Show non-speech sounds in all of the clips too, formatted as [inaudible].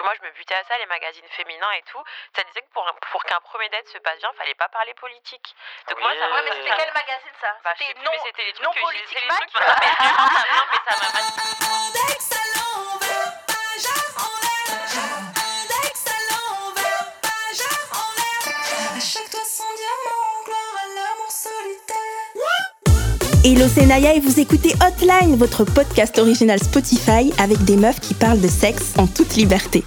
que moi je me butais à ça, les magazines féminins et tout. Ça disait que pour, un- pour qu'un premier date se passe bien, fallait pas parler politique. Donc moi, ça Ouais, m'a mais c'était quel magazine ça? Bah, C'était non, mais c'était les trucs non que j'ai- politique c'est les trucs qui [laughs] m'ont- Non, mais ça m'a Hello, c'est et vous écoutez Hotline, votre podcast original Spotify avec des meufs qui parlent de sexe en toute liberté.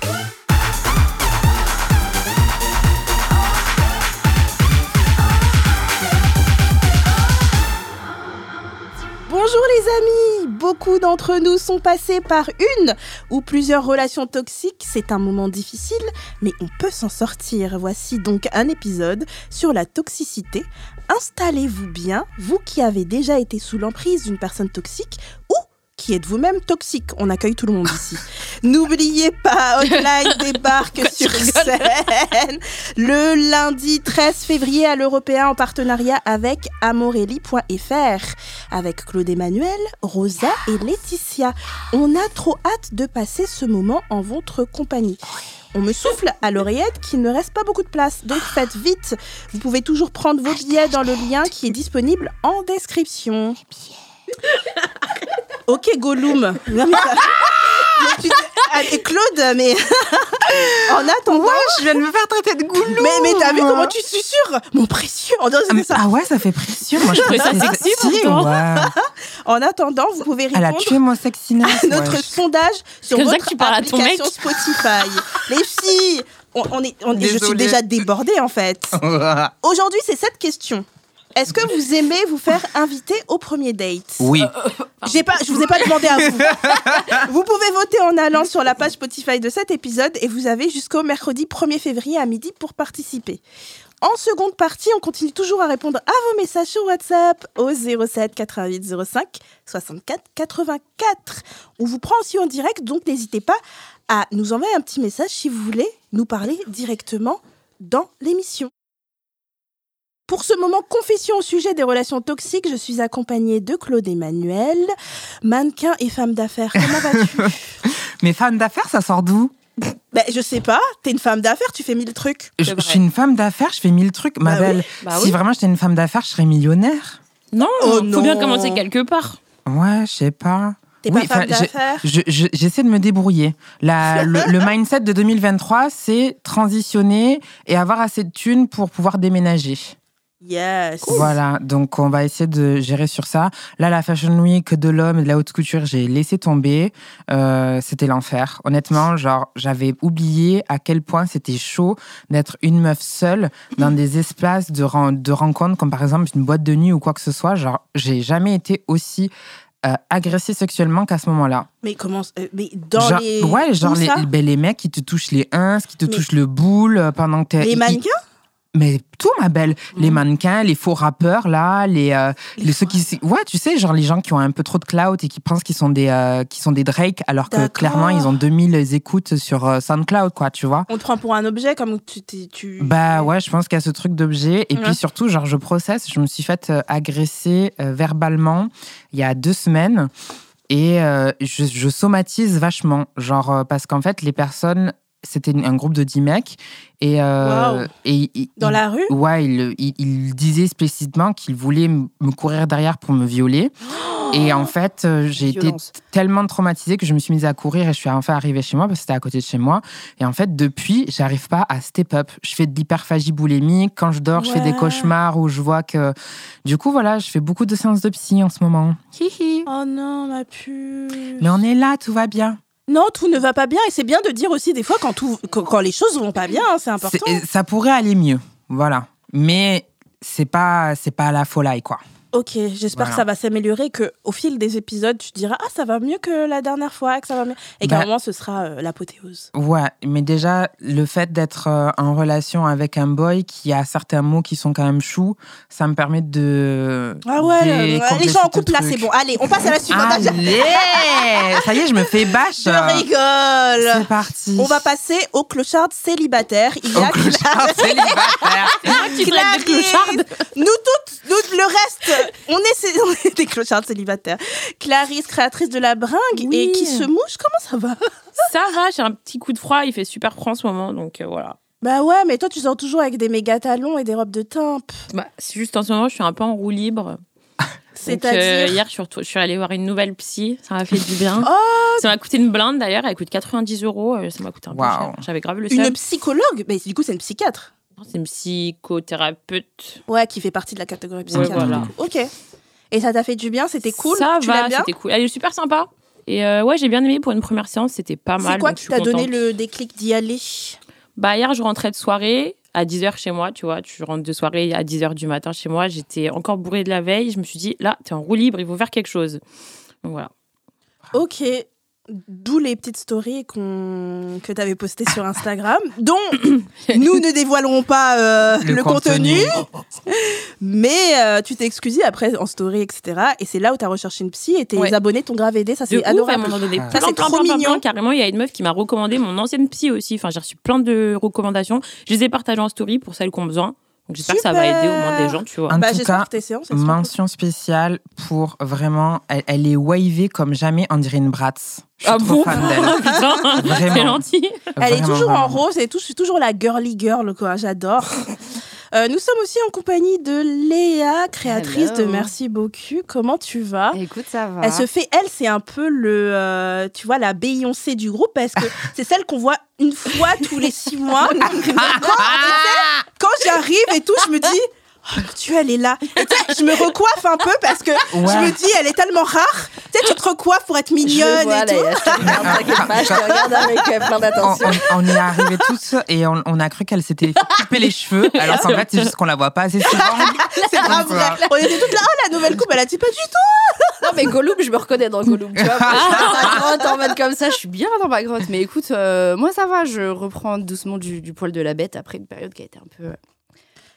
D'entre nous sont passés par une ou plusieurs relations toxiques. C'est un moment difficile, mais on peut s'en sortir. Voici donc un épisode sur la toxicité. Installez-vous bien, vous qui avez déjà été sous l'emprise d'une personne toxique ou qui êtes vous-même toxique. On accueille tout le monde ici. [laughs] N'oubliez pas, Hotline [laughs] débarque sur scène le lundi 13 février à l'Européen en partenariat avec Amorelli.fr avec Claude Emmanuel, Rosa et Laetitia. On a trop hâte de passer ce moment en votre compagnie. On me souffle à l'oreillette qu'il ne reste pas beaucoup de place, donc faites vite. Vous pouvez toujours prendre vos billets dans le lien qui est disponible en description. [laughs] Ok, Gollum. [laughs] [laughs] Tu- Ah, Claude, mais [laughs] en attendant, je viens de me faire traiter de goulou. mais, mais t'as vu comment tu susurres Mon précieux En, Ah, mais- ça. ah ouais, ça fait pression. Moi, je trouve ça sexy. pourtant. ouais. en attendant, vous pouvez Elle a répondre tué mon sexiness. à notre ouais. sondage sur comme ça votre que tu parles à ton application mec. Spotify. Les filles, on, on est, on est- je suis déjà débordée en fait. Aujourd'hui, c'est cette question. Est-ce que vous aimez vous faire inviter au premier date? Oui. J'ai pas, je vous ai pas demandé à vous. [laughs] vous pouvez voter en allant sur la page Spotify de cet épisode et vous avez jusqu'au mercredi 1er février à midi pour participer. En seconde partie, on continue toujours à répondre à vos messages sur WhatsApp au 07 88 05 64 84. On vous prend aussi en direct, donc n'hésitez pas à nous envoyer un petit message si vous voulez nous parler directement dans l'émission. Pour ce moment confession au sujet des relations toxiques, je suis accompagnée de Claude Emmanuel, mannequin et femme d'affaires. Comment vas-tu [laughs] Mais femme d'affaires, ça sort d'où? Ben, Je sais pas, t'es une femme d'affaires, tu fais mille trucs. je, je suis une femme d'affaires, je fais mille trucs. Ma Bah oui. belle, Bah si oui. vraiment j'étais une femme d'affaires, je serais millionnaire. Non, Oh faut bien commencer quelque part. Ouais, je sais pas. T'es Oui, pas femme d'affaires Je- je- J'essaie de me débrouiller. La, le, le [laughs] mindset de 2023, c'est transitionner et avoir assez de thunes pour pouvoir déménager. Yes. Voilà, donc on va essayer de gérer sur ça. Là, la Fashion Week de l'homme et de la haute couture, j'ai laissé tomber. Euh, c'était l'enfer. Honnêtement, genre, j'avais oublié à quel point c'était chaud d'être une meuf seule dans des espaces de, ren- de rencontres, comme par exemple une boîte de nuit ou quoi que ce soit. Genre, j'ai jamais été aussi euh, agressée sexuellement qu'à ce moment-là. Mais comment euh, Mais dans genre, les. ouais, genre les, ben, les mecs qui te touchent les uns, qui te Mais- touchent le boule euh, pendant que t'es. Les ils- mannequins? Mais tout, ma belle. Les Mhm. mannequins, les faux rappeurs, là, les, euh, les, ceux qui, ouais, tu sais, genre les gens qui ont un peu trop de clout et qui pensent qu'ils sont des, euh, qui sont des Drake, alors que clairement ils ont 2000 écoutes sur euh, SoundCloud, quoi, tu vois. On te prend pour un objet comme tu. tu... Bah ouais, je pense qu'il y a ce truc d'objet. Et puis surtout, genre, je processe. Je me suis faite agresser euh, verbalement il y a deux semaines. Et je, je somatise vachement. Genre, parce qu'en fait, les personnes, c'était un groupe de 10 mecs. Et, euh, et Dans la rue? Ouais, il, il, il disait explicitement qu'il voulait me courir derrière pour me violer. [gasps] Et en fait, euh, j'ai été tellement traumatisée que je me suis mise à courir et je suis enfin arrivée chez moi parce que c'était à côté de chez moi. Et en fait, depuis, j'arrive pas à step up. Je fais de l'hyperphagie boulimique. Quand je dors, je fais des cauchemars où je vois que. Du coup, voilà, je fais beaucoup de séances de psy en ce moment. Hihi. Oh non, ma puce. Mais on est là, tout va bien. Non, tout ne va pas bien et c'est bien de dire aussi des fois quand, tout, quand, quand les choses vont pas bien, hein, c'est important. Ça pourrait aller mieux. Voilà. Mais c'est pas, c'est pas la folie, quoi. Ok, j'espère Voilà. que ça va s'améliorer, que au fil des épisodes, tu diras ah ça va mieux que la dernière fois, que ça va mieux, et qu'à un Bah- moment ce sera euh, l'apothéose. Ouais, mais déjà, le fait d'être euh, en relation avec un boy qui a certains mots qui sont quand même choux, ça me permet de. Ah ouais, euh, les gens en couple là c'est bon. Allez, on passe à la suivante. Allez [laughs] Ça y est, je me fais bâche. Je rigole. C'est parti. On va passer au clochard célibataire. Il y a clochard célibataire. [laughs] Tu blagues de Clarisse. Nous toutes, nous le reste, on, est, [laughs] on est des clochards célibataires. Clarisse, créatrice de la bringue Oui. et qui se mouche, comment ça va [laughs] Ça va, j'ai un petit coup de froid, il fait super froid en ce moment, donc euh, voilà. Bah ouais, mais toi tu sors toujours avec des méga talons et des robes de timpe. Bah, c'est juste en ce moment, je suis un peu en roue libre. [laughs] Donc, C'est-à-dire euh, hier, je suis, retour- je suis allée voir une nouvelle psy, ça m'a fait du bien. Oh ça m'a coûté une blinde d'ailleurs, elle coûte 90 euros, euh, ça m'a coûté un peu Waouh. cher. J'avais grave le une psychologue Mais du coup, c'est une psychiatre. C'est une psychothérapeute. Ouais, qui fait partie de la catégorie Ouais, psychiatre. voilà. du coup. Ok. Et ça t'a fait du bien C'était cool? Ça Tu va, c'était cool. Elle est super sympa. Et euh, ouais, j'ai bien aimé pour une première séance, c'était pas mal. C'est quoi qui t'a donné le déclic d'y aller? Bah hier, je rentrais de soirée à 10h chez moi, tu vois. Tu rentres de soirée à 10h du matin chez moi. J'étais encore bourrée de la veille. Je me suis dit, là, t'es en roue libre, il faut faire quelque chose. Donc voilà. Ok. D'où les petites stories qu'on que tu avais postées sur Instagram, [coughs] dont nous ne dévoilerons pas euh, le, contenu, mais euh, tu t'es excusé après en story, etc. Et c'est là où tu as recherché une psy et tes Ouais. abonnés t'ont grave aidé, ça c'est adorable. Ah. Ça, c'est trop plein, mignon. plein. Carrément, il y a une meuf qui m'a recommandé mon ancienne psy aussi. Enfin, j'ai reçu plein de recommandations. Je les ai partagées en story pour celles qui ont besoin. Donc j'espère que ça va aider au moins des gens, tu vois. En Bah, tout j'espère cas, que tes séances, Mention spéciale pour vraiment. Elle, elle est wavée comme jamais, on dirait une Bratz. Je suis Ah trop bon? fan d'elle. [laughs] Putain, Vraiment. c'est gentil. Elle est Vraiment, toujours en rose et tout. Je suis toujours la girly girl, quoi. J'adore. Euh, nous sommes aussi en compagnie de Léa, créatrice Hello. de Merci beaucoup. Comment tu vas? Écoute, ça va. Elle se fait, elle, c'est un peu le, euh, tu vois, la Beyoncé du groupe parce que [laughs] c'est celle qu'on voit une fois tous les six mois. [laughs] quand quand j'arrive et tout, je me dis, oh mon Dieu, elle est là. Et je me recoiffe un peu parce que je me dis, elle est tellement rare. Tu sais, tu te recoiffes pour être Je mignonne vois, et tout. là, je te regarde, t'inquiète pas, je te regarde avec euh, plein On, d'attention. on- on est arrivés tous et on, on a cru qu'elle s'était coupé les cheveux. [laughs] Alors qu'en fait, c'est juste qu'on la voit pas assez souvent. [laughs] C'est pas vrai. On était toutes là, oh la nouvelle coupe, elle a dit pas du tout. Non, mais Gollum, je me reconnais dans Gollum. Tu vois, moi, je suis dans ma [laughs] grotte en mode comme ça, je suis bien dans ma grotte. Mais écoute, euh, moi ça va, je reprends doucement du, du poil de la bête après une période qui a été un peu euh,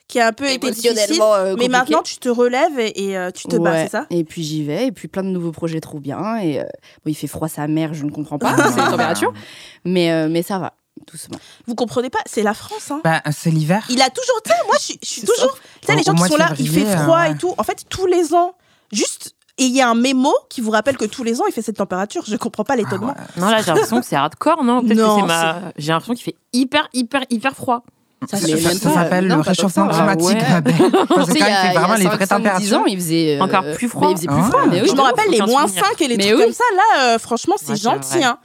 Qui a un peu été difficile. euh, Mais maintenant, tu te relèves et, et, euh, tu te bats, Ouais. c'est ça? Et puis j'y vais, et puis plein de nouveaux projets trop bien. Et euh, bon, il fait froid sa mère, je ne comprends pas, Ah. [laughs] c'est la température. Mais, euh, mais ça va, doucement. Vous comprenez pas C'est la France, hein. Bah, c'est l'hiver. Il a toujours, tu moi, je suis, toujours. Tu sais, les gens qui sont là, il fait froid euh, et tout. En fait, tous les ans, juste. Et il y a un mémo qui vous rappelle que tous les ans, il fait cette température. Je comprends pas l'étonnement. Ah ouais. Non, là, j'ai l'impression que c'est hardcore, non? Non, que ma. J'ai l'impression qu'il fait hyper, hyper, hyper froid. Ça, Ça, ça s'appelle le réchauffement ouais. climatique, Ouais. ma belle. Parce que quand il fait vraiment les vraies 5-10 ans, températures. il faisait. euh, Encore plus froid. mais il faisait plus Ah. froid, mais oui. je me rappelle les moins souvenir. 5 et les Mais trucs oui. comme ça. Là, euh, franchement, c'est Ouais, gentil. Hein.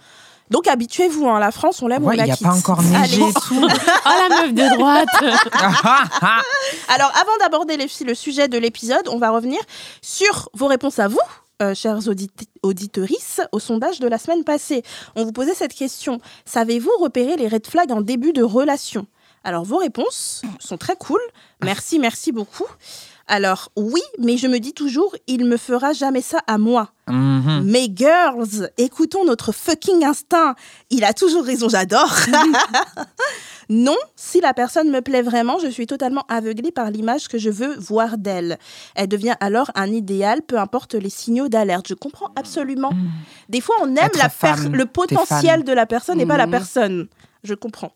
Donc, habituez-vous. Hein. La France, on l'aime, Ouais, on la il n'y a quitte. pas encore neigé et tout. [laughs] Oh, la meuf de droite [laughs] Alors, avant d'aborder le sujet de l'épisode, on va revenir sur vos réponses à vous, euh, chers audit auditorices, au sondage de la semaine passée. On vous posait cette question. Savez-vous repérer les red flags en début de relation? Alors, vos réponses sont très cool. Merci, merci beaucoup. Alors, oui, mais je me dis toujours, il me fera jamais ça à moi. Mhm. Mais girls, écoutons notre fucking instinct. Il a toujours raison, j'adore. [laughs] non, si la personne me plaît vraiment, je suis totalement aveuglée par l'image que je veux voir d'elle. Elle devient alors un idéal, peu importe les signaux d'alerte. Je comprends absolument. Des fois, on aime la le potentiel de la personne et pas la Mhm. personne. Je comprends.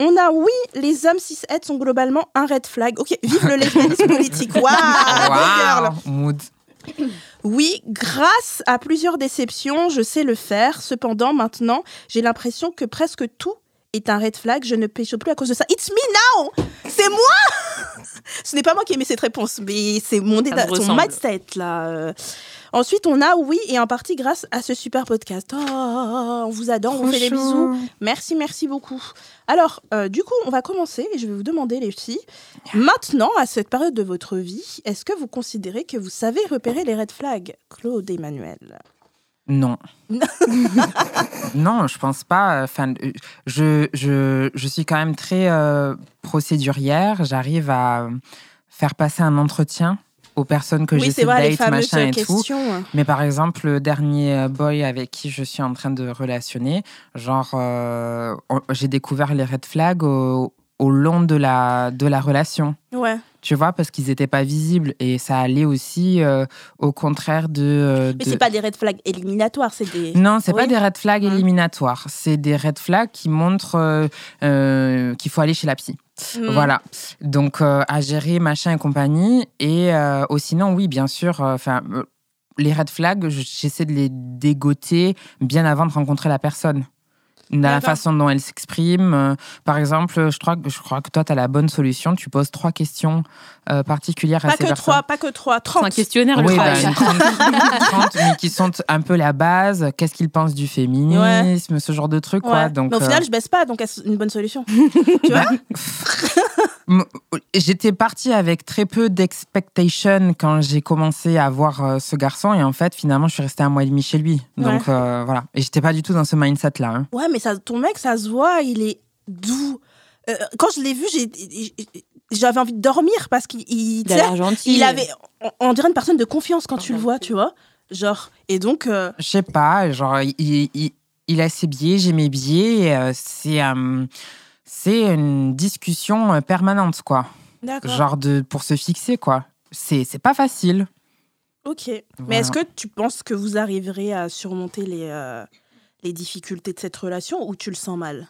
On a oui, les hommes cis sont globalement un red flag. Ok, vive le lesbianisme politique. Waouh. Waouh, mood. Oui, grâce à plusieurs déceptions, je sais le faire. Cependant, maintenant, j'ai l'impression que presque tout est un red flag. Je ne pécho plus à cause de ça. It's me now C'est moi [laughs] Ce n'est pas moi qui ai mis cette réponse, mais c'est mon, son mindset, là. Ensuite, on a oui, et en partie grâce à ce super podcast. Oh, on vous adore, on vous fait des bisous. Merci, merci beaucoup. Alors, euh, du coup, on va commencer et je vais vous demander, les filles, maintenant, à cette période de votre vie, est-ce que vous considérez que vous savez repérer les red flags Claude Emmanuel? Non. [laughs] non, je pense pas. Enfin, euh, je, je, je suis quand même très euh, procédurière. J'arrive à faire passer un entretien aux personnes que oui, vrai, les date, machin et tout. questions. Mais par exemple, le dernier euh, boy avec qui je suis en train de relationner, genre, euh, j'ai découvert les red flags au, au long de la, de la relation. Ouais. Tu vois, parce qu'ils n'étaient pas visibles. Et ça allait aussi euh, au contraire de. euh, Mais de- c'est pas des red flags éliminatoires, c'est des. Non, c'est pas Oui. des red flags Ouais. éliminatoires. C'est des red flags qui montrent euh, euh, qu'il faut aller chez la psy. Hmm. Voilà. Donc, à gérer, machin et compagnie. Et oh, sinon, oui, bien sûr, enfin. les red flags, je- j'essaie de les dégoter bien avant de rencontrer la personne. Dans la façon dont elle s'exprime. Euh, par exemple, je crois, que- je crois que toi, tu as la bonne solution. Tu poses trois questions euh, particulières à Pas ces que personnes. trois, pas que trois, C'est un 30. questionnaire, le Oui, travail. bah, une trente- [laughs] trente, mais qui sont un peu la base. Qu'est-ce qu'ils pensent du féminisme, ce genre de trucs, quoi. Donc, Mais au final, euh, je baisse pas, donc c'est une bonne solution? [laughs] tu vois? m- j'étais partie avec très peu d'expectation quand j'ai commencé à voir euh, ce garçon, et en fait, finalement, je suis restée un mois et demi chez lui. Donc, euh, voilà. Et j'étais pas du tout dans ce mindset-là. hein. Ouais, mais ça, ton mec, ça se voit, il est doux. Euh, quand je l'ai vu, j'avais envie de dormir parce qu'il il, Il avait. On, on dirait une personne de confiance quand tu le vois, tu vois. Genre. Et donc. euh, Je sais pas, genre, il, il, il a ses biais, j'ai mes biais. euh, c'est euh, c'est une discussion euh, permanente, quoi. Genre de, pour se fixer, quoi. C'est c'est pas facile. Ok. Mais est-ce que tu penses que vous arriverez à surmonter les, euh, les difficultés de cette relation ou tu le sens mal?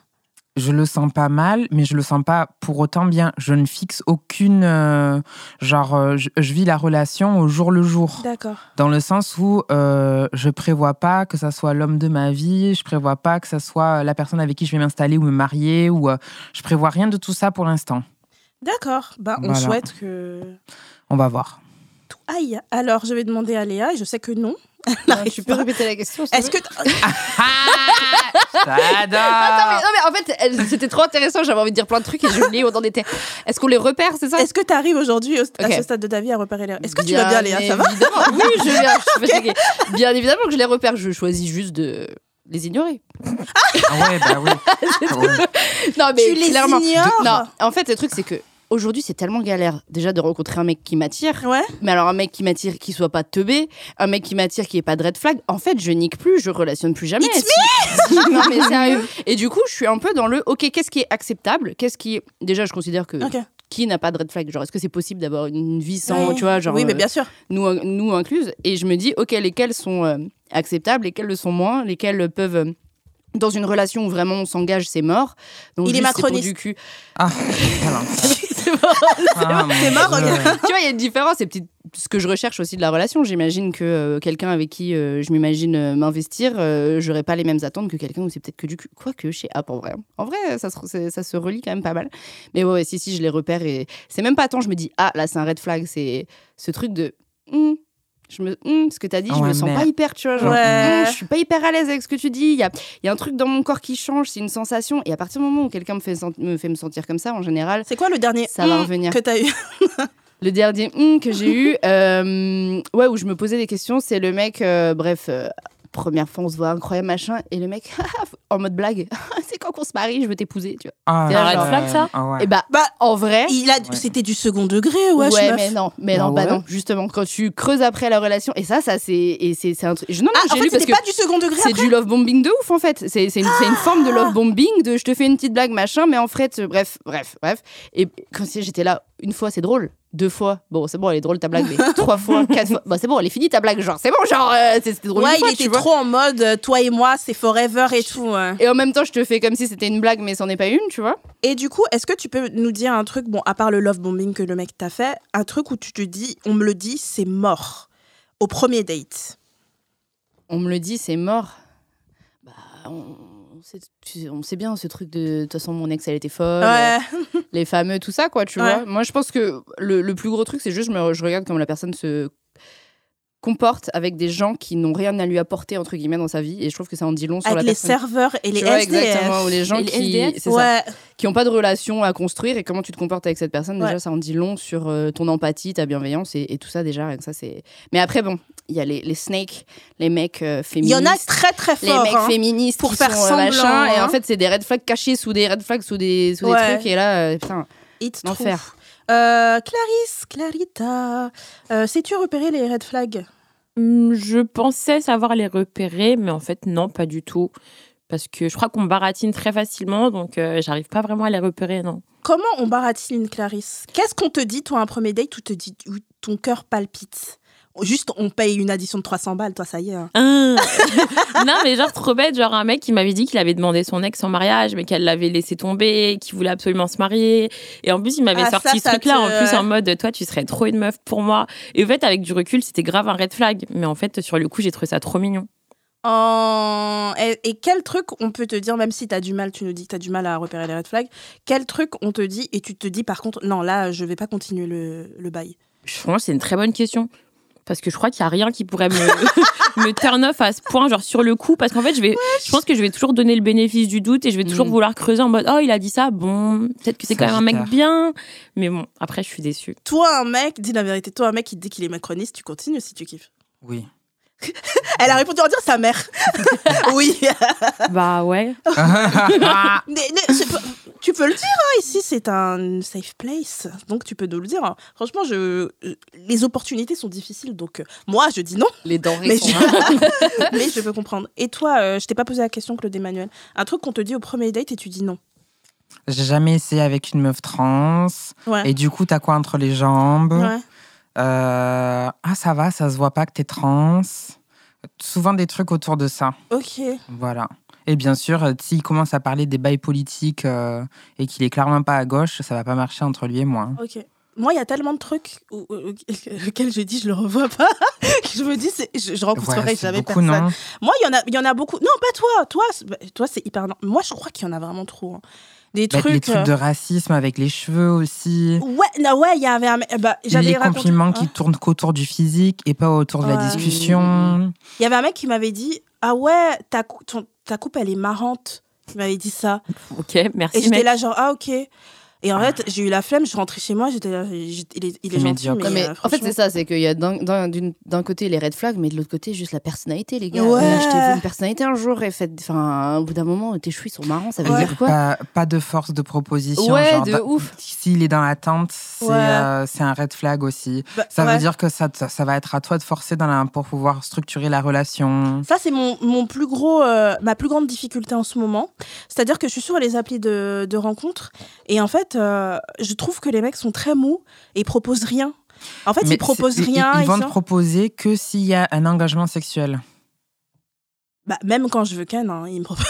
Je le sens pas mal, mais je le sens pas pour autant bien. Je ne fixe aucune. euh, genre, euh, je, je vis la relation au jour le jour. D'accord. Dans le sens où euh, je prévois pas que ça soit l'homme de ma vie, je prévois pas que ça soit la personne avec qui je vais m'installer ou me marier, ou euh, je prévois rien de tout ça pour l'instant. D'accord. Bah, on Voilà. souhaite que On va voir. Aille. Alors, je vais demander à Léa, et je sais que non. [laughs] Tu peux répéter la question Est-ce que. J'adore [laughs] [laughs] Attends, mais, non, mais en fait, c'était trop intéressant. J'avais envie de dire plein de trucs et j'ai oublié où on en était. Est-ce qu'on les repère, c'est ça Est-ce que tu arrives aujourd'hui au- à ce stade de ta vie à repérer les. Est-ce que tu vas bien, Léa? Ça va? évidemment. Oui, je vais bien. Je suis fatiguée. Bien évidemment que je les repère. Je choisis juste de les ignorer. Ah ouais, bah oui. Ah ouais. Non, mais Tu les clairement. ignores? Non, en fait, le truc, c'est que. Aujourd'hui, c'est tellement galère déjà de rencontrer un mec qui m'attire. Ouais. Mais alors, un mec qui m'attire qui soit pas teubé, un mec qui m'attire qui ait pas de red flag. En fait, je nique plus, je relationne plus jamais. It's Si- non, mais sérieux. [laughs] Et du coup, je suis un peu dans le OK, qu'est-ce qui est acceptable? Qu'est-ce qui. Déjà, je considère que. Ok. Qui n'a pas de red flag? Genre, est-ce que c'est possible d'avoir une vie sans, tu vois, genre. Oui, mais euh, bien sûr. nous, nous incluses. Et je me dis, ok, lesquelles sont euh, acceptables, lesquelles le sont moins, lesquelles peuvent. Dans une relation où vraiment on s'engage, c'est mort. Donc Il est macroniste. du cul. Ah. [laughs] C'est mort. Ah, C'est mort, Dieu. regarde. tu vois, il y a une différence. C'est peut-être ce que je recherche aussi de la relation. J'imagine que euh, quelqu'un avec qui euh, je m'imagine euh, m'investir, euh, j'aurais pas les mêmes attentes que quelqu'un où c'est peut-être que du cul. Quoique, chez App, en vrai. En vrai, ça se, ça se relie quand même pas mal. Mais ouais, ouais, si, si, je les repère. Et c'est même pas tant, je me dis, ah, là, c'est un red flag. C'est ce truc de. hmm, je me, hmm, ce que t'as dit, je Ouais, me sens pas hyper, tu vois. Genre, Ouais. hmm, je suis pas hyper à l'aise avec ce que tu dis. Il y a, y a un truc dans mon corps qui change, c'est une sensation. Et à partir du moment où quelqu'un me fait, me fait me sentir comme ça, en général, C'est quoi le dernier Ça va hum revenir. que t'as eu [laughs] le dernier hum que j'ai eu, euh, ouais, où je me posais des questions, c'est le mec, euh, bref, euh, première fois on se voit incroyable machin, et le mec, [laughs] en mode blague, [laughs] c'est quand qu'on se marie, je veux t'épouser, tu vois. Ah, C'est un red euh, flag, ça ah ouais. Et bah, Bah, en vrai. Il a, Ouais. c'était du second degré, ouais, Ouais, meuf. mais non, mais Ah non, bah non, justement, quand tu creuses après la relation, et ça, ça c'est, et c'est, c'est un truc. je- Non, non, Ah, en j'ai fait, lu parce c'était que pas du second degré c'est après du love bombing de ouf en fait. C'est, c'est une, c'est une forme de love bombing de je te fais une petite blague machin, mais en fait, bref, bref, bref. Et quand j'étais là, une fois c'est drôle, deux fois, bon c'est bon, elle est drôle ta blague, mais [laughs] trois fois, quatre fois, bah c'est bon, elle est finie ta blague, genre c'est bon, genre euh, c'était drôle. Ouais, une fois, il tu était vois. trop en mode euh, toi et moi, c'est forever et tout. ouais. Et en même temps, je te fais comme si c'était une blague, mais c'en est pas une, tu vois. Et du coup, est-ce que tu peux nous dire un truc, bon, à part le love bombing que le mec t'a fait, un truc où tu te dis, on me le dit, c'est mort au premier date? On me le dit, c'est mort. Bah, on sait, on sait bien ce truc de. De toute façon, mon ex, elle était folle. Ouais. [laughs] les fameux, tout ça, quoi, tu Ouais. vois. Moi, je pense que le, le plus gros truc, c'est juste, je, me, je regarde comment la personne se comporte avec des gens qui n'ont rien à lui apporter, entre guillemets, dans sa vie. Et je trouve que ça en dit long sur Avec la les personne. serveurs et les tu vois, SDF. exactement, ou les gens Et les qui ça, qui n'ont pas de relation à construire et comment tu te comportes avec cette personne, déjà, ça en dit long sur euh, ton empathie, ta bienveillance et, et tout ça, déjà. rien que ça, c'est... Mais après, bon, il y a les, les snakes, les mecs euh, Il féministes. y en a très très les fort. mecs hein. féministes Pour qui faire sont, euh, semblant, machin, et hein. en fait c'est des red flags cachés sous des red flags sous des sous Ouais. des trucs et là euh, putain L'enfer. Euh, Clarisse, Clarita, euh, sais-tu repérer les red flags? Je pensais savoir les repérer, mais en fait, non, pas du tout. Parce que je crois qu'on baratine très facilement, donc euh, j'arrive pas vraiment à les repérer, non. comment on baratine Clarisse? Qu'est-ce qu'on te dit, toi, un premier date, te dit, où ton cœur palpite? Juste, on paye une addition de 300 balles, toi, ça y est. hein. Hein. [laughs] non, mais genre trop bête, genre un mec qui m'avait dit qu'il avait demandé son ex en mariage, mais qu'elle l'avait laissé tomber, qu'il voulait absolument se marier. Et en plus, il m'avait Ah, sorti ça, ce truc-là, te- en plus en mode, toi, tu serais trop une meuf pour moi. Et en fait, avec du recul, c'était grave un red flag. Mais en fait, sur le coup, j'ai trouvé ça trop mignon. Et quel truc on peut te dire, même si t'as du mal, tu nous dis que t'as du mal à repérer les red flags, quel truc on te dit et tu te dis par contre, non, là, je vais pas continuer le, le bail? Franchement, c'est une très bonne question. Parce que je crois qu'il n'y a rien qui pourrait me, [laughs] me turn off à ce point, genre sur le coup. Parce qu'en fait, je, vais, je pense que je vais toujours donner le bénéfice du doute et je vais toujours Mm. vouloir creuser en mode Oh, il a dit ça, bon, peut-être que c'est quand même un mec bien. Mais bon, après, je suis déçue. Toi, un mec, dis la vérité, toi, un mec qui te dit qu'il est macroniste, tu continues si tu kiffes. Oui. [laughs] Elle a répondu en dire sa mère. [laughs] oui. [laughs] bah ouais. Mais- mais tu peux le dire, hein, ici, c'est un safe place. Donc, tu peux nous le dire. hein. Franchement, je... les opportunités sont difficiles. Donc, euh, moi, je dis non. Les denrées Mais sont je... rares. mais je peux comprendre. Et toi, euh, je t'ai pas posé la question, Claude Emmanuel. Un truc qu'on te dit au premier date et tu dis non. J'ai jamais essayé avec une meuf trans. Ouais. Et du coup, t'as quoi entre les jambes? Ouais. Euh, Ah, ça va, ça se voit pas que t'es trans. Souvent des trucs autour de ça. Ok. Voilà. Et bien sûr, euh, s'il commence à parler des bails politiques euh, et qu'il est clairement pas à gauche, ça va pas marcher entre lui et moi. hein. Ok. Moi, il y a tellement de trucs où- où- [laughs] auxquels je dis je le revois pas. que [laughs] je me dis, je, je rencontrerai Ouais, jamais beaucoup, personne. Moi, il y, en a, il y en a beaucoup. Non, pas toi. Toi, c'est- bah, toi c'est hyper. non- Moi, je crois qu'il y en a vraiment trop. hein. Des Bah, trucs. Les trucs euh, de racisme avec les cheveux aussi. Ouais, non, ouais, il y avait un. Bah, j'avais Les raconté- compliments qui hein. tournent qu'autour du physique et pas autour de la discussion. Il y avait un mec qui m'avait dit Ah ouais, ta, cou- ton- ta coupe, elle est marrante. Il m'avait dit ça. Ok, Et merci, j'étais mec. là, genre, ah ok. Et en fait, j'ai eu la flemme, je suis rentrée chez moi, j'étais là, il est, il est gentil, médiocre. mais, mais euh, en fait, c'est ça, c'est qu'il y a d'un- côté les red flags, mais de l'autre côté, juste la personnalité, les gars. Ouais. Euh, Achetez-vous une personnalité un jour et faites. Enfin, au bout d'un moment, tes cheveux ils sont marrants, ça veut Ouais. dire quoi? Pas, pas de force de proposition. Ouais, genre, de dans- ouf. S'il est dans l'attente, c'est Ouais. euh, c'est un red flag aussi. Bah, Ça ouais. veut dire que ça, ça va être à toi de forcer dans la, pour pouvoir structurer la relation. Ça, c'est mon, mon plus gros, euh, ma plus grande difficulté en ce moment. C'est-à-dire que je suis sur les applis de, de rencontres et en fait, euh, je trouve que les mecs sont très mous et ils proposent rien. En fait, Mais ils proposent c'est- ils- rien. Ils, vont te proposer que s'il y a un engagement sexuel. Bah, même quand je veux Ken, hein, ils me proposent.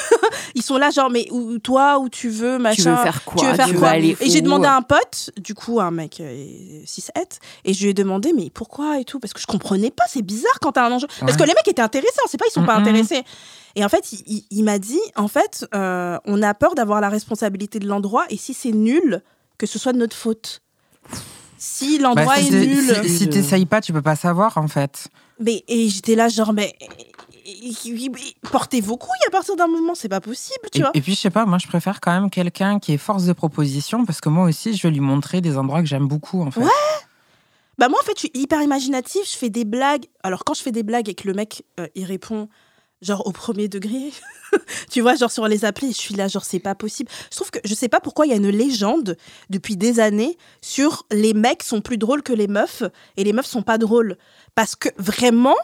Ils sont là, genre, mais où, toi, où tu veux, machin. Tu veux faire quoi? Tu veux faire Tu quoi? aller Et j'ai demandé à un pote, du coup, un mec 6-7, et je lui ai demandé, mais pourquoi et tout? Parce que je comprenais pas, c'est bizarre quand t'as un enjeu. Parce que les mecs étaient intéressés, on sait pas, ils sont pas intéressés. Et en fait, il, il- il m'a dit, en fait, euh, on a peur d'avoir la responsabilité de l'endroit, et si c'est nul, que ce soit de notre faute. Si l'endroit Bah, si est nul. si- si t'essayes pas, tu peux pas savoir en fait. Mais, et j'étais là, genre, mais. Portez vos couilles à partir d'un moment, c'est pas possible, tu Et, vois. et puis je sais pas, moi je préfère quand même quelqu'un qui est force de proposition parce que moi aussi je vais lui montrer des endroits que j'aime beaucoup en fait. Ouais. Bah moi en fait je suis hyper imaginative, je fais des blagues. Alors quand je fais des blagues et que le mec euh, il répond genre au premier degré, [laughs] tu vois genre sur les applis, je suis là genre c'est pas possible. Je trouve que je sais pas pourquoi il y a une légende depuis des années sur les mecs sont plus drôles que les meufs et les meufs sont pas drôles parce que vraiment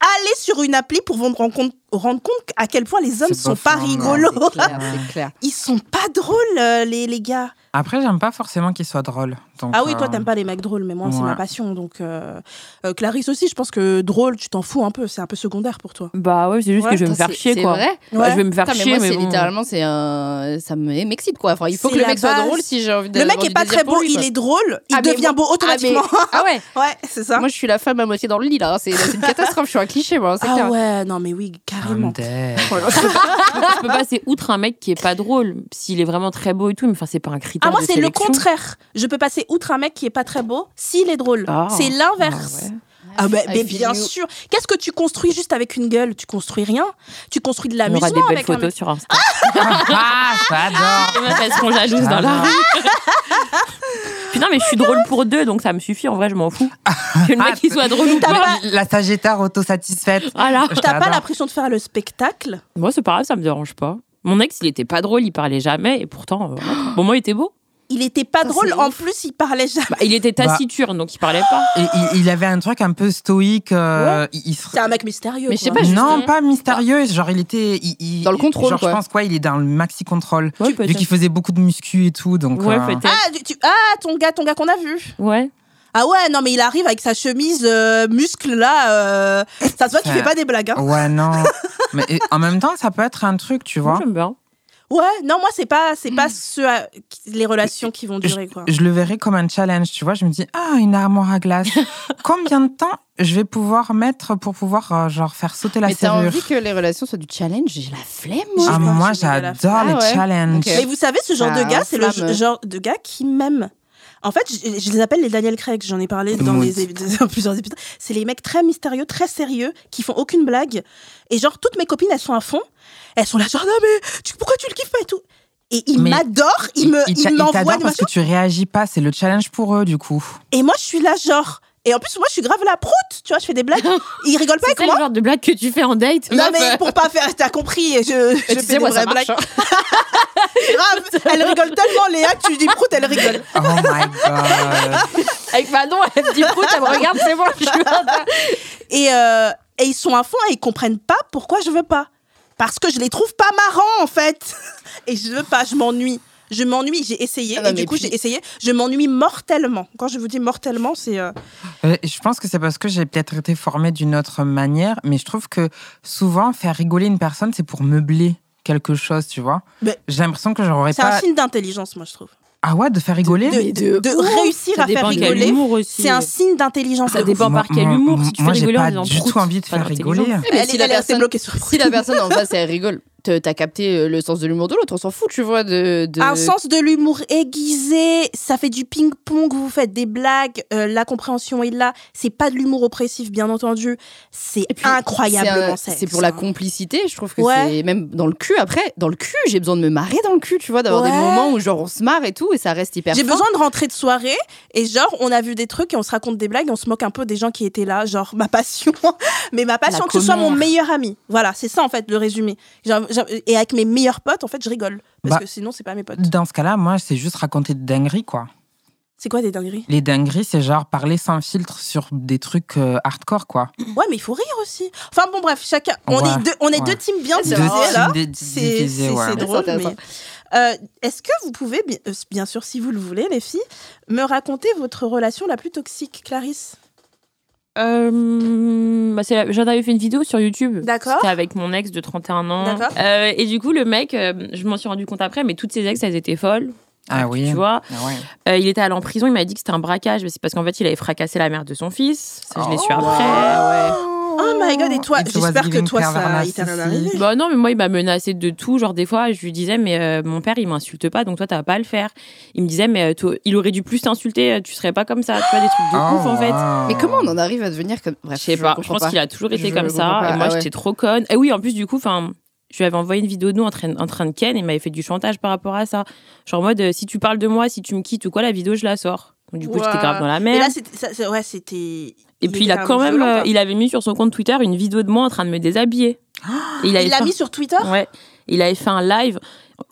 aller sur une appli pour vous rendre compte, rendre compte à quel point les hommes sont pas pas fort, non. rigolos. C'est clair. [laughs] Ils sont pas drôles euh, les, les gars. Après j'aime pas forcément qu'il soit drôle. Donc, Ah oui, toi, euh, t'aimes pas les mecs drôles, mais moi, c'est ma passion. Donc, euh, euh, Clarisse aussi, je pense que drôle, tu t'en fous un peu. C'est un peu secondaire pour toi. Bah ouais, c'est juste Ouais, que je vais me faire chier, c'est quoi. vrai Ouais, je vais me faire Putain, mais chier, moi, mais bon. littéralement, c'est un... ça me m'excite quoi. Enfin, il faut que le mec soit drôle si j'ai envie de. Le mec est pas très beau, lui, il est drôle, il Ah, devient moi- beau Ah, mais- automatiquement. [laughs] Ah ouais. Ouais, c'est ça. Moi, je suis la femme à moitié dans le lit là. C'est c'est une [laughs] catastrophe. Je suis un cliché, moi. C'est ah ouais, non, mais oui, carrément. [laughs] Je peux passer outre un mec qui est pas drôle s'il est vraiment très beau et tout mais enfin c'est pas un critère Ah, moi, c'est le contraire. Je peux passer outre un mec qui est pas très beau s'il est drôle. Ah. C'est l'inverse. Ah ouais. Ah, bah, I mais bien you. sûr. Qu'est-ce que tu construis juste avec une gueule? Tu construis rien. Tu construis de on aura l'amusement des belles avec un photos mec. sur Insta ah, j'adore. meufs elles seront jalouses dans la rue [laughs] Putain mais je suis drôle pour deux donc ça me suffit en vrai je m'en fous que le mec il soit drôle ou pas La sagittaire autosatisfaite. voilà T'as pas l'impression de faire le spectacle? Moi c'est pas grave ça me dérange pas mon ex il était pas drôle il parlait jamais et pourtant euh, bon moi il était beau Il était pas drôle. En ouf. plus, il parlait jamais. Bah, il était taciturne, donc il parlait pas. Et il, il avait un truc un peu stoïque. euh, il, il se- C'est un mec mystérieux. Mais je sais quoi. pas, non, pas mystérieux. Genre, il était. il- il- Dans le contrôle, Genre, quoi. je pense quoi, il est dans le maxi contrôle. Ouais, Vu qu'il faisait beaucoup de muscu et tout, donc. Ouais, euh, peut-être. Ah, tu- ah, ton gars, ton gars qu'on a vu. Ouais. Ah ouais, non, mais il arrive avec sa chemise euh, muscle là. euh, ça se voit qu'il Ouais. fait pas des blagues. hein. Ouais, non. [laughs] Mais et en même temps, ça peut être un truc, tu vois. j'aime bien. Ouais, non, moi c'est pas, c'est pas ce à- les relations qui vont durer quoi. Je le verrais comme un challenge, tu vois. Je me dis, ah, une armoire à glace. [laughs] Combien de temps je vais pouvoir mettre pour pouvoir, euh, genre, faire sauter la Mais t'as serrure? envie que les relations soient du challenge? J'ai la flemme, moi. Ah, moi, j'adore les Ah ouais. challenges. Mais vous savez, ce genre de gars, c'est le genre de gars qui m'aime. En fait, je, je les appelle les Daniel Craig. J'en ai parlé dans, les, [laughs] dans plusieurs épisodes. C'est les mecs très mystérieux, très sérieux, qui font aucune blague. Et genre, toutes mes copines, elles sont à fond. Elles sont là, genre, non, mais tu- pourquoi tu le kiffes pas et tout? Et ils m'adorent, ils me, il ils m'envoient parce que tu réagis pas. C'est le challenge pour eux, du coup. Et moi, je suis là, genre. Et en plus, moi, je suis grave la proute. Tu vois, je fais des blagues. [laughs] Ils rigolent pas C'est avec ça moi. le genre de blague que tu fais en date Non, mais pour pas faire, t'as compris, je, je fais sais, des moi, ça vraies blagues. hein. [laughs] Grave, elle rigole tellement, Léa, que tu dis prout, elle rigole. Oh my god. [laughs] Avec Manon, elle me dit prout, elle me regarde, c'est bon. je suis Et, euh, et ils sont à fond et ils comprennent pas pourquoi je veux pas. Parce que je les trouve pas marrants, en fait. [laughs] Et je veux pas, je m'ennuie. Je m'ennuie, j'ai essayé, Ah non, et du coup puis- j'ai essayé, je m'ennuie mortellement. Quand je vous dis mortellement, c'est... euh, Euh, Je pense que c'est parce que j'ai peut-être été formée d'une autre manière, mais je trouve que souvent, faire rigoler une personne, c'est pour meubler quelque chose, tu vois. Mais- J'ai l'impression que j'aurais C'est pas. un signe d'intelligence, moi, je trouve. Ah ouais, de faire rigoler De, Mais de- de de ouf. réussir à faire rigoler, c'est un signe d'intelligence. Ça dépend par quel humour. Si tu fais j'ai rigoler en pas du tout envie de faire rigoler. Elle, si la est personne- bloquée sur Si la personne en face, elle rigole, te- t'as capté euh, le sens de l'humour de l'autre, on s'en fout, tu vois. De, de... Un sens de l'humour aiguisé, ça fait du ping-pong, vous faites des blagues, euh, la compréhension est là. C'est pas de l'humour oppressif, bien entendu. C'est incroyablement c'est pour la complicité, je trouve que Ouais. c'est même dans le cul. Après, dans le cul, j'ai besoin de me marrer dans le cul, tu vois, d'avoir des moments où genre on se marre et tout, et ça reste hyper J'ai besoin de rentrer de soirée et genre on a vu des trucs et on se raconte des blagues et on se moque un peu des gens qui étaient là, genre ma passion, [laughs] mais ma passion La que ce soit mon commère. meilleur ami. Voilà, c'est ça en fait le résumé. Genre, et avec mes meilleurs potes, en fait, je rigole parce Bah, que sinon c'est pas mes potes. Dans ce cas-là, moi, c'est juste raconter de dingueries, quoi. C'est quoi des dingueries? Les dingueries, c'est genre parler sans filtre sur des trucs euh, hardcore, quoi. [clears throat] Ouais, mais il faut rire aussi. Enfin bon, bref, chacun. On Ouais, est deux, on est ouais. deux teams bien divisés là. C'est ouais. drôle. mais- Euh, Est-ce que vous pouvez, bien, euh, bien sûr, si vous le voulez, les filles, me raconter votre relation la plus toxique, Clarisse? Euh, bah, c'est la- J'en avais fait une vidéo sur YouTube. D'accord. C'était avec mon ex de 31 ans. D'accord. Euh, et du coup, le mec, euh, je m'en suis rendu compte après, mais toutes ses ex, elles étaient folles. Ah oui. Tu vois, Ah ouais. Euh, il était allé en prison, il m'a dit que c'était un braquage, mais c'est parce qu'en fait, il avait fracassé la mère de son fils. Ça, je l'ai su Oh. après. Ah Oh my god, et toi, j'espère que toi, ça il t'est rien narcissisme. arrivé. Bah non, mais moi, il m'a menacé de tout. Genre, des fois, je lui disais, mais euh, mon père, il m'insulte pas, donc toi, t'as pas à le faire. Il me disait, mais euh, toi, il aurait dû plus t'insulter, euh, tu serais pas comme ça. Tu vois, des trucs de ouf, en fait. Oh, Mais comment on en arrive à devenir comme. Bref, Je sais pas, je pense qu'il a toujours été Je comme ça. pas. Et moi, Ah ouais. j'étais trop conne. Et oui, en plus, du coup, enfin. Je lui avais envoyé une vidéo de nous en train, en train de ken et il m'avait fait du chantage par rapport à ça. Genre en mode, euh, si tu parles de moi, si tu me quittes ou quoi, la vidéo, je la sors. Donc, du coup, j'étais Ouah. grave dans la Mais merde. là, c'était- c'est- ouais, c'était. Et puis, il a quand même, violent, euh, il avait mis sur son compte Twitter une vidéo de moi en train de me déshabiller. Et il l'a fait- mis sur Twitter? Ouais. Il avait fait un live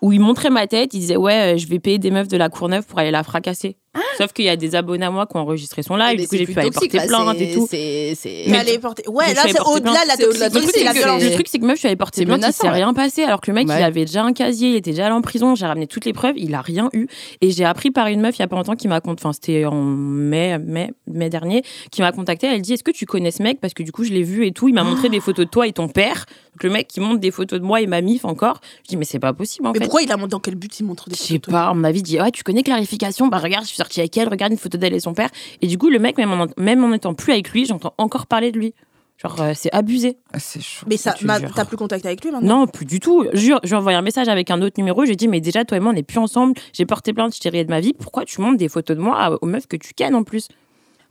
où il montrait ma tête. Il disait ouais, euh, je vais payer des meufs de la Courneuve pour aller la fracasser. Sauf qu'il y a des abonnés à moi qui ont enregistré son live. Mais du coup, j'ai pu aller porter là, plainte et tout. C'est. allait porter. Ouais, Mais là, c'est au-delà de la toxicité, Le truc, c'est que meuf, je suis allée porter plainte, il s'est rien passé. Alors que le mec, il avait déjà un casier, il était déjà allé en prison. J'ai ramené toutes les preuves, il a rien eu. Et j'ai appris par une meuf il y a pas longtemps qui m'a contacté, enfin, c'était en mai, mai, mai dernier, qui m'a contacté. Elle dit Est-ce que tu connais ce mec? Parce que du coup, je l'ai vu et tout. Il m'a montré des photos de toi et ton père. Donc le mec qui montre des photos de moi et ma mif encore. Je dis Mais c'est pas possible en Mais fait. pourquoi il a monté Dans quel but il montre des Je sais photos pas, on m'avait dit, ouais, tu connais Clarification? Bah regarde, je suis sortie avec elle, regarde une photo d'elle et son père. Et du coup, le mec, même en, même en étant plus avec lui, j'entends encore parler de lui. Genre, euh, c'est abusé. C'est chaud. Mais ça, ma- t'as plus contact avec lui maintenant Non, plus du tout. Jure, je lui ai envoyé un message avec un autre numéro. J'ai dit, mais déjà, toi et moi, on n'est plus ensemble. J'ai porté plainte, je t'ai rayé de ma vie. Pourquoi tu montes des photos de moi à- aux meufs que tu cannes en plus?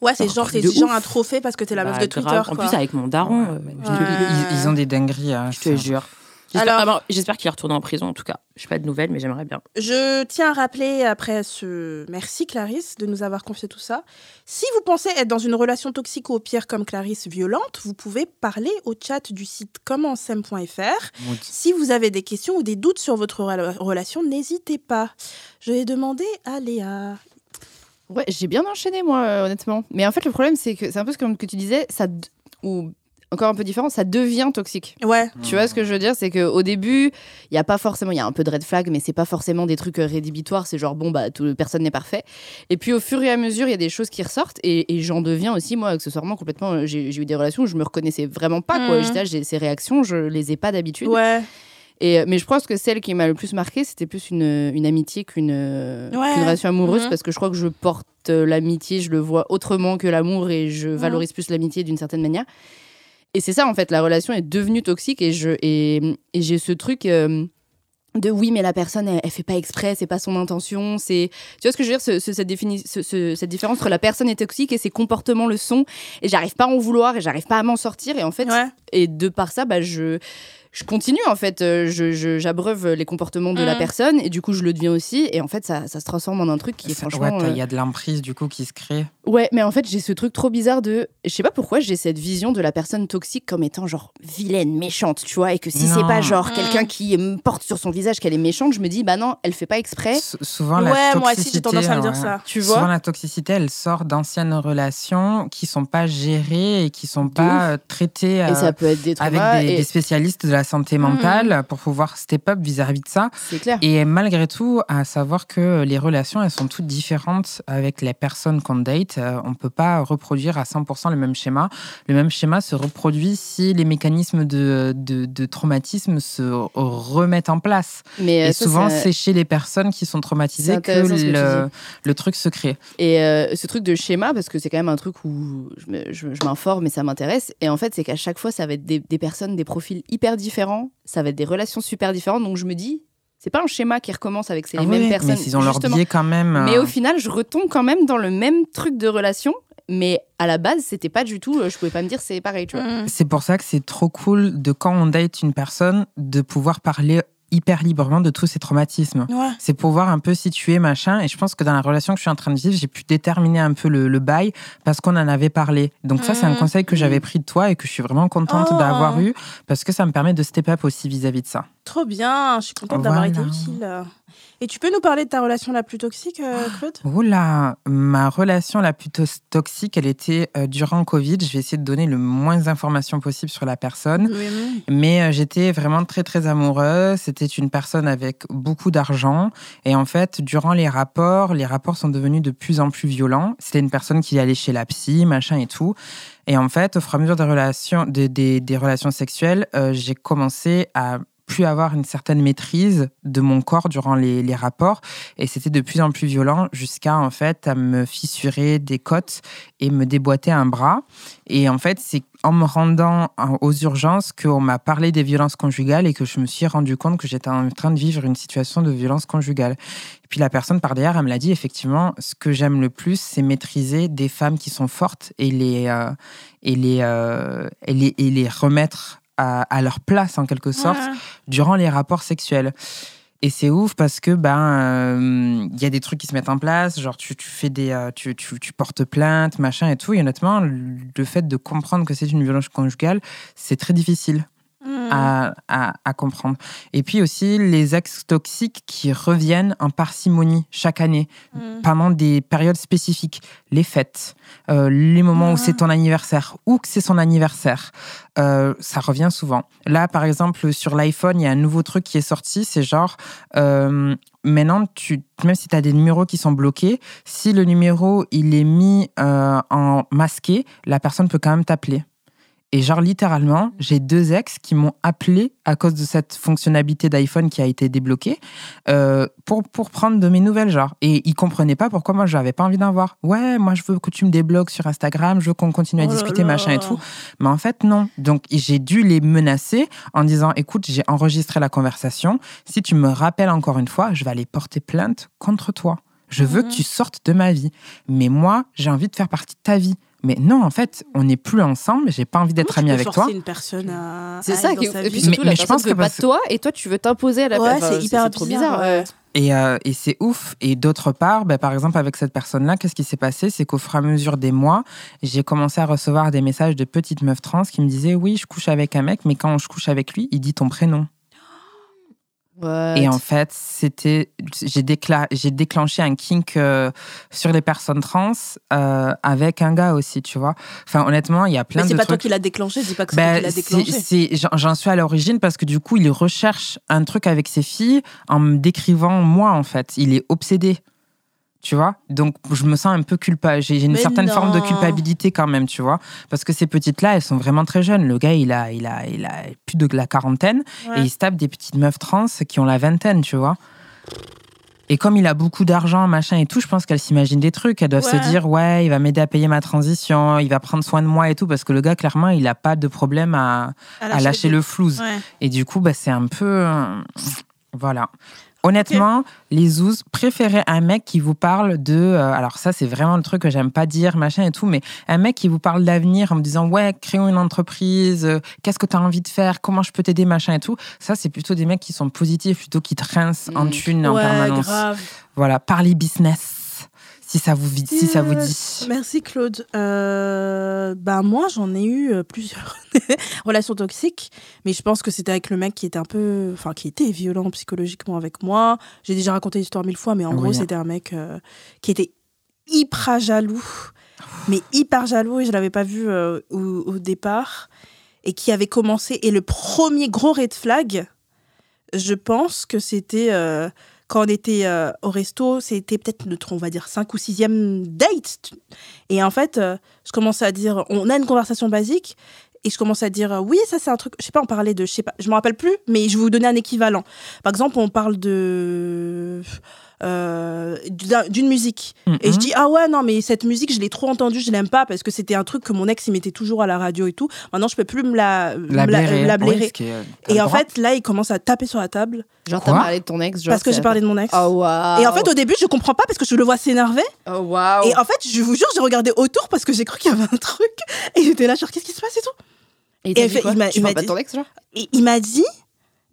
Ouais, c'est genre, de genre ouf. un trophée parce que t'es la meuf Bah, de grave. Twitter. En quoi. plus, avec mon daron. euh, Ils, ils ont des dingueries. hein, je te ça. jure. J'espère Alors- ah bon, j'espère qu'il retourne en prison, en tout cas. Je n'ai pas de nouvelles, mais j'aimerais bien. Je tiens à rappeler après ce merci Clarisse de nous avoir confié tout ça. Si vous pensez être dans une relation toxique ou au pire comme Clarisse violente, vous pouvez parler au chat du site commentsem.fr. Si vous avez des questions ou des doutes sur votre rela- relation, n'hésitez pas. Je vais demander à Léa. Ouais, j'ai bien enchaîné, moi, euh, honnêtement. Mais en fait, le problème, c'est que c'est un peu ce que, que tu disais, ça, ou encore un peu différent, ça devient toxique. Ouais. Tu vois ce que je veux dire? C'est qu'au début, il n'y a pas forcément, il y a un peu de red flag, mais c'est pas forcément des trucs euh, rédhibitoires. C'est genre, bon, bah, tout, personne n'est parfait. Et puis, au fur et à mesure, il y a des choses qui ressortent. Et, et j'en deviens aussi, moi, accessoirement, complètement. euh, J'ai eu des relations où je me reconnaissais vraiment pas, quoi. Mhm. J'étais j'ai ces réactions, je les ai pas d'habitude. Ouais. Et, euh, mais je pense que celle qui m'a le plus marqué, c'était plus une, une amitié qu'une Ouais. relation amoureuse, Mhm. parce que je crois que je porte l'amitié, je le vois autrement que l'amour, et je valorise plus l'amitié d'une certaine manière. Et c'est ça, en fait, la relation est devenue toxique, et je et, et j'ai ce truc. euh, de oui mais la personne elle, elle fait pas exprès c'est pas son intention c'est tu vois ce que je veux dire ce- ce- cette, défini- ce- ce- cette différence entre la personne est toxique et ses comportements le sont et j'arrive pas à en vouloir et j'arrive pas à m'en sortir et en fait Ouais. et de par ça, bah, je, je continue en fait. Euh, Je, je- j'abreuve les comportements de la Mhm. personne et du coup, je le deviens aussi. Et en fait, ça, ça se transforme en un truc qui est franchement. ouais, il euh, y a de l'emprise du coup qui se crée. Ouais, mais en fait, j'ai ce truc trop bizarre de. Je sais pas pourquoi j'ai cette vision de la personne toxique comme étant genre vilaine, méchante, tu vois. Et que si c'est pas genre Mhm. quelqu'un qui me porte sur son visage qu'elle est méchante, je me dis, bah non, elle fait pas exprès. S- souvent Ouais, la moi aussi, j'ai tendance à me dire toxicité, ça. Tu Souvent la toxicité, elle sort d'anciennes relations qui sont pas gérées et qui sont pas euh, traitées euh, Et ça peut être des avec des, et- des spécialistes de la santé mentale pour pouvoir step up vis-à-vis de ça. C'est clair. Et malgré tout, à savoir que les relations, elles sont toutes différentes avec les personnes qu'on date. Euh, on peut pas reproduire à 100% le même schéma. Le même schéma se reproduit si les mécanismes de, de, de traumatisme se remettent en place. Mais euh, Et ça, souvent, c'est- chez les personnes qui sont traumatisées que, le, le truc se crée. Et euh, ce truc de schéma, parce que c'est quand même un truc où je m'informe et ça m'intéresse. Et en fait, c'est qu'à chaque fois, ça va être des, des personnes, des profils hyper différents. Ça va être des relations super différentes. Donc je me dis, c'est pas un schéma qui recommence avec ces Ah mêmes oui, personnes. mais ils ont leur biais quand même. Mais euh, au final, je retombe quand même dans le même truc de relation. Mais à la base, c'était pas du tout. euh, Je pouvais pas me dire c'est pareil, tu vois. Mm. C'est pour ça que c'est trop cool de quand on date une personne de pouvoir parler hyper librement de tous ces traumatismes. Ouais. C'est pouvoir un peu situer machin. Et je pense que dans la relation que je suis en train de vivre, j'ai pu déterminer un peu le, le bail parce qu'on en avait parlé. Donc ça, c'est un Mhm. conseil que j'avais pris de toi et que je suis vraiment contente Oh. d'avoir eu parce que ça me permet de step up aussi vis-à-vis de ça. Trop bien, je suis contente d'avoir été utile. Et tu peux nous parler de ta relation la plus toxique, euh, Claude? Oula, ma relation la plus toxique, elle était euh, durant Covid. Je vais essayer de donner le moins d'informations possible sur la personne. Mais euh, j'étais vraiment très très amoureuse. C'était une personne avec beaucoup d'argent. Et en fait, durant les rapports, les rapports sont devenus de plus en plus violents. C'était une personne qui allait chez la psy, machin et tout. Et en fait, au fur et à mesure des relations, des, des- des relations sexuelles, euh, j'ai commencé à plus avoir une certaine maîtrise de mon corps durant les, rapports et c'était de plus en plus violent jusqu'à en fait à me fissurer des côtes et me déboîter un bras et en fait c'est en me rendant en- aux urgences qu'on m'a parlé des violences conjugales et que je me suis rendu compte que j'étais en train de vivre une situation de violence conjugale. Et puis la personne par derrière, elle me l'a dit, effectivement, ce que j'aime le plus, c'est maîtriser des femmes qui sont fortes et les, euh, euh, et les, et les remettre à, à leur place en quelque sorte durant les rapports sexuels. Et c'est ouf parce que ben euh, il y a des trucs qui se mettent en place, genre tu, tu fais des euh, tu, tu, tu portes plainte, machin et tout. Et honnêtement, le fait de comprendre que c'est une violence conjugale, c'est très difficile Mm. à, à, à comprendre. Et puis aussi les ex toxiques qui reviennent en parcimonie chaque année Mm. pendant des périodes spécifiques, les fêtes, euh, les moments où Ouais. c'est ton anniversaire ou que c'est son anniversaire, euh, ça revient souvent. Là, par exemple, sur l'iPhone, il y a un nouveau truc qui est sorti, c'est genre, euh, maintenant, tu, même si tu as des numéros qui sont bloqués, si le numéro, il est mis euh, en masqué, la personne peut quand même t'appeler. Et genre, littéralement, j'ai deux ex qui m'ont appelé à cause de cette fonctionnalité d'iPhone qui a été débloquée euh, pour, pour prendre de mes nouvelles, genre. Et ils comprenaient pas pourquoi moi, j'avais pas envie d'en voir. Ouais, moi, je veux que tu me débloques sur Instagram, je veux qu'on continue à Oh discuter, là. machin et tout. Mais en fait, non. Donc, j'ai dû les menacer en disant, écoute, j'ai enregistré la conversation. Si tu me rappelles encore une fois, je vais aller porter plainte contre toi. Je veux Mhm. que tu sortes de ma vie. Mais moi, j'ai envie de faire partie de ta vie. Mais non, en fait, on n'est plus ensemble, j'ai pas envie d'être amie avec toi. forcer une personne à. C'est ça, qui- et puis vie surtout, Mais- la mais je pense que pas parce- de toi et toi, tu veux t'imposer à la Ouais, personne. c'est hyper trop bizarre, bizarre. ouais. ouais. Et, euh, et c'est ouf. Et d'autre part, ben, par exemple, avec cette personne-là, qu'est-ce qui s'est passé? C'est qu'au fur et à mesure des mois, j'ai commencé à recevoir des messages de petites meufs trans qui me disaient Oui, je couche avec un mec, mais quand je couche avec lui, il dit ton prénom. What? Et en fait, c'était, j'ai, décla- j'ai déclenché un kink euh, sur les personnes trans euh, avec un gars aussi, tu vois. Enfin, honnêtement, il y a plein Mais de c'est pas toi qui l'as déclenché, dis pas que c'est toi Ben, qui l'as c'est- déclenché. c'est- j'en- j'en suis à l'origine parce que du coup, il recherche un truc avec ses filles en me décrivant moi, en fait. Il est obsédé. Tu vois Donc, je me sens un peu culpable. J'ai une Mais certaine forme de culpabilité quand même, tu vois Parce que ces petites-là, elles sont vraiment très jeunes. Le gars, il a, il a, il a plus de la quarantaine Ouais. et il se tape des petites meufs trans qui ont la vingtaine, tu vois et comme il a beaucoup d'argent, machin et tout, je pense qu'elles s'imaginent des trucs. Elles doivent Ouais. se dire, ouais, il va m'aider à payer ma transition, il va prendre soin de moi et tout, parce que le gars, clairement, il n'a pas de problème à, à lâcher le flouze. Ouais. Et du coup, bah, c'est un peu. euh, Voilà. Honnêtement, les zouz, préférez un mec qui vous parle de. euh, alors, ça, c'est vraiment le truc que j'aime pas dire, machin et tout, mais un mec qui vous parle d'avenir en me disant, ouais, créons une entreprise, euh, qu'est-ce que tu as envie de faire, comment je peux t'aider, machin et tout. Ça, c'est plutôt des mecs qui sont positifs plutôt qui te rincent en Mm. thunes en permanence. grave. Voilà, parlez business. Si ça vous, vi- si ça vous dit. Merci Claude. Euh, bah moi j'en ai eu euh, plusieurs [laughs] relations toxiques, mais je pense que c'était avec le mec qui était un peu, enfin qui était violent psychologiquement avec moi. J'ai déjà raconté l'histoire mille fois, mais en Oui. gros c'était un mec euh, qui était hyper jaloux, mais hyper jaloux et je l'avais pas vu euh, au, au départ et qui avait commencé et le premier gros red flag, je pense que c'était quand on était euh, au resto, c'était peut-être notre, on va dire, 5 ou 6e date. Et en fait, euh, je commençais à dire, on a une conversation basique, et je commençais à dire, euh, oui, ça c'est un truc, je sais pas, on parlait de, je sais pas, je me rappelle plus, mais je vais vous donner un équivalent. Par exemple, on parle de. Euh, d'un- d'une musique. Et je dis, ah ouais, non, mais cette musique, je l'ai trop entendue, je l'aime pas parce que c'était un truc que mon ex, il mettait toujours à la radio et tout. Maintenant, je peux plus me la, me La la- blairer. Oui, est- t'as et en droit. fait, là, il commence à taper sur la table Genre, t'as parlé de ton ex. Genre, parce que j'ai parlé de mon ex. Oh. Et en fait, au début, je comprends pas parce que je le vois s'énerver. Oh. Et en fait, je vous jure, j'ai regardé autour parce que j'ai cru qu'il y avait un truc. Et j'étais là, genre, qu'est-ce qui se passe et tout Et fait- il m'a- dit- Et il m'a dit,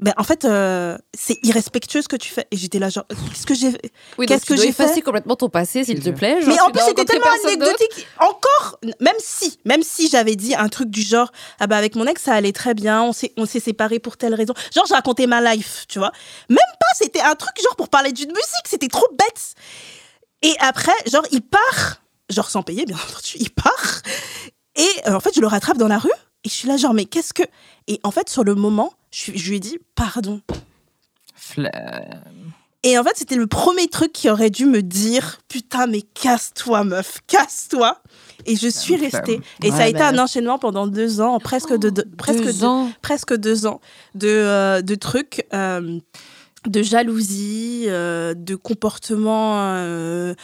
ben, en fait, euh, c'est irrespectueux ce que tu fais. Et j'étais là, genre, qu'est-ce que j'ai fait? Oui, Qu'est-ce que j'ai fait? complètement ton passé, s'il te plaît. genre, Mais en plus, c'était tellement anecdotique. Encore, même si, même si j'avais dit un truc du genre, ah bah avec mon ex, ça allait très bien, on s'est, on s'est séparés pour telle raison. Genre, j'ai raconté ma life, tu vois. Même pas, c'était un truc genre pour parler d'une musique, c'était trop bête. Et après, genre, il part, genre sans payer, bien entendu, il part. Et euh, en fait, je le rattrape dans la rue. Et je suis là, genre, mais qu'est-ce que. Et en fait, sur le moment, je, lui ai dit, pardon. Fla- Et en fait, c'était le premier truc qui aurait dû me dire Putain, mais casse-toi, meuf, casse-toi. Et je suis restée. Et ça a été bah. un enchaînement pendant deux ans, presque, de, de- presque, Deux deux, ans. presque deux ans de, euh, de trucs. euh, de jalousie, euh, de comportements euh,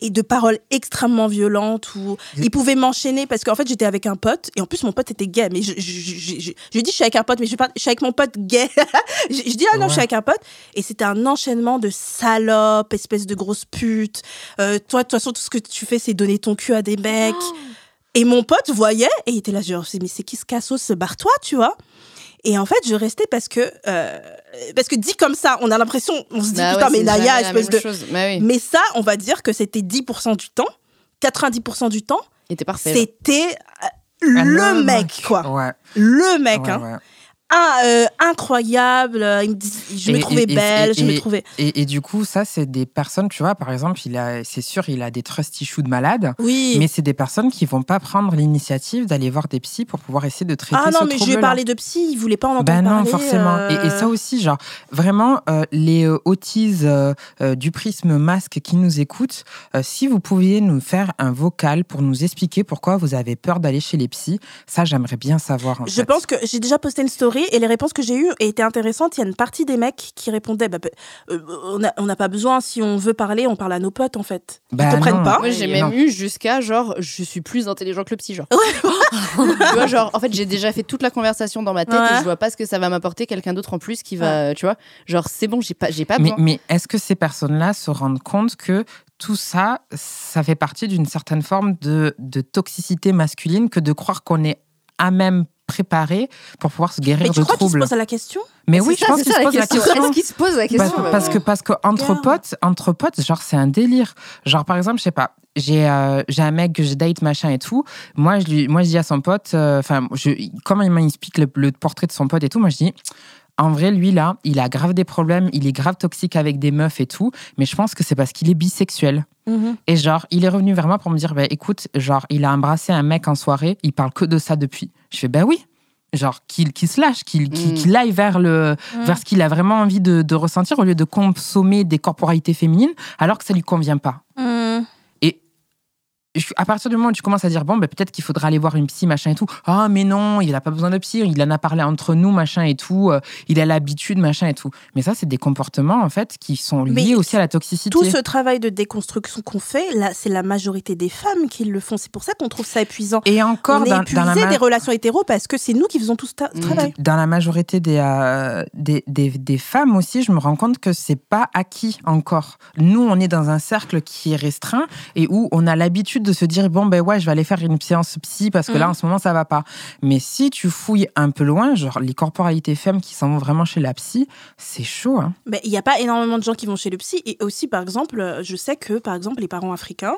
et de paroles extrêmement violentes où il pouvait m'enchaîner parce qu'en fait j'étais avec un pote et en plus mon pote était gay. Mais je, je, je, je- je- je dis je suis avec un pote mais je, suis pas- je suis avec mon pote gay. [laughs] Je, je dis ah non je suis avec un pote. Et c'était un enchaînement de salopes espèce de grosse pute Euh, toi de toute façon tout ce que tu fais c'est donner ton cul à des mecs. Et mon pote voyait et il était là genre mais c'est qui ce cassos? Barre-toi tu vois et en fait, je restais parce que, euh, parce que dit comme ça, on a l'impression, on se dit Bah putain, ouais, mais Naya, espèce de. Bah oui. Mais ça, on va dire que c'était 10% du temps, 90% du temps, Il était parfait. genre. c'était euh, le mec, quoi. Ouais. Le mec, ouais, hein. Ah, euh, incroyable. euh, il me dit- je me trouvais et- belle, et- je me trouvais. Et, du coup, ça, c'est des personnes, tu vois, par exemple, il a, c'est sûr, il a des trust issues de malade, Oui. mais c'est des personnes qui vont pas prendre l'initiative d'aller voir des psys pour pouvoir essayer de traiter ah non, ce mais je lui ai parlé de psy, il voulait pas en entendre Ben non, forcément. Et, et euh, ça aussi, genre, vraiment, euh, les euh, du prisme masque qui nous écoutent, si vous pouviez nous faire un vocal pour nous expliquer pourquoi vous avez peur d'aller chez les psys, ça, j'aimerais bien savoir. En Je fait. pense que j'ai déjà posté une story et les réponses que j'ai eues étaient intéressantes. Il y a une partie des mecs qui répondaient bah, bah, euh, on n'a pas besoin, si on veut parler, on parle à nos potes en fait. Ils Bah comprennent non. pas. Moi, j'ai même non. eu jusqu'à genre, je suis plus intelligent que le psy, genre. [laughs] tu vois, genre, en fait, j'ai déjà fait toute la conversation dans ma tête Ouais. et je vois pas ce que ça va m'apporter quelqu'un d'autre en plus qui va, tu vois. Genre, c'est bon, j'ai pas, j'ai pas Mais, besoin. mais est-ce que ces personnes-là se rendent compte que tout ça, ça fait partie d'une certaine forme de, de toxicité masculine que de croire qu'on est à même préparé pour pouvoir se guérir Mais tu de crois qu'il se troubles. pose la question Mais oui, C'est je ça, pense qu'il ça se pose la question. Est-ce qu'il se pose la Parce, question parce que parce que entre potes, entre potes, genre c'est un délire. Genre par exemple, je sais pas, j'ai euh, j'ai un mec que je date machin et tout. Moi je lui, moi je dis à son pote, euh, enfin je comment il m'explique le, le portrait de son pote et tout, moi je dis. En vrai, lui, là, il a grave des problèmes, il est grave toxique avec des meufs et tout, mais je pense que c'est parce qu'il est bisexuel. Et genre, il est revenu vers moi pour me dire, bah, écoute, genre, il a embrassé un mec en soirée, il parle que de ça depuis. Je fais, ben oui. Genre, qu'il qu'il se lâche, qu'il qu'il- aille vers, le, vers ce qu'il a vraiment envie de, de ressentir au lieu de consommer des corporalités féminines alors que ça lui convient pas. Hum. À partir du moment où tu commences à dire, bon, ben, peut-être qu'il faudra aller voir une psy, machin et tout. Ah, mais non, il n'a pas besoin de psy, il en a parlé entre nous, machin et tout. euh, il a l'habitude, machin et tout. Mais ça, c'est des comportements, en fait, qui sont liés Mais aussi à la toxicité. Tout ce travail de déconstruction qu'on fait, là, c'est la majorité des femmes qui le font. C'est pour ça qu'on trouve ça épuisant. Et encore, on est dans, épuisé dans la ma- des relations hétéros parce que c'est nous qui faisons tout ce, travail. dans la majorité des, euh, des, des, des femmes aussi, je me rends compte que c'est pas acquis encore. Nous, on est dans un cercle qui est restreint et où on a l'habitude de se dire bon ben ouais, je vais aller faire une séance psy parce que là Mhm. en ce moment ça va pas. Mais si tu fouilles un peu loin, genre les corporalités femmes qui s'en vont vraiment chez la psy, c'est chaud. Hein. Mais il n'y a pas énormément de gens qui vont chez le psy. Et aussi, par exemple, euh, je sais que, par exemple, les parents africains,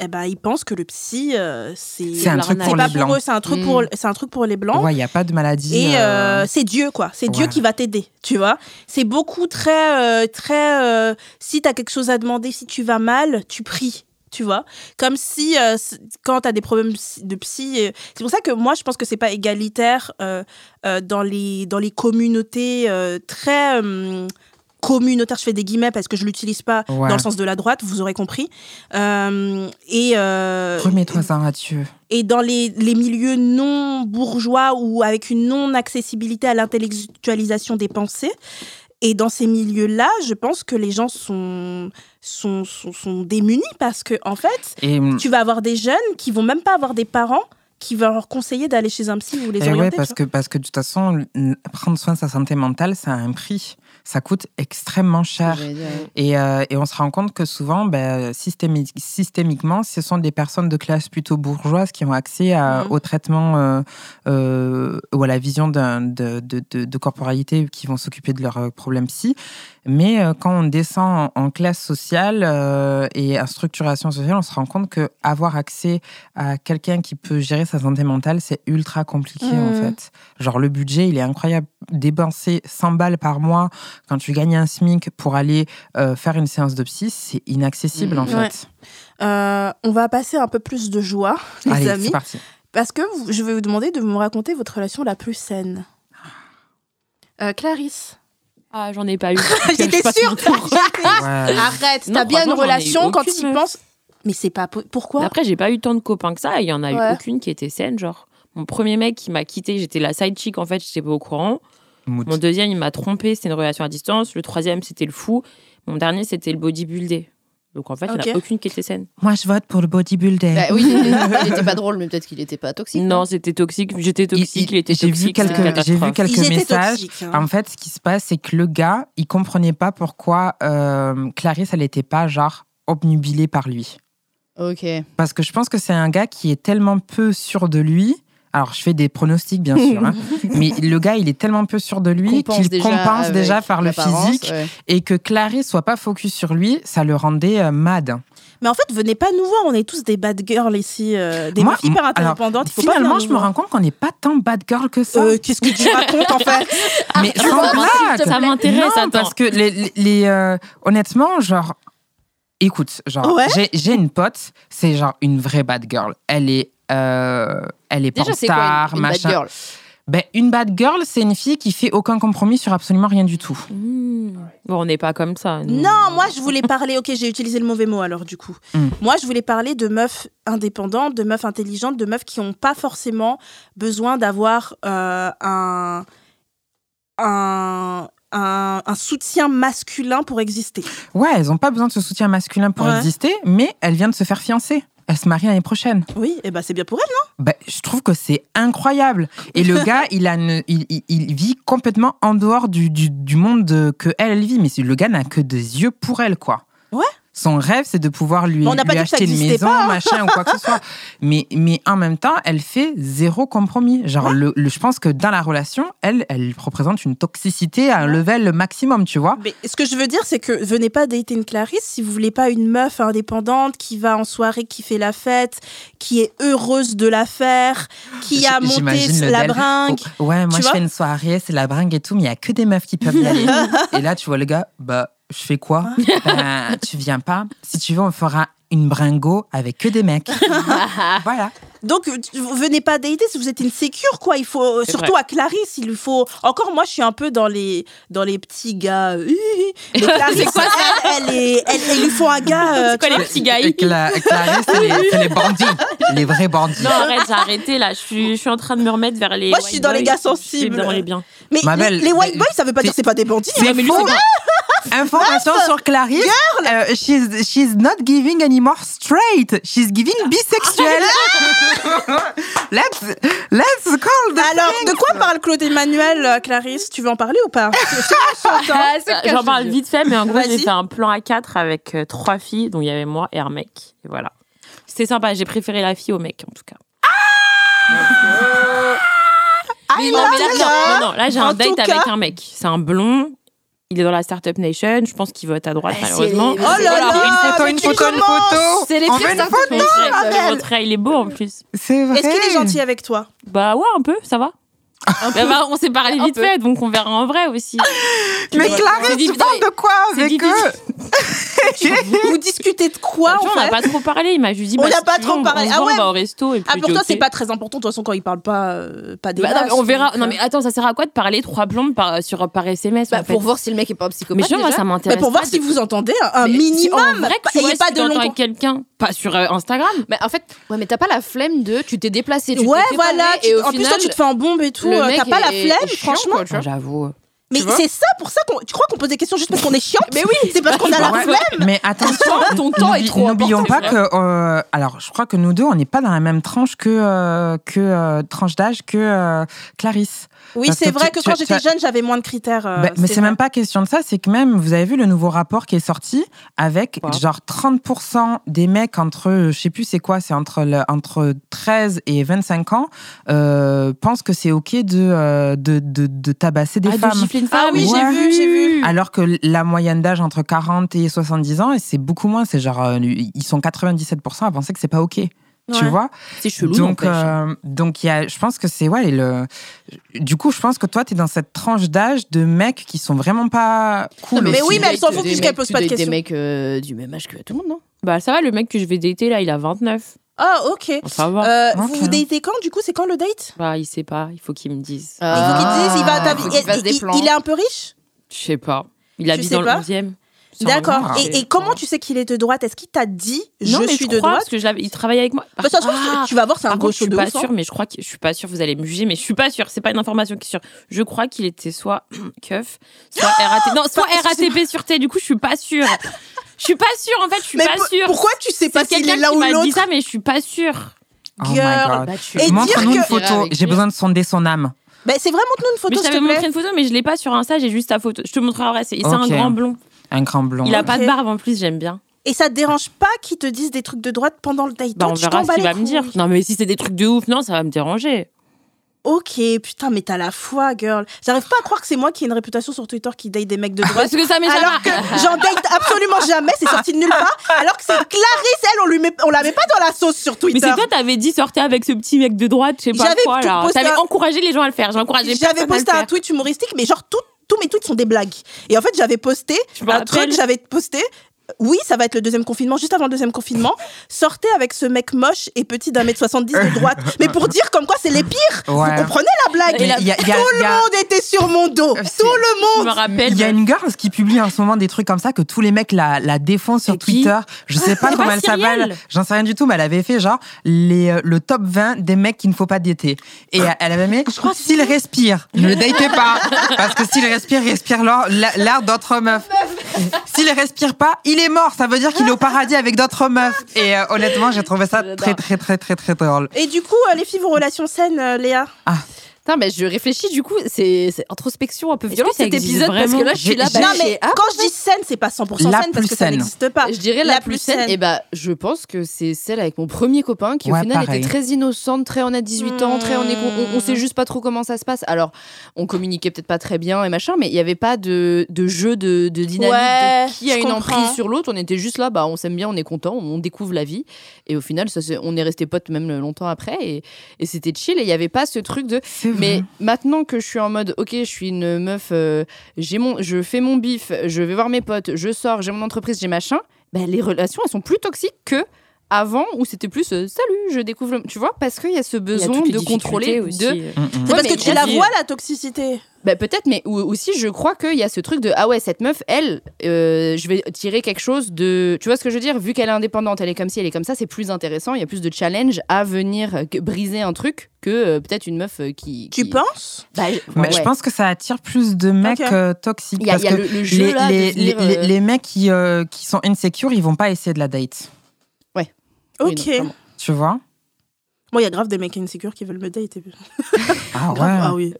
eh ben, ils pensent que le psy, euh, c'est. C'est un truc pour pas les blancs. pour eux, c'est un truc Mm. pour, c'est un truc pour les blancs. Ouais, il y a pas de maladie. Et euh, euh, c'est Dieu, quoi. C'est Dieu ouais. qui va t'aider, tu vois. C'est beaucoup très, euh, très. euh, si t'as quelque chose à demander, si tu vas mal, tu pries, tu vois. Comme si euh, quand t'as des problèmes de psy, euh, c'est pour ça que moi je pense que c'est pas égalitaire euh, dans les dans les communautés très euh, communautaires. Je fais des guillemets parce que je l'utilise pas Ouais. dans le sens de la droite, vous aurez compris. Euh, et Remets-toi-en à Dieu. et dans les, les milieux non bourgeois ou avec une non-accessibilité à l'intellectualisation des pensées. Et dans ces milieux-là, je pense que les gens sont, sont, sont, sont démunis parce que, en fait, Et, tu vas avoir des jeunes qui vont même pas avoir des parents qui vont leur conseiller d'aller chez un psy ou les Eh orienter. tu parce que, parce que de toute façon, prendre soin de sa santé mentale, ça a un prix. Ça coûte extrêmement cher. Dire. Et, euh, et on se rend compte que souvent, ben, systémi- systémiquement, ce sont des personnes de classe plutôt bourgeoise qui ont accès à- Mhm. au traitement euh, euh, ou à la vision de, de, de, de corporalité qui vont s'occuper de leurs problèmes psy. Mais euh, quand on descend en, classe sociale euh, et en structuration sociale, on se rend compte que avoir accès à quelqu'un qui peut gérer sa santé mentale, c'est ultra compliqué en Mhm. fait. Genre le budget, il est incroyable. Dépenser 100 balles par mois quand tu gagnes un SMIC pour aller euh, faire une séance de psy, c'est inaccessible Mhm. en fait. Ouais. Euh, on va passer un peu plus de joie, [laughs] les Allez, amis, c'est parti. parce que je vais vous demander de me raconter votre relation la plus saine. Euh, Clarisse. Ah, j'en ai pas eu. [laughs] [laughs] J'étais sûre. Arrête, t'as bien une relation quand tu penses. Mais c'est pas po- pourquoi? Après, j'ai pas eu tant de copains que ça. Il y en a Ouais. eu aucune qui était saine. Genre, mon premier mec qui m'a quitté, j'étais la side chick en fait, j'étais pas au courant. Mon deuxième, il m'a trompé, c'était une relation à distance. Le troisième, c'était le fou. Mon dernier, c'était le bodybuildé. Donc en fait, il n'y en a aucune qui était saine. Moi, je vote pour le bodybuilder. Bah oui, il était, il était pas drôle, mais peut-être qu'il était pas toxique. Non, c'était toxique. J'étais toxique, il, était J'ai toxique. vu quelques, j'ai vu quelques messages. hein. En fait, ce qui se passe, c'est que le gars, il comprenait pas pourquoi euh, Clarisse, elle n'était pas genre obnubilée par lui. Ok. Parce que je pense que c'est un gars qui est tellement peu sûr de lui. Alors, je fais des pronostics, bien sûr. hein. [laughs] mais le gars, il est tellement peu sûr de lui Compense qu'il déjà compense déjà par le physique. ouais. Et que Clarisse soit pas focus sur lui, ça le rendait euh, mad. Mais en fait, venez pas nous voir, on est tous des bad girls ici, euh, des meufs hyper alors, indépendantes. il faut pas Finalement, je me rends compte qu'on n'est pas tant bad girl que ça. Euh, Qu'est-ce que tu [laughs] racontes en fait? Mais Ah, sans ça blague. Ça m'intéresse, parce que les, les- les, euh, honnêtement, genre, écoute, genre, Ouais. j'ai une pote, c'est genre une vraie bad girl. Elle est, euh, elle est Déjà, c'est quoi star, une, une bad machin. girl Ben, une bad girl, c'est une fille qui fait aucun compromis sur absolument rien du tout. Mmh. Bon, on n'est pas comme ça. nous. Non, moi je voulais parler. Ok, j'ai utilisé le mauvais mot alors du coup. Mm. Moi je voulais parler de meufs indépendantes, de meufs intelligentes, de meufs qui n'ont pas forcément besoin d'avoir euh, un, un, un, un soutien masculin pour exister. Ouais, elles ont pas besoin de ce soutien masculin pour Ouais. exister, mais elle vient de se faire fiancer. Elle se marie l'année prochaine. Oui, et ben c'est bien pour elle. Ben, je trouve que c'est incroyable. Et le [laughs] gars, il, a il, il- il vit complètement en dehors du, du, du monde de- que elle, elle vit. Mais le gars n'a que des yeux pour elle, quoi. Ouais. Son rêve, c'est de pouvoir lui, On pas acheter une maison, pas, hein. machin ou quoi que ce soit. [laughs] Mais, mais en même temps, elle fait zéro compromis. Genre, le, le- je pense que dans la relation, elle, elle représente une toxicité à un level maximum, tu vois. Mais ce que je veux dire, c'est que venez pas dater une Clarisse si vous voulez pas une meuf indépendante qui va en soirée, qui fait la fête, qui est heureuse de la faire, qui a monté la Del. bringue. Oh, ouais, moi Tu je fais une soirée, c'est la bringue et tout, mais il y a que des meufs qui peuvent y aller. [laughs] et là, tu vois le gars, bah, je fais quoi Ben, Tu viens pas. Si tu veux, on fera une bringo avec que des mecs. [laughs] voilà. Donc, euh, vous venez pas dater si vous êtes insécure, quoi. Il faut, euh, surtout à Clarisse, il lui faut. Encore, moi, je suis un peu dans les, dans les petits gars. euh, [laughs] Mais Clarisse, elle, elle est, elle, il lui faut un gars. euh, C'est quoi les petits gars Cla- Clarisse, c'est les, c'est les bandits. Les vrais bandits. Non, arrête, j'ai arrêté là. Je suis, je suis en train de me remettre vers les. Moi, je suis white dans les gars Je suis sensibles. dans les biens. Mais les, belle, les white boys, ça veut pas dire que c'est pas des bandits. C'est hein. mais lui, faux. c'est Information sur Clarisse. euh, she's, she's not giving anymore straight. She's giving bisexuel. [laughs] [laughs] let's, let's call the Alors, de quoi parle Claude Emmanuel, euh, Clarisse? Tu veux en parler ou pas? [laughs] Ah, J'en parle vite fait, mais en gros, j'ai fait un plan à 4 avec euh, trois filles, dont il y avait moi et un mec. Et voilà. C'était sympa, j'ai préféré la fille au mec, en tout cas. I non, love mais là, non, non, non, là, j'ai un date cas- avec un mec. C'est un blond. Il est dans la Startup Nation. Je pense qu'il vote à droite, c'est malheureusement. les- Oh là là, une photo, une photo, une photo. C'est les On pires veut une startups. photo. Je belle. voterai, il est beau en plus. C'est vrai. Est-ce qu'il est gentil avec toi? Bah ouais, un peu, ça va. Bah, bah, on s'est parlé vite fait, donc on verra en vrai aussi. [laughs] Mais Clarisse, tu parles de quoi avec eux [laughs] Vous discutez de quoi Bah, en on n'a pas trop parlé. Il m'a juste dit. On bah, n'a si pas trop parlé. Ah ouais. on va au resto. Et puis Ah, pour toi, c'est pas très important. De toute façon, quand il parle pas, euh, pas des Bah, non, mais on verra. donc, Non euh, mais attends, ça sert à quoi de parler trois blondes par, sur, par SMS Bah, en fait pour voir si le mec est pas un Mais psychopathe. déjà. ça Mais m'intéresse. pour voir si vous entendez un, Mais minimum. vrai, que tu Ayez vois, pas de long. avec quelqu'un, pas sur euh, Instagram. Mais en fait, ouais, mais t'as pas la flemme de. Tu t'es déplacé. Ouais, voilà. Et en plus, toi, tu te fais en bombe et tout. Euh, T'as pas la flemme, franchement. J'avoue. Mais c'est ça, pour ça qu'on. Tu crois qu'on pose des questions juste parce qu'on est chiante Mais oui, c'est parce qu'on a la Ouais, flemme. Mais attention, ton temps est trop N'oublions pas que, euh, alors, je crois que nous deux, on n'est pas dans la même tranche que euh, que euh, tranche d'âge que euh, Clarisse. Oui, c'est que vrai tu- que quand j'étais jeune, j'avais moins de critères. euh, Ben, mais c'est même pas question de ça, c'est que même, vous avez vu le nouveau rapport qui est sorti avec Quoi genre 30% des mecs entre, je sais plus c'est quoi, c'est entre, le- entre 13 et 25 ans, euh, pensent que c'est ok de, euh, de, de, de tabasser des Ah, femmes. Une Ah oui, j'ai Ouais. vu, j'ai vu. Alors que la moyenne d'âge entre 40 et 70 ans, et c'est beaucoup moins, c'est genre, euh, ils sont 97% à penser que c'est pas ok. Tu Ouais. vois? C'est chelou. donc, euh, donc il y a, je pense que c'est ouais. Le, du coup, je pense que toi, tu es dans cette tranche d'âge de mecs qui sont vraiment pas cool. mais oui, mais elle s'en fout puisqu'elle pose pas de questions. Des mecs euh, du même âge que tout le monde, non? Bah ça va, le mec que je vais dater là, il a 29. Ah, ok. Ça va. Euh. Vous vous datez quand Du coup, c'est quand le date? Bah il sait pas, il faut qu'il me dise. Il faut qu'il te dise, il va. Ah, faut il- des il- plans. il est un peu riche? Je sais pas. Il habite dans pas? le 11e. D'accord. Ah. Et, et comment tu sais qu'il est de droite? Est-ce qu'il t'a dit non, je mais suis je de crois, droite parce que je il travaille avec moi. Bah, De toute façon, Ah, tu vas voir, c'est un Par gros contre, je suis de pas hein. sûre, mais je crois que je suis pas sûre. Vous allez me juger, mais je suis pas sûre. C'est pas une information qui est sûre. Je crois qu'il était soit [clears throat] keuf, soit RATP. Non, soit RATP sur T. Du coup, je suis pas sûre. [laughs] Je suis pas sûre. En fait, je suis Mais pas sûre. pourquoi tu sais pas s'il quelqu'un est là qui ou m'a dit l'autre ça, mais je suis pas sûre. Oh my Girl. God. Bah, tu- Et Montre-nous une photo. J'ai besoin de sonder son âme. Bah, c'est vraiment nous une Mais photo, je s'il te t'avais montré une photo, mais je l'ai pas sur Insta. J'ai juste ta photo. Je te montrerai après. C'est un grand blond. Un grand blond. Il a pas de barbe en plus. J'aime bien. Et ça te dérange pas qu'ils te disent des trucs de droite pendant le date Bah, on verra ce qu'il va me dire. Non, mais si c'est des trucs de ouf, non, ça va me déranger. Ok, putain, mais t'as la foi, girl. J'arrive pas à croire que c'est moi qui ai une réputation sur Twitter qui date des mecs de droite. [laughs] Parce que ça m'est Alors que j'en date absolument jamais, c'est sorti de nulle part. Alors que c'est Clarisse, elle, on, lui met, on la met pas dans la sauce sur Mais Twitter. c'est toi, t'avais dit sortez avec ce petit mec de droite, je sais pas quoi là. T'avais un- encouragé les gens à le faire. J'ai encouragé J'avais posté un tweet humoristique, mais genre tout- tous mes tweets sont des blagues. Et en fait, j'avais posté Je un truc, j'avais posté. Oui, ça va être le deuxième confinement, juste avant le deuxième confinement. Sortez avec ce mec moche et petit d'un mètre 70 de droite. [laughs] Mais pour dire comme quoi c'est les pires. Ouais. Vous comprenez la blague Et la- Il y a- il y a- Tout le a- monde était sur mon dos. C'est- Tout le Je monde. me rappelle. Il y a une girl qui publie en ce moment des trucs comme ça que tous les mecs la, la défoncent sur Twitter. Je sais pas comment pas elle s'appelle. J'en sais rien du tout, mais elle avait fait genre les, euh, le top 20 des mecs qu'il ne faut pas dater. Et euh, elle avait mis s'il respire, ne le datez pas. [laughs] Parce que s'il respire, il respire l'air l'air d'autres meufs. S'il respire pas, il est mort. Ça veut dire qu'il est au paradis avec d'autres meufs. Et euh, honnêtement, j'ai trouvé ça très, très, très, très, très drôle. Et du coup, euh, les filles, vos relations saines, euh, Léa? Putain, mais je réfléchis du coup, c'est c'est introspection un peu violente que ça cet existe épisode parce que vraiment là je suis là, J'ai- bah, non, je mais fais, ah, quand je dis saine, c'est pas 100% La saine parce plus que ça saine. n'existe pas. Je dirais la, La plus plus saine. saine. Et bah, je pense que c'est celle avec mon premier copain qui Ouais, au final pareil. était très innocente, très on a 18 ans, très on est on, on sait juste pas trop comment ça se passe. Alors, on communiquait peut-être pas très bien et machin, mais il y avait pas de, de jeu de, de dynamique Ouais, de qui a je une comprends. emprise sur l'autre. On était juste là, bah on s'aime bien, on est content, on découvre la vie. Et au final, ça, c'est- on est resté potes même longtemps après et, et c'était chill. Et il y avait pas ce truc de C'est. Mais maintenant que je suis en mode, ok, je suis une meuf, euh, j'ai mon, je fais mon bif, je vais voir mes potes, je sors, j'ai mon entreprise, j'ai machin, ben, les relations, elles sont plus toxiques que avant où c'était plus euh, salut, je découvre, le- tu vois, parce qu'il y a ce a besoin de contrôler, difficultés de, aussi. Mm, mm. C'est Ouais, parce que tu la vois, la toxicité. ben, peut-être, mais aussi je crois qu'il y a ce truc de ah ouais cette meuf, elle, euh, je vais tirer quelque chose de, tu vois ce que je veux dire, vu qu'elle est indépendante, elle est comme ci, elle est comme ça, c'est plus intéressant, il y a plus de challenge à venir euh, briser un truc que euh, peut-être une meuf euh, qui. Tu penses? Bah, Mais ouais. je pense que ça attire plus de mecs euh, toxiques. Il y a, parce il y a que le, le jeu les, là. les, les- euh, mecs qui, euh, qui sont insecures, ils vont pas essayer de la date. Oui, Ok. non. Tu vois? Moi, il y a grave des mecs insécures qui veulent me date. [laughs] Ah ouais. Ah oui.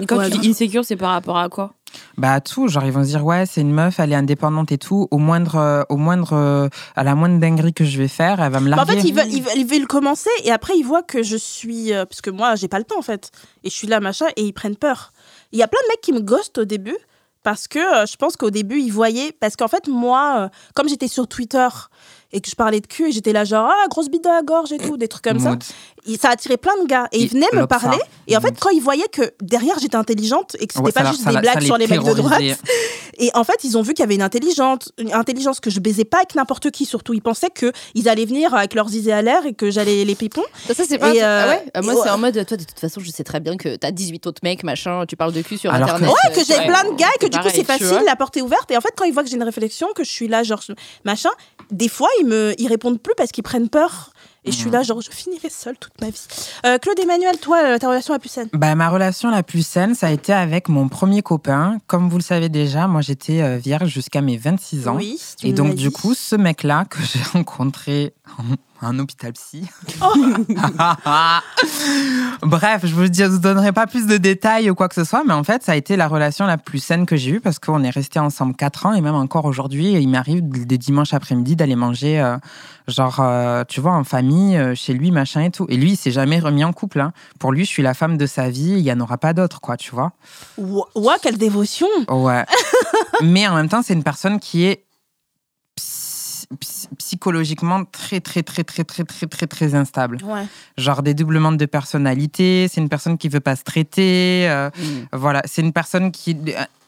Et Quand Ouais, tu dis insécure, c'est par rapport à quoi? Bah tout, genre ils vont se dire ouais c'est une meuf, elle est indépendante et tout. Au moindre, euh, au moindre, euh, à la moindre dinguerie que je vais faire, elle va me Bah, en larguer. fait, ils veulent, ils, veulent, ils veulent commencer et après, ils voient que je suis. euh, parce que moi, j'ai pas le temps en fait. Et je suis là, machin, et ils prennent peur. Il y a plein de mecs qui me ghostent au début parce que euh, je pense qu'au début, ils voyaient. Parce qu'en fait, moi, euh, comme j'étais sur Twitter et que je parlais de cul et j'étais là, genre, ah, grosse bite dans la gorge et tout, des trucs comme ça, ça attirait plein de gars. Et ils venaient me l'Oxa. parler. Et en fait, quand ils voyaient que derrière, j'étais intelligente et que c'était Ouais, pas juste ça des la- blagues les sur les mecs de droite, [laughs] et en fait, ils ont vu qu'il y avait une intelligence, une intelligence que je baisais pas avec n'importe qui. Surtout, ils pensaient que ils allaient venir avec leurs idées à l'air et que j'allais les pipons. Ça, ça, c'est pas. Euh, ah ouais Euh, Moi, c'est ouais. en mode, toi, de toute façon, je sais très bien que t'as 18 autres mecs, machin, tu parles de cul sur Alors que- internet. Ouais, que j'ai ouais. plein de gars et que du coup c'est facile, la porte est ouverte. Et en fait, quand ils voient que j'ai une réflexion, que je suis là, genre machin, des fois ils me, ils répondent plus parce qu'ils prennent peur. Et je suis là, genre je finirai seule toute ma vie. Euh, Claude Emmanuel, toi, euh, ta relation la plus saine Bah, ma relation la plus saine, ça a été avec mon premier copain. Comme vous le savez déjà, moi j'étais euh, vierge jusqu'à mes 26 ans. Oui. Et donc du coup, ce mec-là que [laughs] j'ai rencontré en un hôpital psy. Oh. [laughs] Bref, je vous, dis- je vous donnerai pas plus de détails ou quoi que ce soit, mais en fait, ça a été la relation la plus saine que j'ai eue parce qu'on est resté ensemble 4 ans et même encore aujourd'hui, il m'arrive des dimanches après-midi d'aller manger, euh, genre, euh, tu vois, en famille, euh, chez lui, machin et tout. Et lui, il s'est jamais remis en couple. hein. Pour lui, je suis la femme de sa vie, il y en aura pas d'autre, quoi, tu vois. Ouah, quelle dévotion Ouais. [laughs] Mais en même temps, c'est une personne qui est psychologiquement très, très, très, très, très, très, très, très instable. Ouais. Genre des doublements de personnalité, c'est une personne qui veut pas se traiter. euh, Mm. voilà, c'est une personne qui.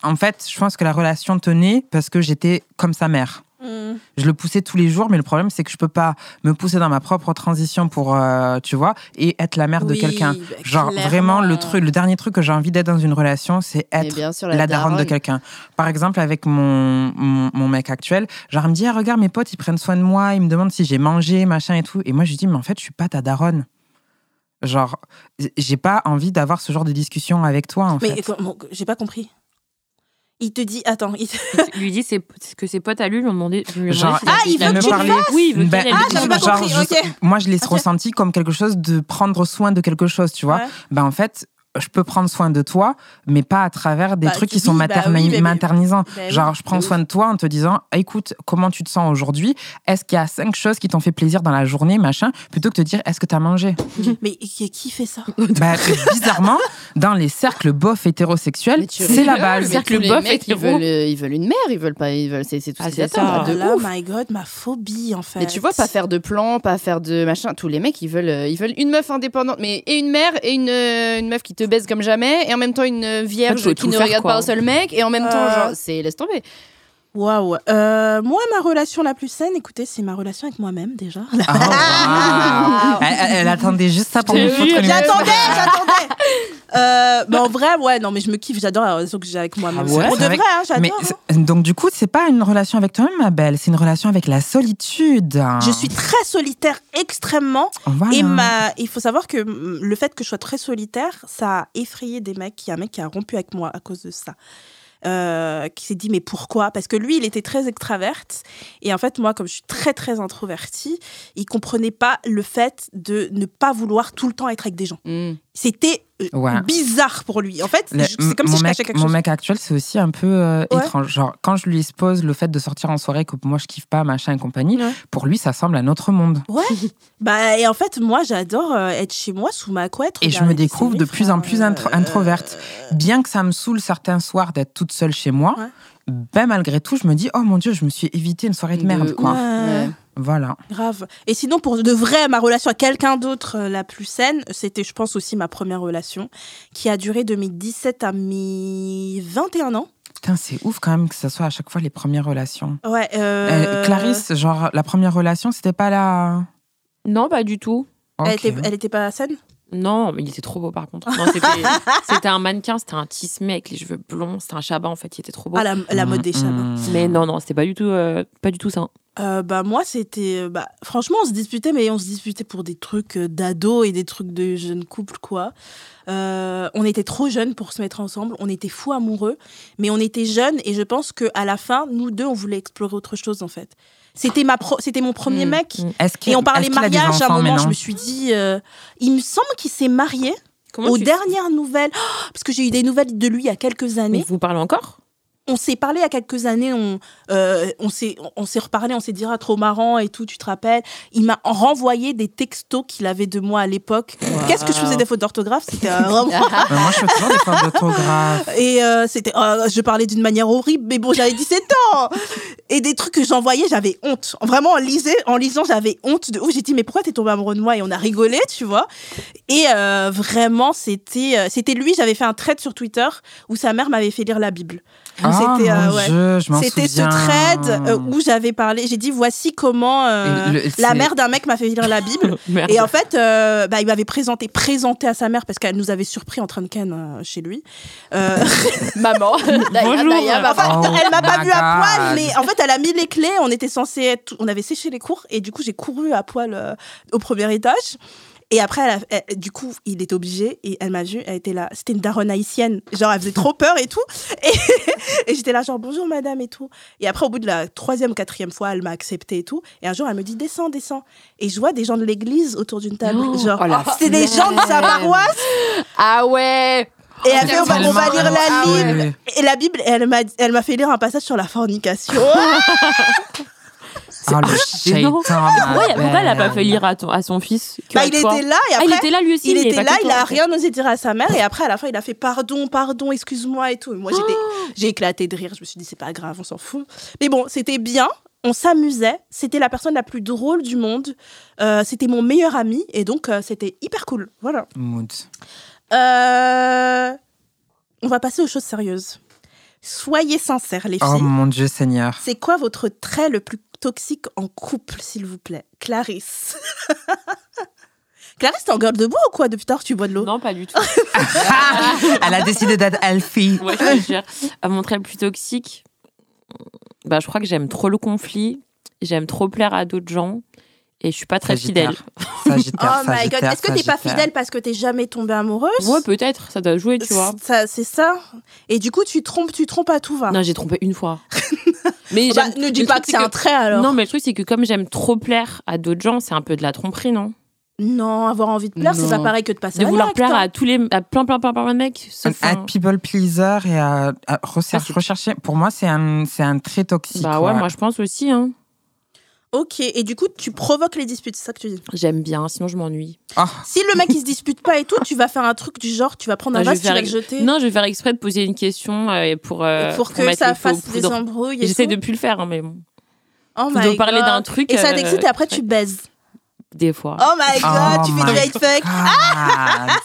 En fait, je pense que la relation tenait parce que j'étais comme sa mère. Je le poussais tous les jours, mais le problème, c'est que je peux pas me pousser dans ma propre transition pour, euh, tu vois, et être la mère de quelqu'un. bah, Genre, clairement. vraiment, le, truc, le dernier truc que j'ai envie d'être dans une relation, c'est Mais être bien sûr, la, daronne de quelqu'un. Par exemple, avec mon, mon, mon mec actuel, genre, il me dit, ah, regarde, mes potes, ils prennent soin de moi, ils me demandent si j'ai mangé, machin et tout. Et moi, je lui dis, mais en fait, je suis pas ta daronne. Genre, j'ai pas envie d'avoir ce genre de discussion avec toi, en Mais fait. comment- j'ai pas compris. Il te dit, attends, il te- lui dit c'est- que ses potes à lui lui ont demandé. lui Genre, Ah, il veut que tu le musique. Oui, il veut Ben, Ah, lui pas genre, compris, je- moi, je l'ai Ok. ressenti comme quelque chose de prendre soin de quelque chose, tu vois. Ouais. Ben, en fait, je peux prendre soin de toi, mais pas à travers des Bah, trucs qui sont bah materni- oui, mais- maternisants. Bah oui, Genre, je prends de soin de toi en te disant, écoute, comment tu te sens aujourd'hui? Est-ce qu'il y a cinq choses qui t'ont fait plaisir dans la journée, machin? Plutôt que de te dire, est-ce que t'as mangé? Mais qui, qui fait ça? [laughs] Bah, Bizarrement, dans les cercles bof hétérosexuels, c'est la base. les bof mecs, ils hétéro. veulent, euh, ils veulent une mère, ils veulent pas, ils veulent, c'est c'est tout Ah, ce qu'ils ça. de Oh ouf. my god, ma phobie en fait. Mais tu vois, pas faire de plan, pas faire de machin. Tous les mecs, ils veulent, euh, ils veulent une meuf indépendante, mais et une mère et une, euh, une meuf qui te baise comme jamais, et en même temps une vierge qui ne regarde quoi. pas un seul mec, et en même temps, Euh. genre, c'est laisse tomber. Waouh. Euh, moi, ma relation la plus saine, écoutez, c'est ma relation avec moi-même déjà. Ah, [laughs] wow. elle, attendait juste ça pour me foutre J'attendais, j'attendais. Euh, en vrai, ouais, non, mais je me kiffe, j'adore la relation que j'ai avec moi-même. Ah ouais Pour de C'est vrai, vrai hein, j'adore. hein. donc du coup, c'est pas une relation avec toi-même, ma belle, c'est une relation avec la solitude. Je suis très solitaire extrêmement Voilà. et ma il faut savoir que mm, le fait que je sois très solitaire, ça a effrayé des mecs, il y a un mec qui a rompu avec moi à cause de ça. Euh, qui s'est dit mais pourquoi? Parce que lui, il était très extraverte et en fait moi, comme je suis très très introvertie, il comprenait pas le fait de ne pas vouloir tout le temps être avec des gens. Mm. C'était euh, Ouais. bizarre pour lui. En fait, c'est comme mon si je mec, cachais quelque mon chose. mec actuel, c'est aussi un peu euh, Ouais. étrange. Genre, quand je lui expose le fait de sortir en soirée, que moi je kiffe pas, machin et compagnie, Ouais. pour lui, ça semble un autre monde. [laughs] Bah, et en fait, moi, j'adore euh, être chez moi sous ma couette. Et je me découvre de plus en plus intro- introverte. Bien que ça me saoule certains soirs d'être toute seule chez moi, Ouais. Ben malgré tout, je me dis, oh mon Dieu, je me suis évité une soirée de merde, De quoi. Ouais. Ouais. Voilà. Grave. Et sinon, pour de vrai, ma relation à quelqu'un d'autre, euh, la plus saine, c'était, je pense, aussi ma première relation, qui a duré de mes 17 à mes 21 ans. Putain, c'est ouf quand même que ce soit à chaque fois les premières relations. Ouais. Euh, euh, Clarisse, genre, la première relation, c'était pas la. Non, pas du tout. Elle, était, elle était pas saine? Non, mais il était trop beau par contre. Non, c'était, [laughs] c'était un mannequin, c'était un tismé avec les cheveux blonds, c'était un chabat en fait, il était trop beau. Ah, la, la mode des chabas. mm. Mais non, non, c'était pas du tout, euh, pas du tout ça. Euh, bah moi c'était euh, bah franchement on se disputait mais on se disputait pour des trucs d'ados et des trucs de jeunes couples quoi. Euh, on était trop jeunes pour se mettre ensemble, on était fous amoureux, mais on était jeunes et je pense que à la fin nous deux on voulait explorer autre chose en fait. C'était ma pro- c'était mon premier Mm, mec mm. Qu'il- et on parlait mariage à un moment je me suis dit euh, il me semble qu'il s'est marié Comment aux dernières nouvelles Oh, [gasps] parce que j'ai eu des nouvelles de lui il y a quelques Mais années. vous parlez encore? On s'est parlé il y a quelques années, on, euh, on s'est reparlé, on s'est dit ah, trop marrant et tout, tu te rappelles Il m'a renvoyé des textos qu'il avait de moi à l'époque. Qu'est-ce que je faisais des fautes d'orthographe? C'était euh, vraiment. Ben, moi, je fais toujours des fautes d'orthographe. Et euh, c'était, euh, je parlais d'une manière horrible, mais bon, j'avais 17 ans. Et des trucs que j'envoyais, j'avais honte. Vraiment, en, lisait, en lisant, j'avais honte de ouf. J'ai dit, mais pourquoi t'es tombé amoureux de moi? Et on a rigolé, tu vois. Et euh, vraiment, c'était, euh, c'était lui. J'avais fait un thread sur Twitter où sa mère m'avait fait lire la Bible. Ah, C'était, euh, ouais. C'était ce thread euh, où j'avais parlé. J'ai dit, voici comment euh, le- la mère d'un mec m'a fait lire la Bible. [laughs] Merde. Et en fait, bah, il m'avait présenté, présenté à sa mère parce qu'elle nous avait surpris en train de ken chez lui. [laughs] Maman. [laughs] Bonjour. enfin, Oh elle m'a pas my vu à poil, mais en fait, elle a mis les clés. On était censé être, on avait séché les cours et du coup, j'ai couru à poil au premier étage. Et après, elle a- elle- du coup, il était obligé et elle m'a vu, elle était là. C'était une daronne haïtienne. Genre, elle faisait trop peur et tout. [laughs] Et, et j'étais là, genre, bonjour madame et tout. Et après, au bout de la troisième, quatrième fois, elle m'a accepté et tout. Et un jour, elle me dit, descends, descends. Et je vois des gens de l'église autour d'une table. Oh, genre, oh c'était des gens de sa paroisse. Ah ouais Et elle fait, on va, on va lire la Ah ouais. Bible. Et la Bible, elle m'a, elle m'a fait lire un passage sur la fornication. [laughs] Oh, le shaitan, Pourquoi, elle a pas fait lire à, ton- à son fils que bah, à il toi était là et Ah, il était là lui aussi. il était là, il a rien osé dire à sa mère et après à la fin il a fait pardon, pardon, excuse-moi et tout. Et moi j'étais, Oh. j'ai éclaté de rire. Je me suis dit c'est pas grave, on s'en fout. Mais bon, c'était bien. On s'amusait. C'était la personne la plus drôle du monde. Euh, c'était mon meilleur ami et donc euh, c'était hyper cool. Voilà. Mood. Euh, On va passer aux choses sérieuses. Soyez sincères les filles. Oh mon Dieu Seigneur. C'est quoi votre trait le plus toxique en couple, s'il vous plaît Clarisse. [laughs] Clarisse, t'es en gueule de bois ou quoi Depuis tard, tu bois de l'eau Non, pas du tout. [laughs] Elle a décidé d'être Elfie. Ouais, je te jure. À mon trait le plus toxique, bah, je crois que j'aime trop le conflit, j'aime trop plaire à d'autres gens et je suis pas très Sagittaire. fidèle. [laughs] Sagittaire, Oh my god, est-ce que t'es pas fidèle parce que t'es jamais tombée amoureuse? Ouais, peut-être, ça doit jouer, tu vois. Ça, C'est ça. Et du coup, tu trompes, tu trompes à tout va. Non, j'ai trompé une fois. [laughs] Mais Oh bah, ne dis pas que c'est un trait alors. Non, mais le truc, c'est que comme j'aime trop plaire à d'autres gens, c'est un peu de la tromperie, non? Non, avoir envie de plaire, c'est pas pareil que de passer De à vouloir plaire hein. à tous les, à plein, plein, plein, plein de mecs. À un- people pleaser et à, à rechercher, Ah. Pour moi, c'est un, c'est un trait toxique. Bah ouais, moi je pense aussi. Hein. Ok, et du coup, tu provoques les disputes, c'est ça que tu dis. J'aime bien, sinon je m'ennuie. Oh, Si le mec il se dispute pas et tout, tu vas faire un truc du genre, tu vas prendre un je vase, tu vas le jeter. Non, je vais faire exprès de poser une question euh, pour, euh, pour que mettre ça fasse des embrouilles. J'essaie de plus le faire, hein, mais bon. Oh my parler d'un truc. Et ça euh, t'excite et après tu baises. Des fois. Oh my god, Oh tu fais du hate fuck. [laughs]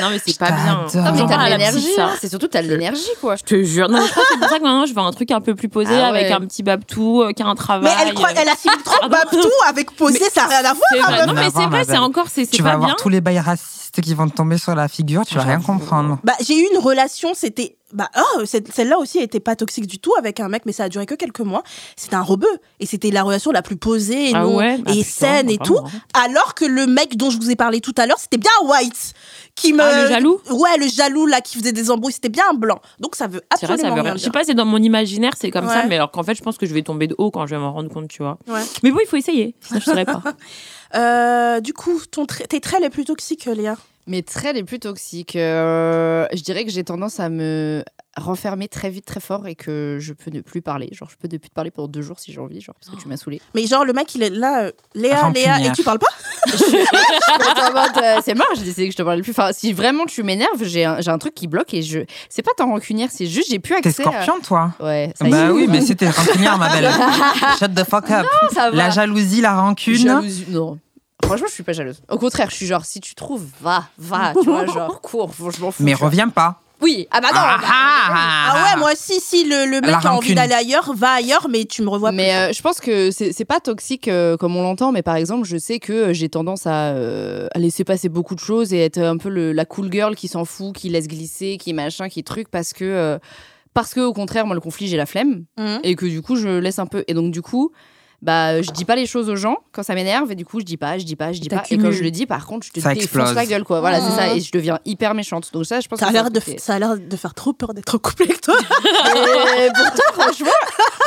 Non, mais c'est pas bien. Ah, mais t'as de l'énergie. ça. C'est surtout t'as de l'énergie, quoi. Je te jure. Non, je crois que c'est pour ça que maintenant je veux un truc un peu plus posé Ah avec ouais. un petit babtou euh, qui a un travail. Mais elle croit, euh, elle assimile trop Pardon. Babtou avec poser, Mais ça n'a rien à voir. Vrai. hein, Non, mais c'est vrai, c'est encore, c'est c'est Tu vas pas avoir bien. tous les bails racistes qui vont te tomber sur la figure, tu vas rien comprendre. Bah, j'ai eu une relation, c'était. Bah, oh, celle-là aussi était pas toxique du tout avec un mec, mais ça a duré que quelques mois. C'était un rebeu. Et c'était la relation la plus posée et, Ah non- ouais? Bah, et putain, saine et tout. Alors que le mec dont je vous ai parlé tout à l'heure, c'était bien un white. Qui me... Ah, le jaloux? Ouais, le jaloux là qui faisait des embrouilles, c'était bien un blanc. Donc ça veut C'est vrai, absolument ça veut rien. Je sais pas, c'est dans mon imaginaire, c'est comme ça, mais alors qu'en fait, je pense que je vais tomber de haut quand je vais m'en rendre compte, tu vois. Ouais. Mais bon, il faut essayer, sinon je saurais pas. [laughs] Euh, du coup, ton tes traits les plus toxiques, Léa? Mes traits les plus toxiques, euh, je dirais que j'ai tendance à me renfermer très vite, très fort et que je peux ne plus parler. Genre, je peux ne plus te parler pendant deux jours si j'ai envie, genre, parce que tu m'as saoulé. Mais genre, le mec, il est là, euh, Léa. Léa, et tu parles pas? [laughs] [laughs] Euh, c'est mort, j'ai décidé que je te parlais plus. Enfin, si vraiment tu m'énerves, j'ai un, j'ai un truc qui bloque et je. C'est pas tant rancunière, c'est juste j'ai plus T'es accès. à- scorpion, toi Ouais, ça y Bah est. oui, mais c'était rancunière, ma belle. [laughs] Shut the fuck up. ça va. La jalousie, la rancune. Jalousie- Non. Franchement, je suis pas jalouse. Au contraire, je suis genre, si tu trouves, va, va, tu vois, genre, cours, je m'en fous. Mais reviens pas. Oui, ah bah non. Ah, bah, ah, Ah ouais, moi aussi, si le, le mec a envie d'aller ailleurs, va ailleurs, mais tu me revois Mais euh, je pense que c'est c'est pas toxique euh, comme on l'entend, mais par exemple, je sais que euh, j'ai tendance à, euh, à laisser passer beaucoup de choses et être un peu le- la cool girl qui s'en fout, qui laisse glisser, qui machin, qui truc, parce que, euh, parce que au contraire, moi, le conflit, j'ai la flemme. Mhm. et que du coup, je laisse un peu. Et donc, du coup, bah, je dis pas les choses aux gens quand ça m'énerve et du coup, je dis pas, je dis pas, je dis pas. Et quand je le dis, par contre, je te Ça défonce la gueule, quoi. Voilà, c'est ça. Mhm. Et je deviens hyper méchante. Donc, ça, je pense Ça a que l'air de, ça a l'air de faire trop peur d'être en couple avec toi. [laughs] Et pourtant, franchement,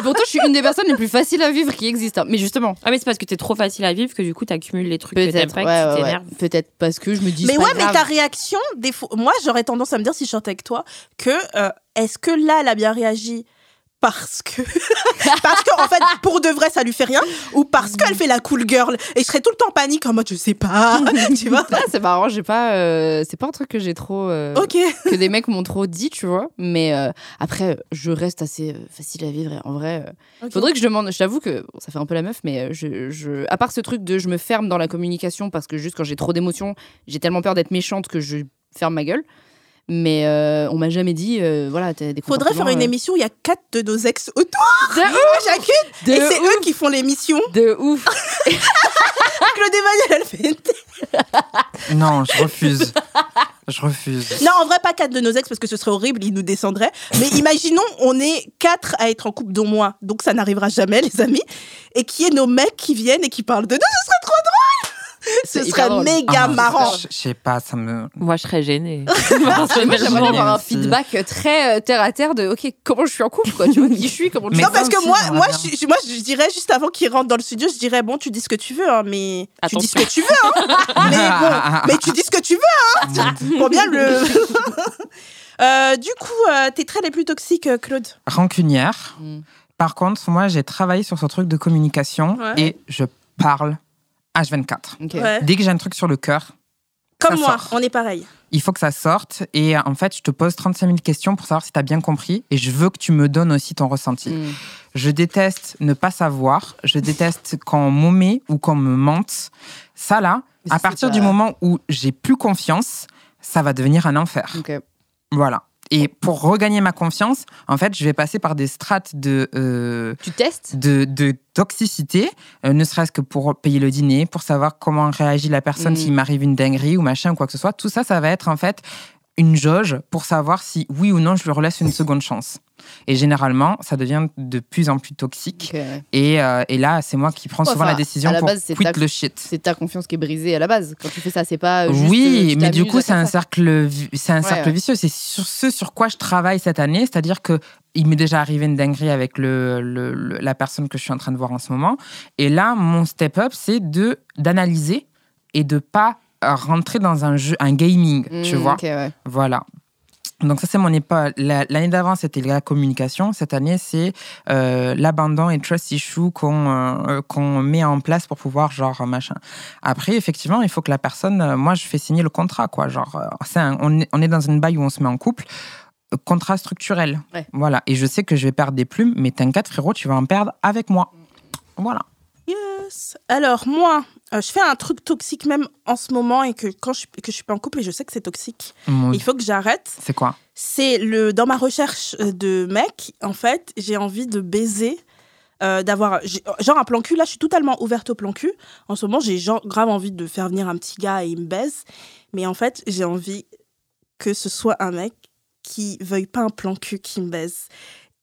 pourtant, je suis une des personnes les plus faciles à vivre qui existent. hein. Mais justement, Ah, mais c'est parce que t'es trop facile à vivre que du coup, t'accumules les trucs peut-être, ouais, ouais, ouais. peut-être parce que je me dis. mais ouais, pas mais grave. ta réaction, des fois, moi, j'aurais tendance à me dire si je sortais avec toi que euh, est-ce que là, elle a bien réagi parce que [laughs] parce que en fait pour de vrai ça lui fait rien ou parce qu'elle fait la cool girl et je serais tout le temps en panique en mode je sais pas [laughs] tu vois Ah, c'est marrant, j'ai pas, euh, c'est pas un truc que j'ai trop, euh, ok que des mecs m'ont trop dit, tu vois. Mais euh, après, je reste assez euh, facile à vivre. En vrai, faudrait que je demande. Je t'avoue que bon, ça fait un peu la meuf, mais je, je, à part ce truc de je me ferme dans la communication parce que juste quand j'ai trop d'émotions, j'ai tellement peur d'être méchante que je ferme ma gueule. Mais euh, on m'a jamais dit, euh, voilà, t'as des faudrait faire une comportements, émission où il y a quatre de nos ex autour euh, [laughs] De ouf, chacune de et c'est eux qui font l'émission de ouf. [laughs] [laughs] Claude Emmanuel elle fait une. Non, je refuse. Je refuse. non en vrai pas quatre de nos ex parce que ce serait horrible ils nous descendraient mais imaginons on est quatre à être en couple dont moi donc ça n'arrivera jamais les amis et qui est nos mecs qui viennent et qui parlent de nous ce serait trop ce serait drôle. méga Ah, marrant Je je sais pas, ça me. Moi, je serais gênée. [laughs] Moi, j'aimerais avoir un feedback très euh, terre à terre de, ok, comment je suis en couple, quoi. Tu vois qui je suis, comment je non parce que moi, moi, je, moi, je dirais juste avant qu'il rentre dans le studio, je dirais bon, tu dis ce que tu veux, hein, mais tu dis ce que tu veux, hein. [laughs] mais bon, mais tu dis ce que tu veux, hein. [laughs] Pour bien le. Euh, du coup, euh, tes traits les plus toxiques, Claude? Rancunière. Mm. Par contre, moi, j'ai travaillé sur ce truc de communication Ouais. et je parle H24. Ok. Ouais. Dès que j'ai un truc sur le cœur, Comme Ça moi, sort. on est pareil. il faut que ça sorte. Et en fait, je te pose 35 000 questions pour savoir si tu as bien compris. Et je veux que tu me donnes aussi ton ressenti. Mm. Je déteste ne pas savoir. Je déteste quand on m'omet ou qu'on me mente. Ça, là, Mais à partir pas- du moment où j'ai plus confiance, ça va devenir un enfer. Voilà. Et pour regagner ma confiance, en fait, je vais passer par des strates de, euh, Tu testes? de, de toxicité, euh, ne serait-ce que pour payer le dîner, pour savoir comment réagit la personne Mm. s'il m'arrive une dinguerie ou machin ou quoi que ce soit. Tout ça, ça va être en fait une jauge pour savoir si oui ou non je lui relaisse une seconde chance. Et généralement, ça devient de plus en plus toxique. Et, euh, et là, c'est moi qui prends souvent enfin, la décision la pour base, quit ta- le shit. C'est ta confiance qui est brisée à la base. Quand tu fais ça, c'est pas. euh, juste, euh, Oui, tu mais du coup, c'est un cercle, c'est un Ouais, cercle ouais. vicieux. C'est sur ce sur quoi je travaille cette année, c'est-à-dire que il m'est déjà arrivé une dinguerie avec le, le- le- la personne que je suis en train de voir en ce moment. Et là, mon step-up, c'est de d'analyser et de pas euh, rentrer dans un jeu, un gaming, tu Mm, vois. ok, ouais. Voilà. Donc ça, c'est mon. La- L'année d'avant, c'était la communication. Cette année, c'est euh, l'abandon et trust issue qu'on euh, qu'on met en place pour pouvoir, genre, machin. Après, effectivement, il faut que la personne... euh, moi, je fais signer le contrat, quoi. Genre, euh, c'est un- on, est, on est dans une baille où on se met en couple. Euh, Contrat structurel. Ouais. Voilà. Et je sais que je vais perdre des plumes, mais t'inquiète, frérot, tu vas en perdre avec moi. Voilà. Yes. Alors moi, euh, je fais un truc toxique même en ce moment et que quand je, que je suis pas en couple et je sais que c'est toxique, il faut que j'arrête. C'est quoi? C'est le dans ma recherche euh, de mec, en fait, j'ai envie de baiser, euh, d'avoir genre un plan cul. Là, je suis totalement ouverte au plan cul. En ce moment, j'ai genre grave envie de faire venir un petit gars et il me baise. Mais en fait, j'ai envie que ce soit un mec qui veuille pas un plan cul qui me baise.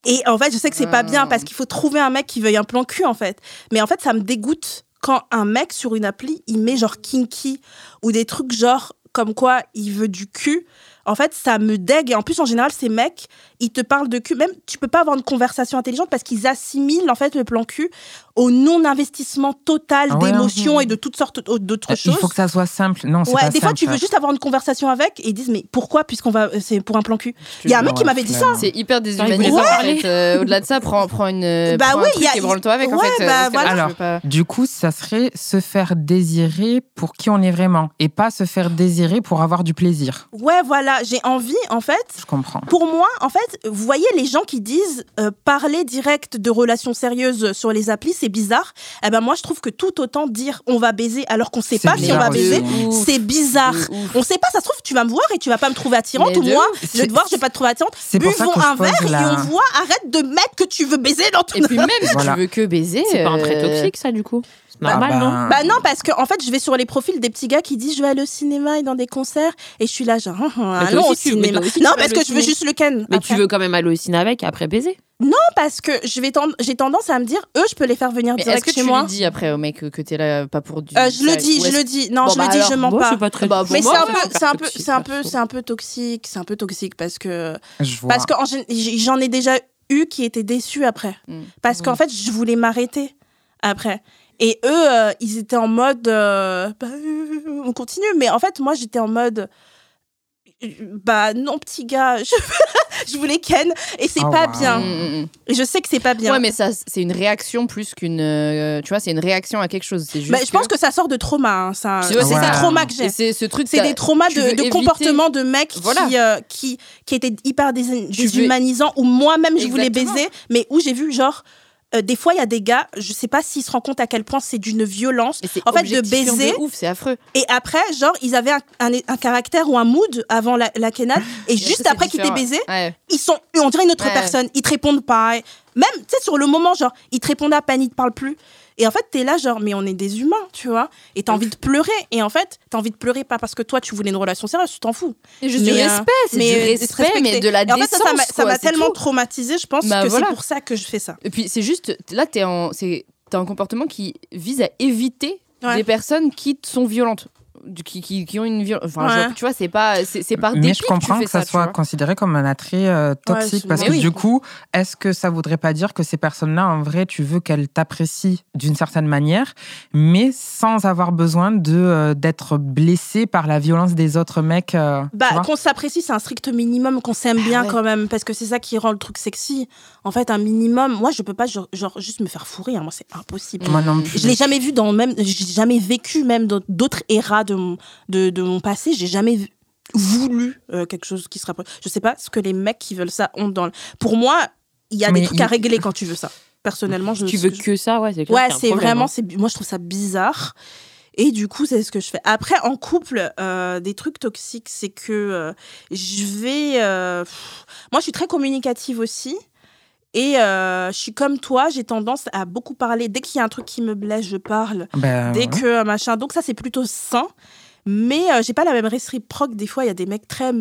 Et en fait, je sais que c'est pas bien Ah. parce qu'il faut trouver un mec qui veuille un plan cul en fait. Mais en fait, ça me dégoûte quand un mec sur une appli, il met genre kinky ou des trucs genre comme quoi il veut du cul en fait, ça me dégue. Et en plus, en général, ces mecs, ils te parlent de cul. Même, tu peux pas avoir une conversation intelligente parce qu'ils assimilent, en fait, le plan cul au non-investissement total Ah ouais, d'émotions et de toutes sortes d'autres Il choses. faut que ça soit simple. Non, c'est Ouais, pas des fois, tu veux juste avoir une conversation avec et ils disent, mais pourquoi, puisqu'on va, c'est pour un plan cul? Il y a un mec qui m'avait dit ça. C'est hyper il déshumanisant. Euh, Au-delà de ça, prends, prends une. Bah prends oui, un truc il y a- et branle-toi avec en fait. euh, bah voilà. pas- Du coup, ça serait se faire désirer pour qui on est vraiment et pas se faire désirer pour avoir du plaisir. Ouais, voilà, j'ai envie, en fait, Je comprends. Pour moi, en fait, vous voyez les gens qui disent euh, parler direct de relations sérieuses sur les applis, c'est bizarre. Eh ben moi, je trouve que tout autant dire on va baiser alors qu'on sait pas si on va bizarre baiser, c'est bizarre. On sait pas, ça se trouve, tu vas me voir et tu vas pas me trouver attirante ou moi, je vais te voir, je vais pas te trouver attirante. C'est pour ça Buvons un verre la- et on voit, arrête de mettre que tu veux baiser dans ton. Et puis même si Voilà. tu veux que baiser. C'est pas un trait euh, toxique, ça, du coup. C'est Ah normal, non ben, Bah non, parce que en fait, je vais sur les profils des petits gars qui disent je vais aller au cinéma et dans des concerts et je suis là genre toi allons au tu- cinéma. tu Non, parce que je veux juste le ken. Mais après. tu veux quand même aller au ciné avec et après baiser. Non, parce que je vais tend- j'ai tendance à me dire eux, je peux les faire venir Mais est-ce direct que chez tu moi. lui dis après au mec que t'es là pas pour du. Euh, je le dis, je est-ce- le dis. Non, Bon, je bah le dis, je mens Moi, pas. c'est pas très. Bah, Mais c'est un peu, c'est un peu, toxique, c'est un peu, perso. c'est un peu toxique, c'est un peu toxique parce que parce gén- j'en ai déjà eu qui étaient déçus après, Mm. parce qu'en fait je voulais m'arrêter après. Et eux, euh, ils étaient en mode, euh, bah, euh, on continue. Mais en fait, moi, j'étais en mode, bah non, petit gars, [laughs] je, je voulais Ken, et c'est Oh, pas wow. bien. Mm, mm, mm. Et je sais que c'est pas bien. Ouais, mais ça, c'est une réaction plus qu'une. euh, tu vois, c'est une réaction à quelque chose. C'est juste. Bah, je pense que ça sort de trauma. hein, ça, c'est des ça. traumas que j'ai. C'est ce truc. C'est des traumas de, de éviter- comportement de mecs Voilà. qui, euh, qui, qui étaient hyper dés- Tu veux- déshumanisants, où moi-même je voulais baiser, mais où j'ai vu genre. Euh, des fois, il y a des gars, je sais pas s'ils se rendent compte à quel point c'est d'une violence. En fait, de baiser- ouf, c'est affreux. Et après, genre, ils avaient un, un, un caractère ou un mood avant la, la. [laughs] Et juste après qu'ils t'aient baisé, Ouais. ils sont, on dirait une autre Ouais. personne. Ils te répondent pas. Même, tu sais, sur le moment, genre, ils te répondent à peine, ils te parlent plus. Et en fait, t'es là, genre, mais on est des humains, tu vois. Et t'as envie de pleurer. Et en fait, t'as envie de pleurer pas parce que toi, tu voulais une relation sérieuse, tu t'en fous. Et juste Mais, du euh, respect, c'est du respect, mais de la Et en fait, ça, ça m'a- ça tellement traumatisée, je pense Bah, que voilà. c'est pour ça que je fais ça. Et puis c'est juste, là, t'es en, c'est, t'as un comportement qui vise à éviter Ouais. des personnes qui te sont violentes, qui, qui, qui ont une violence. Enfin, Ouais. genre, tu vois, c'est pas, c'est, par Mais je comprends que tu que, fais ça, soit considéré comme un attrait euh, toxique parce mais que oui. du coup, est-ce que ça voudrait pas dire que ces personnes-là, en vrai, tu veux qu'elles t'apprécient d'une certaine manière, mais sans avoir besoin de euh, d'être blessé par la violence des autres mecs euh, Bah, qu'on s'apprécie, c'est un strict minimum, qu'on s'aime bien ouais. quand même, parce que c'est ça qui rend le truc sexy. En fait, un minimum, moi, je peux pas, genre, genre, juste me faire fourrer, hein, moi, c'est impossible. Moi non plus. Je l'ai jamais vu dans même, j'ai jamais vécu même dans d'autres éras de mon, de, de mon passé. J'ai jamais voulu euh, quelque chose qui se rapproche. Je sais pas ce que les mecs qui veulent ça ont dans. le- Pour moi, il y a Mais des trucs il- à régler quand tu veux ça. Personnellement, je. Tu veux que ça, ouais, c'est. Ouais, c'est vraiment, hein. c'est moi je trouve ça bizarre. Et du coup, c'est ce que je fais. Après, en couple, euh, des trucs toxiques, c'est que euh, je vais. moi, je suis très communicative aussi. Et euh, je suis comme toi, j'ai tendance à beaucoup parler. Dès qu'il y a un truc qui me blesse, je parle. Ben, Dès que euh, machin. Donc, ça, c'est plutôt sain. Mais euh, j'ai pas la même réciproque. Des fois, il y a des mecs très.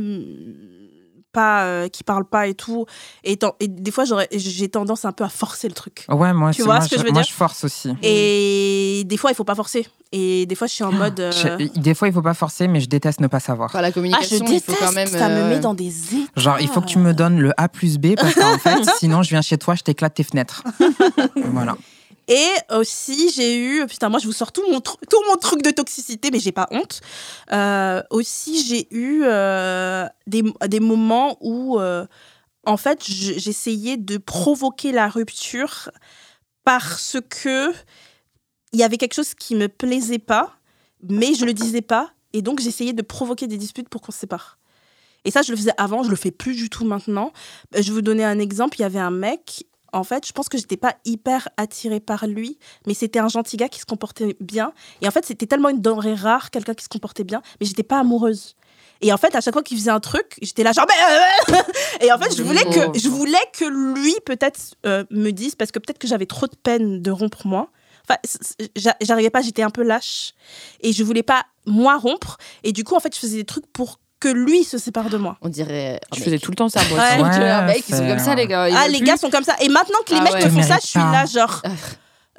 Mm, pas euh, qui parlent pas et tout et, tant- et des fois j'aurais- j'ai tendance un peu à forcer le truc Ouais, moi, Tu vois moi, ce que je veux moi, dire je force aussi. et des fois, il faut pas forcer. Et des fois, je suis en mode. euh, Je- des fois, il faut pas forcer, mais je déteste ne pas savoir. Enfin, la Ah, je communication, il déteste. faut quand même. Ça me euh, met dans des états. Genre, il faut que tu me donnes le A plus B parce qu'en [laughs] fait, sinon, je viens chez toi, je t'éclate tes fenêtres. [laughs] voilà. Et aussi, j'ai eu. Putain, moi, je vous sors tout mon, tout mon truc de toxicité, mais j'ai pas honte. Euh, aussi, j'ai eu euh, des, des moments où, euh, en fait, je- j'essayais de provoquer la rupture parce que il y avait quelque chose qui me plaisait pas, mais je le disais pas. Et donc, j'essayais de provoquer des disputes pour qu'on se sépare. Et ça, je le faisais avant, je le fais plus du tout maintenant. Je vais vous donner un exemple. Il y avait un mec, en fait, je pense que j'étais pas hyper attirée par lui, mais c'était un gentil gars qui se comportait bien. Et en fait, c'était tellement une denrée rare, quelqu'un qui se comportait bien, mais j'étais pas amoureuse. Et en fait, à chaque fois qu'il faisait un truc, j'étais là genre. Mais, euh, [laughs] Et en fait, je voulais que, je voulais que lui, peut-être, euh, me dise, parce que peut-être que j'avais trop de peine de rompre moi. Enfin, j'arrivais pas, j'étais un peu lâche. Et je voulais pas, moi, rompre. Et du coup, en fait, je faisais des trucs pour que lui se sépare de moi. On dirait. Je faisais tout le temps ça, moi. Ouais. vois, Ouais, mec, ils sont comme ça, les gars. ils Ah, les plus. gars sont comme ça. Et maintenant que les Ah mecs ouais. me font ça, je suis là, genre. Ah.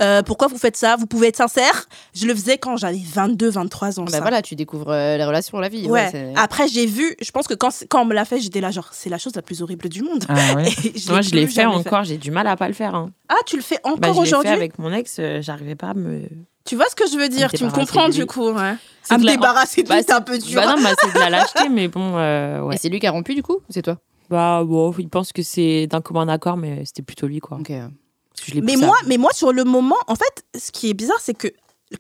Euh, pourquoi vous faites ça? Vous pouvez être sincère? Je le faisais quand j'avais 22, 23 ans. Bah ça. voilà, tu découvres euh, les relations, la vie. Ouais. Après, j'ai vu, je pense que quand, quand on me l'a fait, j'étais là, genre, c'est la chose la plus horrible du monde. Ah ouais. [laughs] Moi, je l'ai fait encore, j'ai du mal à pas le faire. hein. Ah, tu le fais encore Bah, je l'ai fait aujourd'hui? avec mon ex, euh, j'arrivais pas à me. Tu vois ce que je veux dire? Tu me comprends du coup, ouais. C'est À me débarrasser de Bah, lui, c'est un peu dur. Bah non, bah, c'est de la lâcheté, mais bon, euh, ouais. Et c'est lui qui a rompu, du coup ou C'est toi? Bah, bon, il pense que c'est d'un commun accord, mais c'était plutôt lui, quoi. Ok. Parce que je l'ai mais à- moi, mais moi, sur le moment, en fait, ce qui est bizarre, c'est que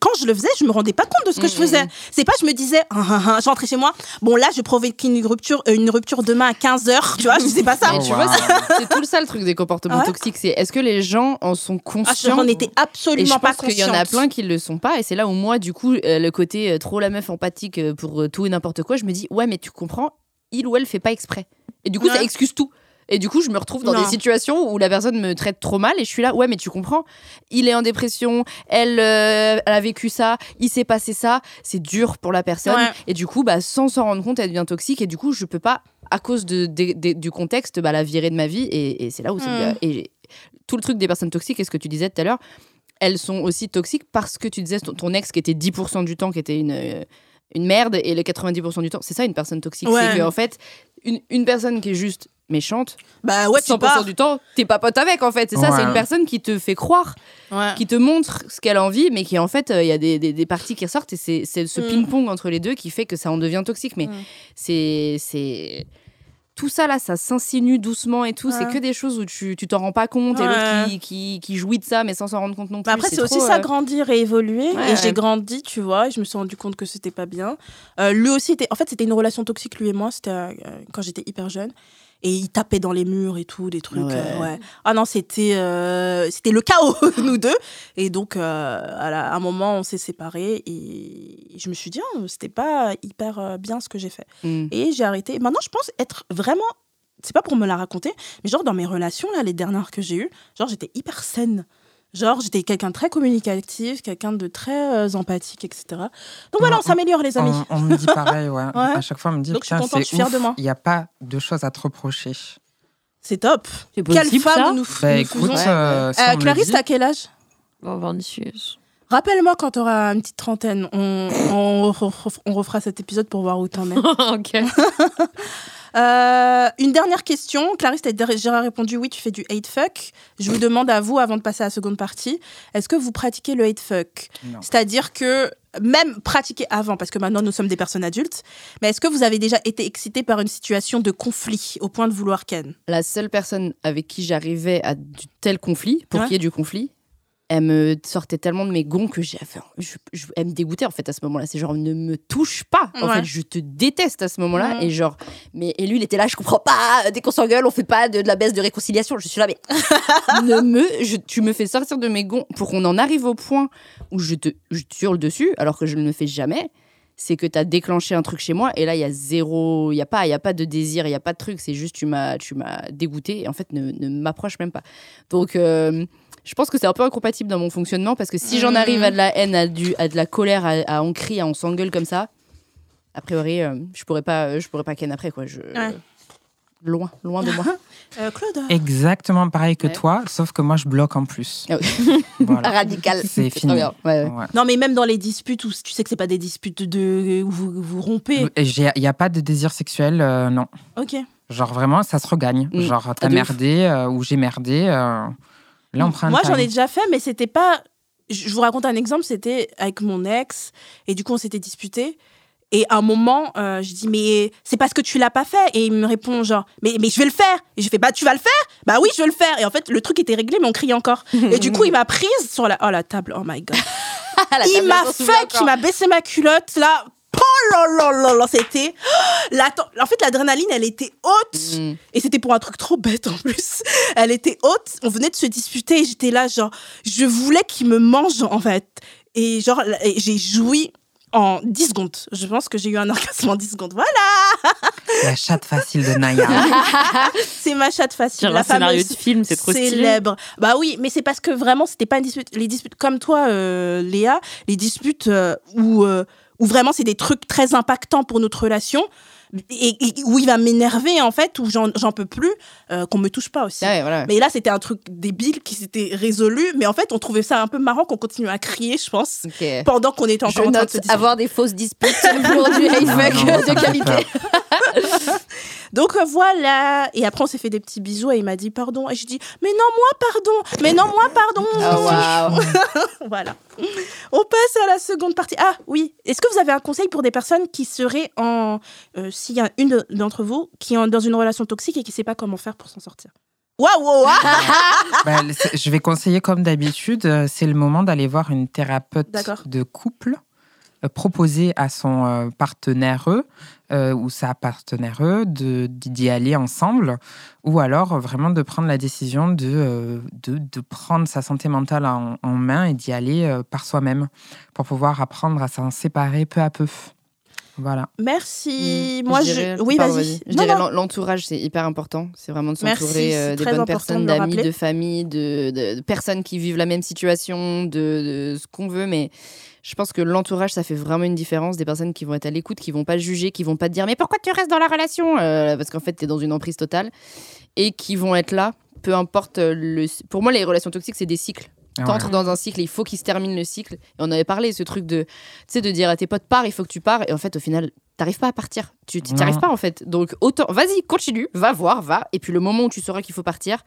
quand je le faisais, je me rendais pas compte de ce que je Mm, faisais. mm, C'est pas, je me disais, ah, ah, ah, je rentrais chez moi, bon là, je provoque une rupture, euh, une rupture demain à 15h, tu vois, je disais pas ça. Mais [laughs] Oh, tu vois, wow. c'est- c'est tout le ça le truc des comportements Ouais. toxiques. C'est est-ce que les gens en sont Ah, conscients j'en étais Et je absolument pas pense qu'il y en a plein qui le sont pas. Et c'est là où moi, du coup, euh, le côté euh, trop la meuf empathique euh, pour euh, tout et n'importe quoi, je me dis, ouais, mais tu comprends, il ou elle fait pas exprès. Et du coup, ça excuse tout. Et du coup, je me retrouve dans Non. des situations où la personne me traite trop mal et je suis là, ouais, mais tu comprends, il est en dépression, elle, euh, elle a vécu ça, il s'est passé ça, c'est dur pour la personne. Ouais. Et du coup, bah, sans s'en rendre compte, elle devient toxique et du coup, je peux pas, à cause de, de- de- du contexte, bah, la virer de ma vie. Et, et c'est là où c'est. Mm. Et tout le truc des personnes toxiques, et ce que tu disais tout à l'heure, elles sont aussi toxiques parce que tu disais ton, ton ex qui était 10% du temps qui était une, euh, une merde et le 90% du temps, c'est ça une personne toxique. Ouais. C'est qu'en fait, une, une personne qui est juste méchante, Bah ouais, tu 100% pars. du temps, t'es pas pote avec en fait. C'est ça, c'est une personne qui te fait croire, Ouais. qui te montre ce qu'elle a envie, mais qui en fait, euh, il y a des, des, des parties qui ressortent et c'est c'est ce Mm. ping-pong entre les deux qui fait que ça en devient toxique. Mais Mm. c'est. c'est tout ça là, ça s'insinue doucement et tout. C'est que des choses où tu tu t'en rends pas compte et l'autre qui, qui, qui jouit de ça mais sans s'en rendre compte non plus. Mais après, c'est aussi ça, euh, grandir et évoluer. Ouais, et ouais. j'ai grandi, tu vois, et je me suis rendu compte que c'était pas bien. Euh, lui aussi, était... en fait, c'était une relation toxique, lui et moi. C'était euh, quand j'étais hyper jeune. Et il tapait dans les murs et tout, des trucs. Ouais. euh, ouais. Ah non, c'était euh, c'était le chaos, [laughs] nous deux. Et donc, euh, à, la- à un moment, on s'est séparés. Et je me suis dit, ah, c'était pas hyper bien ce que j'ai fait. mm. Et j'ai arrêté. Maintenant, je pense être vraiment. C'est pas pour me la raconter, mais genre dans mes relations, là, les dernières que j'ai eues, genre j'étais hyper saine. Genre j'étais quelqu'un de très communicatif, quelqu'un de très euh, empathique, etc. Donc voilà, on On- s'améliore, les amis. On, on me dit pareil, ouais. [laughs] Ouais. À chaque fois, on me dit, Donc, je suis putain, contente, je c'est suis fière ouf, de moi. il n'y a pas de choses à te reprocher. C'est top. C'est Quelle femme ça nous, Bah nous écoute, faisons euh, si Euh, Clarisse, t'as quel âge? Bon, 26. Rappelle-moi quand t'auras une petite trentaine. On, on refera cet épisode pour voir où t'en es. [laughs] ok. [laughs] Euh, une dernière question. Clarisse, t'as déjà répondu oui, tu fais du hate fuck. Je vous demande à vous, avant de passer à la seconde partie, est-ce que vous pratiquez le hate fuck? C'est-à-dire que même pratiquer avant, parce que maintenant nous sommes des personnes adultes, mais est-ce que vous avez déjà été excité par une situation de conflit au point de vouloir Ken? La seule personne avec qui j'arrivais à du tel conflit, pour Ouais. qu'il y ait du conflit, elle me sortait tellement de mes gonds que j'ai enfin, je, je- elle me dégoûtait en fait à ce moment-là. C'est genre ne me touche pas. En Ouais. fait je te déteste à ce moment-là. Et genre mais et lui il était là je comprends pas. Dès qu'on s'engueule on fait pas de, de la baisse de réconciliation. Je suis là mais [laughs] ne me je- tu me fais sortir de mes gonds pour qu'on en arrive au point où je te je hurle dessus alors que je ne le fais jamais. C'est que tu as déclenché un truc chez moi et là il y a zéro il y a pas il y a pas de désir il y a pas de truc. C'est juste tu m'as tu m'as dégoûté et en fait ne, ne m'approche même pas. Donc euh, je pense que c'est un peu incompatible dans mon fonctionnement parce que si j'en arrive à de la haine à, du, à de la colère à, à on crie à on s'engueule comme ça a priori euh, je pourrais pas je pourrais pas ken après quoi je Ouais. loin loin de moi [laughs] Euh, Claude Exactement pareil que Ouais. toi, sauf que moi, je bloque en plus. Ah oui. [laughs] Voilà. radical C'est fini. bien. Ouais, ouais. Ouais. Non, mais même dans les disputes où tu sais que c'est pas des disputes de où vous, vous rompez. J'ai- Il n'y a pas de désir sexuel, euh, non. Ok. Genre vraiment, ça se regagne. Mm. Genre, t'as ouf. merdé euh, ou j'ai merdé. Moi, j'en ai déjà fait, mais c'était pas. Je vous raconte un exemple. C'était avec mon ex, et du coup, on s'était disputé. Et à un moment, euh, je dis mais c'est parce que tu l'as pas fait. Et il me répond genre mais mais je vais le faire. Et je fais bah tu vas le faire. Bah oui, je vais le faire. Et en fait, le truc était réglé, mais on criait encore. Et du coup, il m'a prise sur la oh la table. Oh my god. [laughs] Il m'a fait, il m'a baissé ma culotte là. Oh là là là là, c'était. [gasps] La... En fait, l'adrénaline, elle était haute. Mm. Et c'était pour un truc trop bête en plus. [laughs] Elle était haute, on venait de se disputer et j'étais là, genre, je voulais qu'il me mange en fait. Et genre, j'ai joui en 10 secondes. Je pense que j'ai eu un [laughs] orgasme en 10 secondes. Voilà, La chatte facile de Naya. [laughs] c'est ma chatte facile. La un scénario fameuse de film, c'est trop stylé. célèbre. Bah oui, mais c'est parce que vraiment, c'était pas une dispute. Les disputes comme toi, euh, Léa, les disputes euh, où, euh, où vraiment c'est des trucs très impactants pour notre relation. et, et où il va m'énerver en fait, où j'en j'en peux plus, euh, qu'on me touche pas aussi. Ouais, voilà. Mais là, c'était un truc débile qui s'était résolu, mais en fait, on trouvait ça un peu marrant qu'on continue à crier, je pense, pendant qu'on était Je encore en train de note se disputer. avoir des fausses disputes pour du fuck ça de qualité. [laughs] Donc euh, voilà. Et après, on s'est fait des petits bisous et il m'a dit pardon. Et je dis mais non, moi, pardon. Mais non, moi, pardon. Ah, [laughs] waouh. [laughs] Voilà. On passe à la seconde partie. Ah oui. Est-ce que vous avez un conseil pour des personnes qui seraient en. euh, S'il y a une d'entre vous qui est dans une relation toxique et qui ne sait pas comment faire pour s'en sortir? Waouh, waouh, waouh [laughs] Bah, je vais conseiller comme d'habitude, euh, c'est le moment d'aller voir une thérapeute de couple, proposer à son euh, partenaire euh, ou sa partenaire de d'y aller ensemble, ou alors euh, vraiment de prendre la décision de, euh, de, de prendre sa santé mentale en, en main et d'y aller euh, par soi-même pour pouvoir apprendre à s'en séparer peu à peu. Voilà. Merci. Mm. Moi, Je Oui, vas-y. L'entourage, c'est hyper important. C'est vraiment de Merci, s'entourer c'est euh, des très bonnes personnes, d'amis, de famille, de, de- de personnes qui vivent la même situation, de, de ce qu'on veut. Mais je pense que l'entourage, ça fait vraiment une différence. Des personnes qui vont être à l'écoute, qui vont pas juger, qui vont pas te dire mais pourquoi tu restes dans la relation Euh, Parce qu'en fait, tu es dans une emprise totale. Et qui vont être là, peu importe le. Pour moi, les relations toxiques, c'est des cycles. Ah ouais. T'entres dans un cycle, et il faut qu'il se termine le cycle. Et on avait parlé, ce truc de, tu sais, de dire à tes potes, pars, il faut que tu pars. Et en fait, au final, t'arrives pas à partir. Tu t'y Non. arrives pas, en fait. Donc, autant, vas-y, continue, va voir, va. Et puis, le moment où tu sauras qu'il faut partir,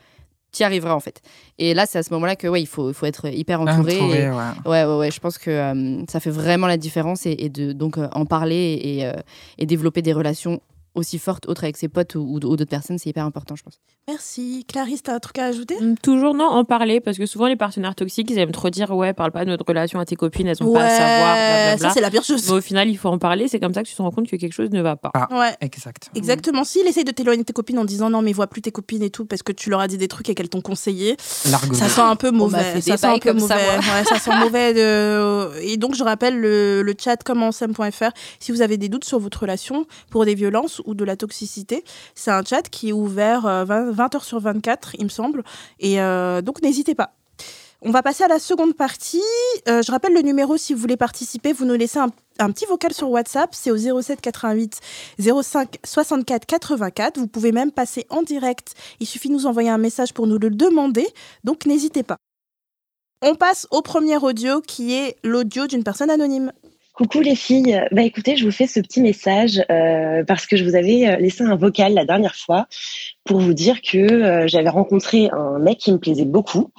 tu y arriveras, en fait. Et là, c'est à ce moment-là que, ouais, il faut, il faut être hyper entouré. Et- ouais. Ouais, ouais, ouais, je pense que euh, ça fait vraiment la différence et, et de donc euh, en parler et, euh, et développer des relations aussi fortes autres avec ses potes ou, ou- d'autres personnes, c'est hyper important, je pense. Merci. Clarisse, t'as un truc à ajouter? Mm, Toujours non, en parler, parce que souvent les partenaires toxiques, ils aiment trop dire ouais, parle pas de notre relation à tes copines, elles ont pas à savoir, blablabla. ça c'est la pire chose. Mais au final, il faut en parler, c'est comme ça que tu te rends compte que quelque chose ne va pas. Ouais. Exact. Exactement. S'il essaye de t'éloigner de tes copines en disant non, mais vois plus tes copines et tout, parce que tu leur as dit des trucs et qu'elles t'ont conseillé, ça sent un peu m'a mauvais. ça sent un peu comme ça, mauvais. Ouais, ça sent mauvais. De... Et donc, je rappelle le, le chat commencem.fr. Si vous avez des doutes sur votre relation pour des violences ou de la toxicité, c'est un chat qui est ouvert euh, 20, 20 heures sur 24, il me semble. Et euh, donc, n'hésitez pas. On va passer à la seconde partie. Euh, je rappelle le numéro si vous voulez participer. Vous nous laissez un, un petit vocal sur WhatsApp. C'est au 07 88 05 64 84. Vous pouvez même passer en direct. Il suffit de nous envoyer un message pour nous le demander. Donc n'hésitez pas. On passe au premier audio qui est l'audio d'une personne anonyme. Coucou les filles, bah écoutez, je vous fais ce petit message euh, parce que je vous avais euh, laissé un vocal la dernière fois pour vous dire que euh, j'avais rencontré un mec qui me plaisait beaucoup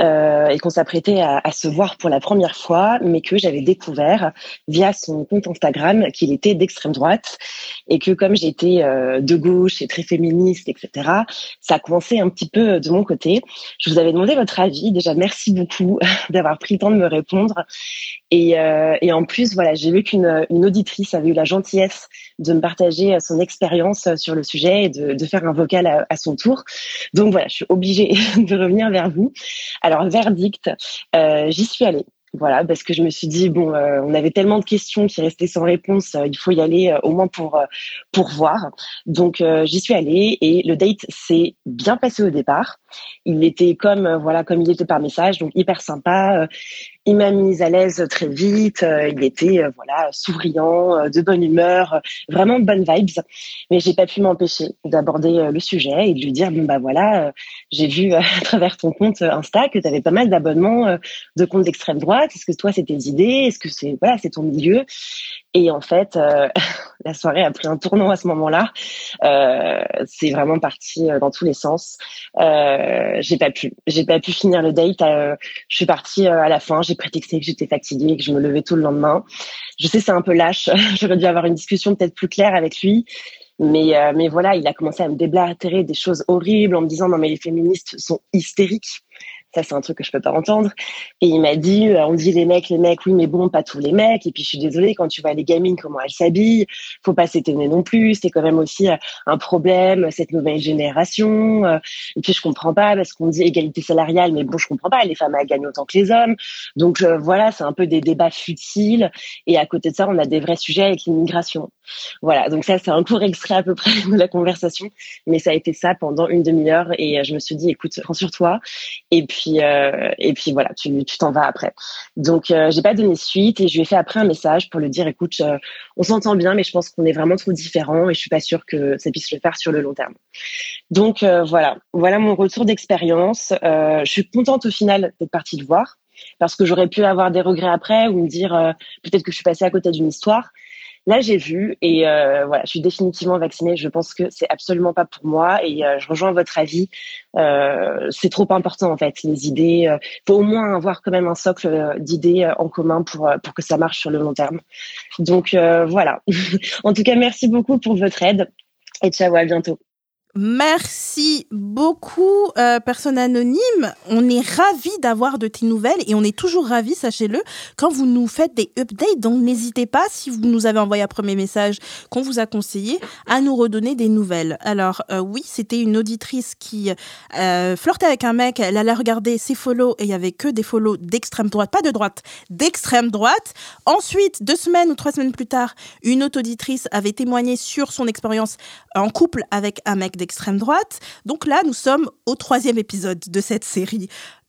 euh, et qu'on s'apprêtait à, se voir pour la première fois, mais que j'avais découvert via son compte Instagram qu'il était d'extrême droite et que comme j'étais euh, de gauche et très féministe, etc., ça a commencé un petit peu de mon côté. Je vous avais demandé votre avis. Déjà, merci beaucoup [laughs] d'avoir pris le temps de me répondre. Et, euh, en plus, voilà, j'ai vu qu'une une auditrice avait eu la gentillesse de me partager euh, son expérience euh, sur le sujet et de, faire un vocal à, son tour. Donc voilà, je suis obligée [laughs] de revenir vers vous. Verdict, euh, j'y suis allée. Voilà, parce que je me suis dit bon, euh, on avait tellement de questions qui restaient sans réponse, euh, il faut y aller au moins pour pour voir. Donc j'y suis allée et le date s'est bien passé au départ. Il était comme voilà comme il était par message, donc hyper sympa. Il m'a mise à l'aise très vite. euh, il était euh, voilà souriant, euh, de bonne humeur, vraiment bonne vibes. Mais j'ai pas pu m'empêcher d'aborder le sujet et de lui dire bon bah voilà, j'ai vu [laughs] à travers ton compte Insta que tu avais pas mal d'abonnements de comptes d'extrême droite. Est-ce que toi c'est tes idées? Est-ce que c'est voilà c'est ton milieu? Et en fait, [laughs] la soirée a pris un tournant à ce moment-là. C'est vraiment parti dans tous les sens. Euh, j'ai pas pu, j'ai pas pu finir le date. je suis partie à la fin. Prétexté que j'étais fatiguée, que je me levais tout le lendemain. Je sais c'est un peu lâche. [laughs] J'aurais dû avoir une discussion peut-être plus claire avec lui. Mais, euh, mais voilà, il a commencé à me déblatérer des choses horribles en me disant non mais les féministes sont hystériques. Ça, c'est un truc que je peux pas entendre. Et il m'a dit, euh, on dit les mecs, les mecs, oui, mais bon, pas tous les mecs. Et puis, je suis désolée, quand tu vois les gamines, comment elles s'habillent, faut pas s'étonner non plus. C'est quand même aussi euh, un problème, cette nouvelle génération. Euh, Et puis, je comprends pas parce qu'on dit égalité salariale, mais bon, je comprends pas. Les femmes, elles gagnent autant que les hommes. Donc, euh, voilà, c'est un peu des débats futiles. Et à côté de ça, on a des vrais sujets avec l'immigration. Voilà. Donc, ça, c'est un court extrait à peu près [laughs] de la conversation. Mais ça a été ça pendant une demi-heure. Et euh, je me suis dit, écoute, prends sur toi. Et puis euh, et puis voilà, tu t'en vas après. Donc euh, j'ai pas donné suite et je lui ai fait après un message pour lui dire écoute, euh, on s'entend bien, mais je pense qu'on est vraiment trop différents et je suis pas sûre que ça puisse le faire sur le long terme. Donc euh, voilà, voilà mon retour d'expérience. Je suis contente au final d'être partie le voir parce que j'aurais pu avoir des regrets après ou me dire peut-être que je suis passée à côté d'une histoire. Là, j'ai vu et euh, voilà, je suis définitivement vaccinée. Je pense que c'est absolument pas pour moi et euh, je rejoins votre avis. Euh, c'est trop important en fait, les idées. Il faut au moins avoir quand même un socle euh, d'idées euh, en commun pour euh, pour que ça marche sur le long terme. Donc euh, voilà. [laughs] en tout cas, merci beaucoup pour votre aide et ciao à bientôt. Merci beaucoup, euh, personne anonyme. On est ravis d'avoir de tes nouvelles et on est toujours ravis, sachez-le, quand vous nous faites des updates. Donc n'hésitez pas, si vous nous avez envoyé un premier message qu'on vous a conseillé, à nous redonner des nouvelles. Alors euh, oui, c'était une auditrice qui euh, flirtait avec un mec, elle allait regarder ses follow et il y avait que des follow d'extrême droite, pas de droite, d'extrême droite. Ensuite, deux semaines ou trois semaines plus tard, une autre auditrice avait témoigné sur son expérience en couple avec un mec d'extrême droite. Donc là, nous sommes au troisième épisode de cette série.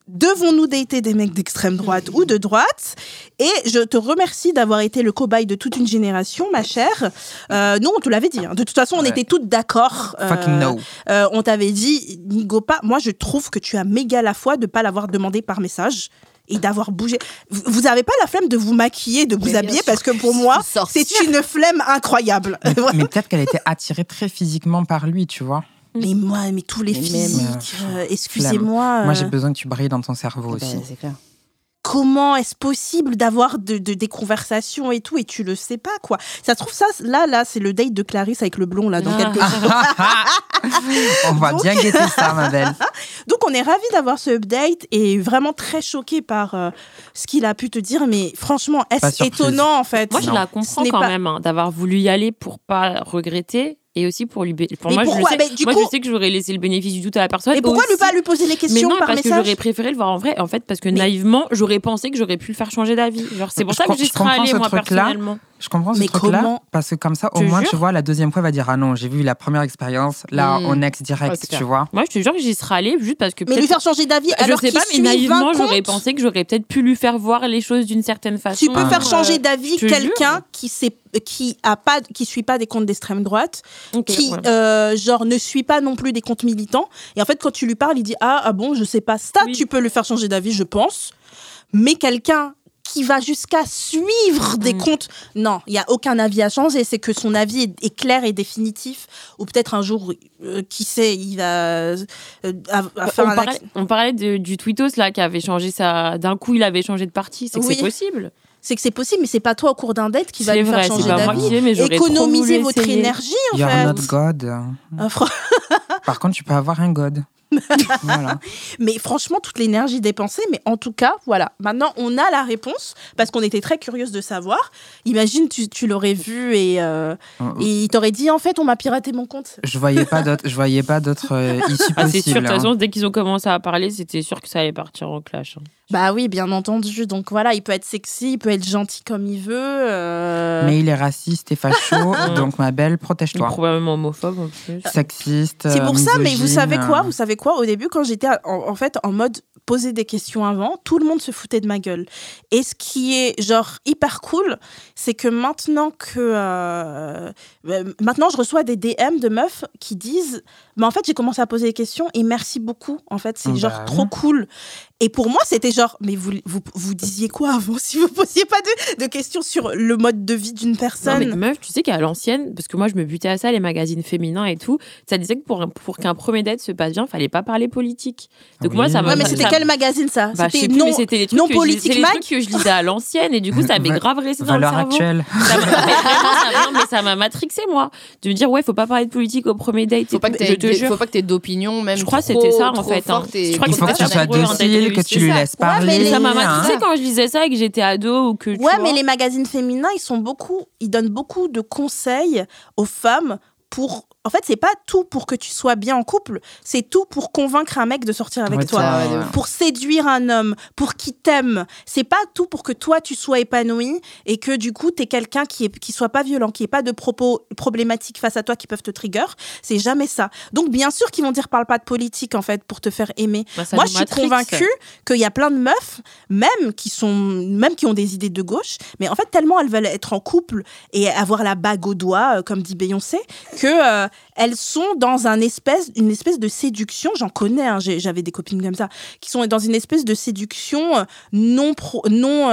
Devons-nous dater des mecs d'extrême droite ou de droite? Et je te remercie d'avoir été le cobaye de toute une génération, ma chère. Euh, nous, on te l'avait dit. hein. De toute façon, on Ouais. était toutes d'accord. Euh, Fucking no. euh, on t'avait dit, n'y go pas. Moi, je trouve que tu as méga la foi de pas l'avoir demandé par message et d'avoir bougé. Vous vous avez pas la flemme de vous maquiller, de vous Mais habiller parce que pour moi, c'est une flemme incroyable. Mais, [laughs] mais peut-être qu'elle était attirée très physiquement par lui, tu vois. Mais moi, mais tous les Mais physiques, euh, euh, excusez-moi. Moi, euh, j'ai besoin que tu brilles dans ton cerveau Ben, aussi. c'est clair. Comment est-ce possible d'avoir de, de- des conversations et tout et tu le sais pas quoi Ça se trouve ça là là c'est le date de Clarisse avec le blond là dans Ah. quelques [laughs] jours. On va Donc- bien guetter ça, ma [laughs] belle. Donc on est ravis d'avoir ce update et vraiment très choqué par euh, ce qu'il a pu te dire mais franchement est-ce étonnant en fait? Moi, je Non. la comprends quand pas- même hein, d'avoir voulu y aller pour pas regretter et aussi pour lui. Pour Mais moi, je, pourquoi sais, Mais du moi coup- je sais que j'aurais laissé le bénéfice du doute à la personne. Mais pourquoi lui pas lui poser les Mais questions non, par parce que message j'aurais préféré le voir en vrai. En fait, parce que Mais- naïvement, j'aurais pensé que j'aurais pu le faire changer d'avis. Genre, c'est pour Je ça que j'y je serais allée, moi, personnellement. Je comprends ce Mais truc-là comment parce que comme ça, au Je moins, jure. tu vois, la deuxième fois, elle va dire ah non, j'ai vu la première expérience, là, Mm. on ex direct, tu vois. Moi, je te jure que j'y serais allée juste parce que. Mais lui faire changer d'avis Je alors sais qu'il pas, mais suit 20 naïvement, j'aurais pensé que j'aurais peut-être pu lui faire voir les choses d'une certaine façon. Tu peux Ah. faire changer Euh, d'avis je quelqu'un qui sait qui a pas qui suit pas des comptes d'extrême droite, qui ouais. euh, genre ne suit pas non plus des comptes militants et en fait quand tu lui parles, il dit ah, ah bon, je sais pas ça, Oui. tu peux le faire changer d'avis, je pense. Mais quelqu'un qui va jusqu'à suivre des Mm. comptes, non, il y a aucun avis à changer, c'est que son avis est, est clair et définitif ou peut-être un jour euh, qui sait, il va euh, à- à faire on, un parlait, acc- on parlait de- du tweetos là qui avait changé ça. D'un coup, il avait changé de parti. C'est que Oui. c'est possible. c'est que c'est possible mais c'est pas toi au cours d'un date qui va C'est lui vrai, faire changer d'avis. Économisez votre essayer. énergie en You're fait. not God. Euh, Par contre, tu peux avoir un God. [laughs] voilà. Mais franchement, toute l'énergie dépensée. Mais en tout cas, voilà. Maintenant, on a la réponse parce qu'on était très curieuse de savoir. Imagine, tu, tu l'aurais vu et, euh, et il t'aurait dit en fait, on m'a piraté mon compte. Je voyais pas d'autres, je voyais pas d'autres euh, [laughs] issues Ah, c'est sûr, de possibles. toute hein. façon, dès qu'ils ont commencé à parler, c'était sûr que ça allait partir en clash. hein. Bah oui, bien entendu. Donc voilà, il peut être sexy, il peut être gentil comme il veut. euh, Mais il est raciste et facho, [laughs] donc ma belle, protège-toi. Probablement homophobe en plus. Sexiste. C'est pour ça, mais vous savez quoi? Vous savez quoi Au début, quand j'étais en, fait en mode poser des questions avant, tout le monde se foutait de ma gueule. Et ce qui est genre hyper cool, c'est que maintenant que euh, euh, maintenant je reçois des DM de meufs qui disent, mais en fait j'ai commencé à poser des questions et merci beaucoup. En fait, c'est Bah genre oui. trop cool. Et pour moi, c'était genre, mais vous, vous, vous disiez quoi avant [laughs] si vous posiez pas de, de questions sur le mode de vie d'une Non, personne? mais meuf, tu sais qu'à l'ancienne, parce que moi je me butais à ça, les magazines féminins et tout, ça disait que pour, pour qu'un premier date se passe bien, fallait pas parler politique. Donc Oui. moi, ça m'a. Ouais, mais c'était ça- quel magazine ça? Bah, je C'était plus, non. mais c'était les trucs non que je- politique les trucs que je lisais à l'ancienne et du coup ça m'est grave resté dans le cerveau. actuelle. Ça m'a- mais ça- non, m'a matrixé moi de me dire ouais faut pas parler de politique au premier date Faut pas que je t'aies te jure faut pas que t'aies d'opinion même Je crois que c'était ça, en fait, hein. Je crois Il que faut que c'était tu ça sois docile, que tu lui ça. laisses parler. les- ça m'a hein. matrixé quand je lisais ça et que j'étais ado ou que tu Ouais, vois. mais les magazines féminins, ils sont beaucoup, ils donnent beaucoup de conseils aux femmes pour En fait, c'est pas tout pour que tu sois bien en couple, c'est tout pour convaincre un mec de sortir avec Ouais, toi. ça, ouais. Pour séduire un homme, pour qu'il t'aime. C'est pas tout pour que toi tu sois épanoui et que du coup t'es quelqu'un qui est qui soit pas violent, qui ait pas de propos problématiques face à toi qui peuvent te trigger. C'est jamais ça. Donc bien sûr qu'ils vont dire parle pas de politique en fait pour te faire aimer. Bah, Moi, je suis convaincue qu'il y a plein de meufs, même qui sont, même qui ont des idées de gauche, mais en fait tellement elles veulent être en couple et avoir la bague au doigt, euh, comme dit Beyoncé, que euh, elles sont dans un espèce, une espèce de séduction. J'en connais, hein, j'avais des copines comme ça, qui sont dans une espèce de séduction euh, non pro, non.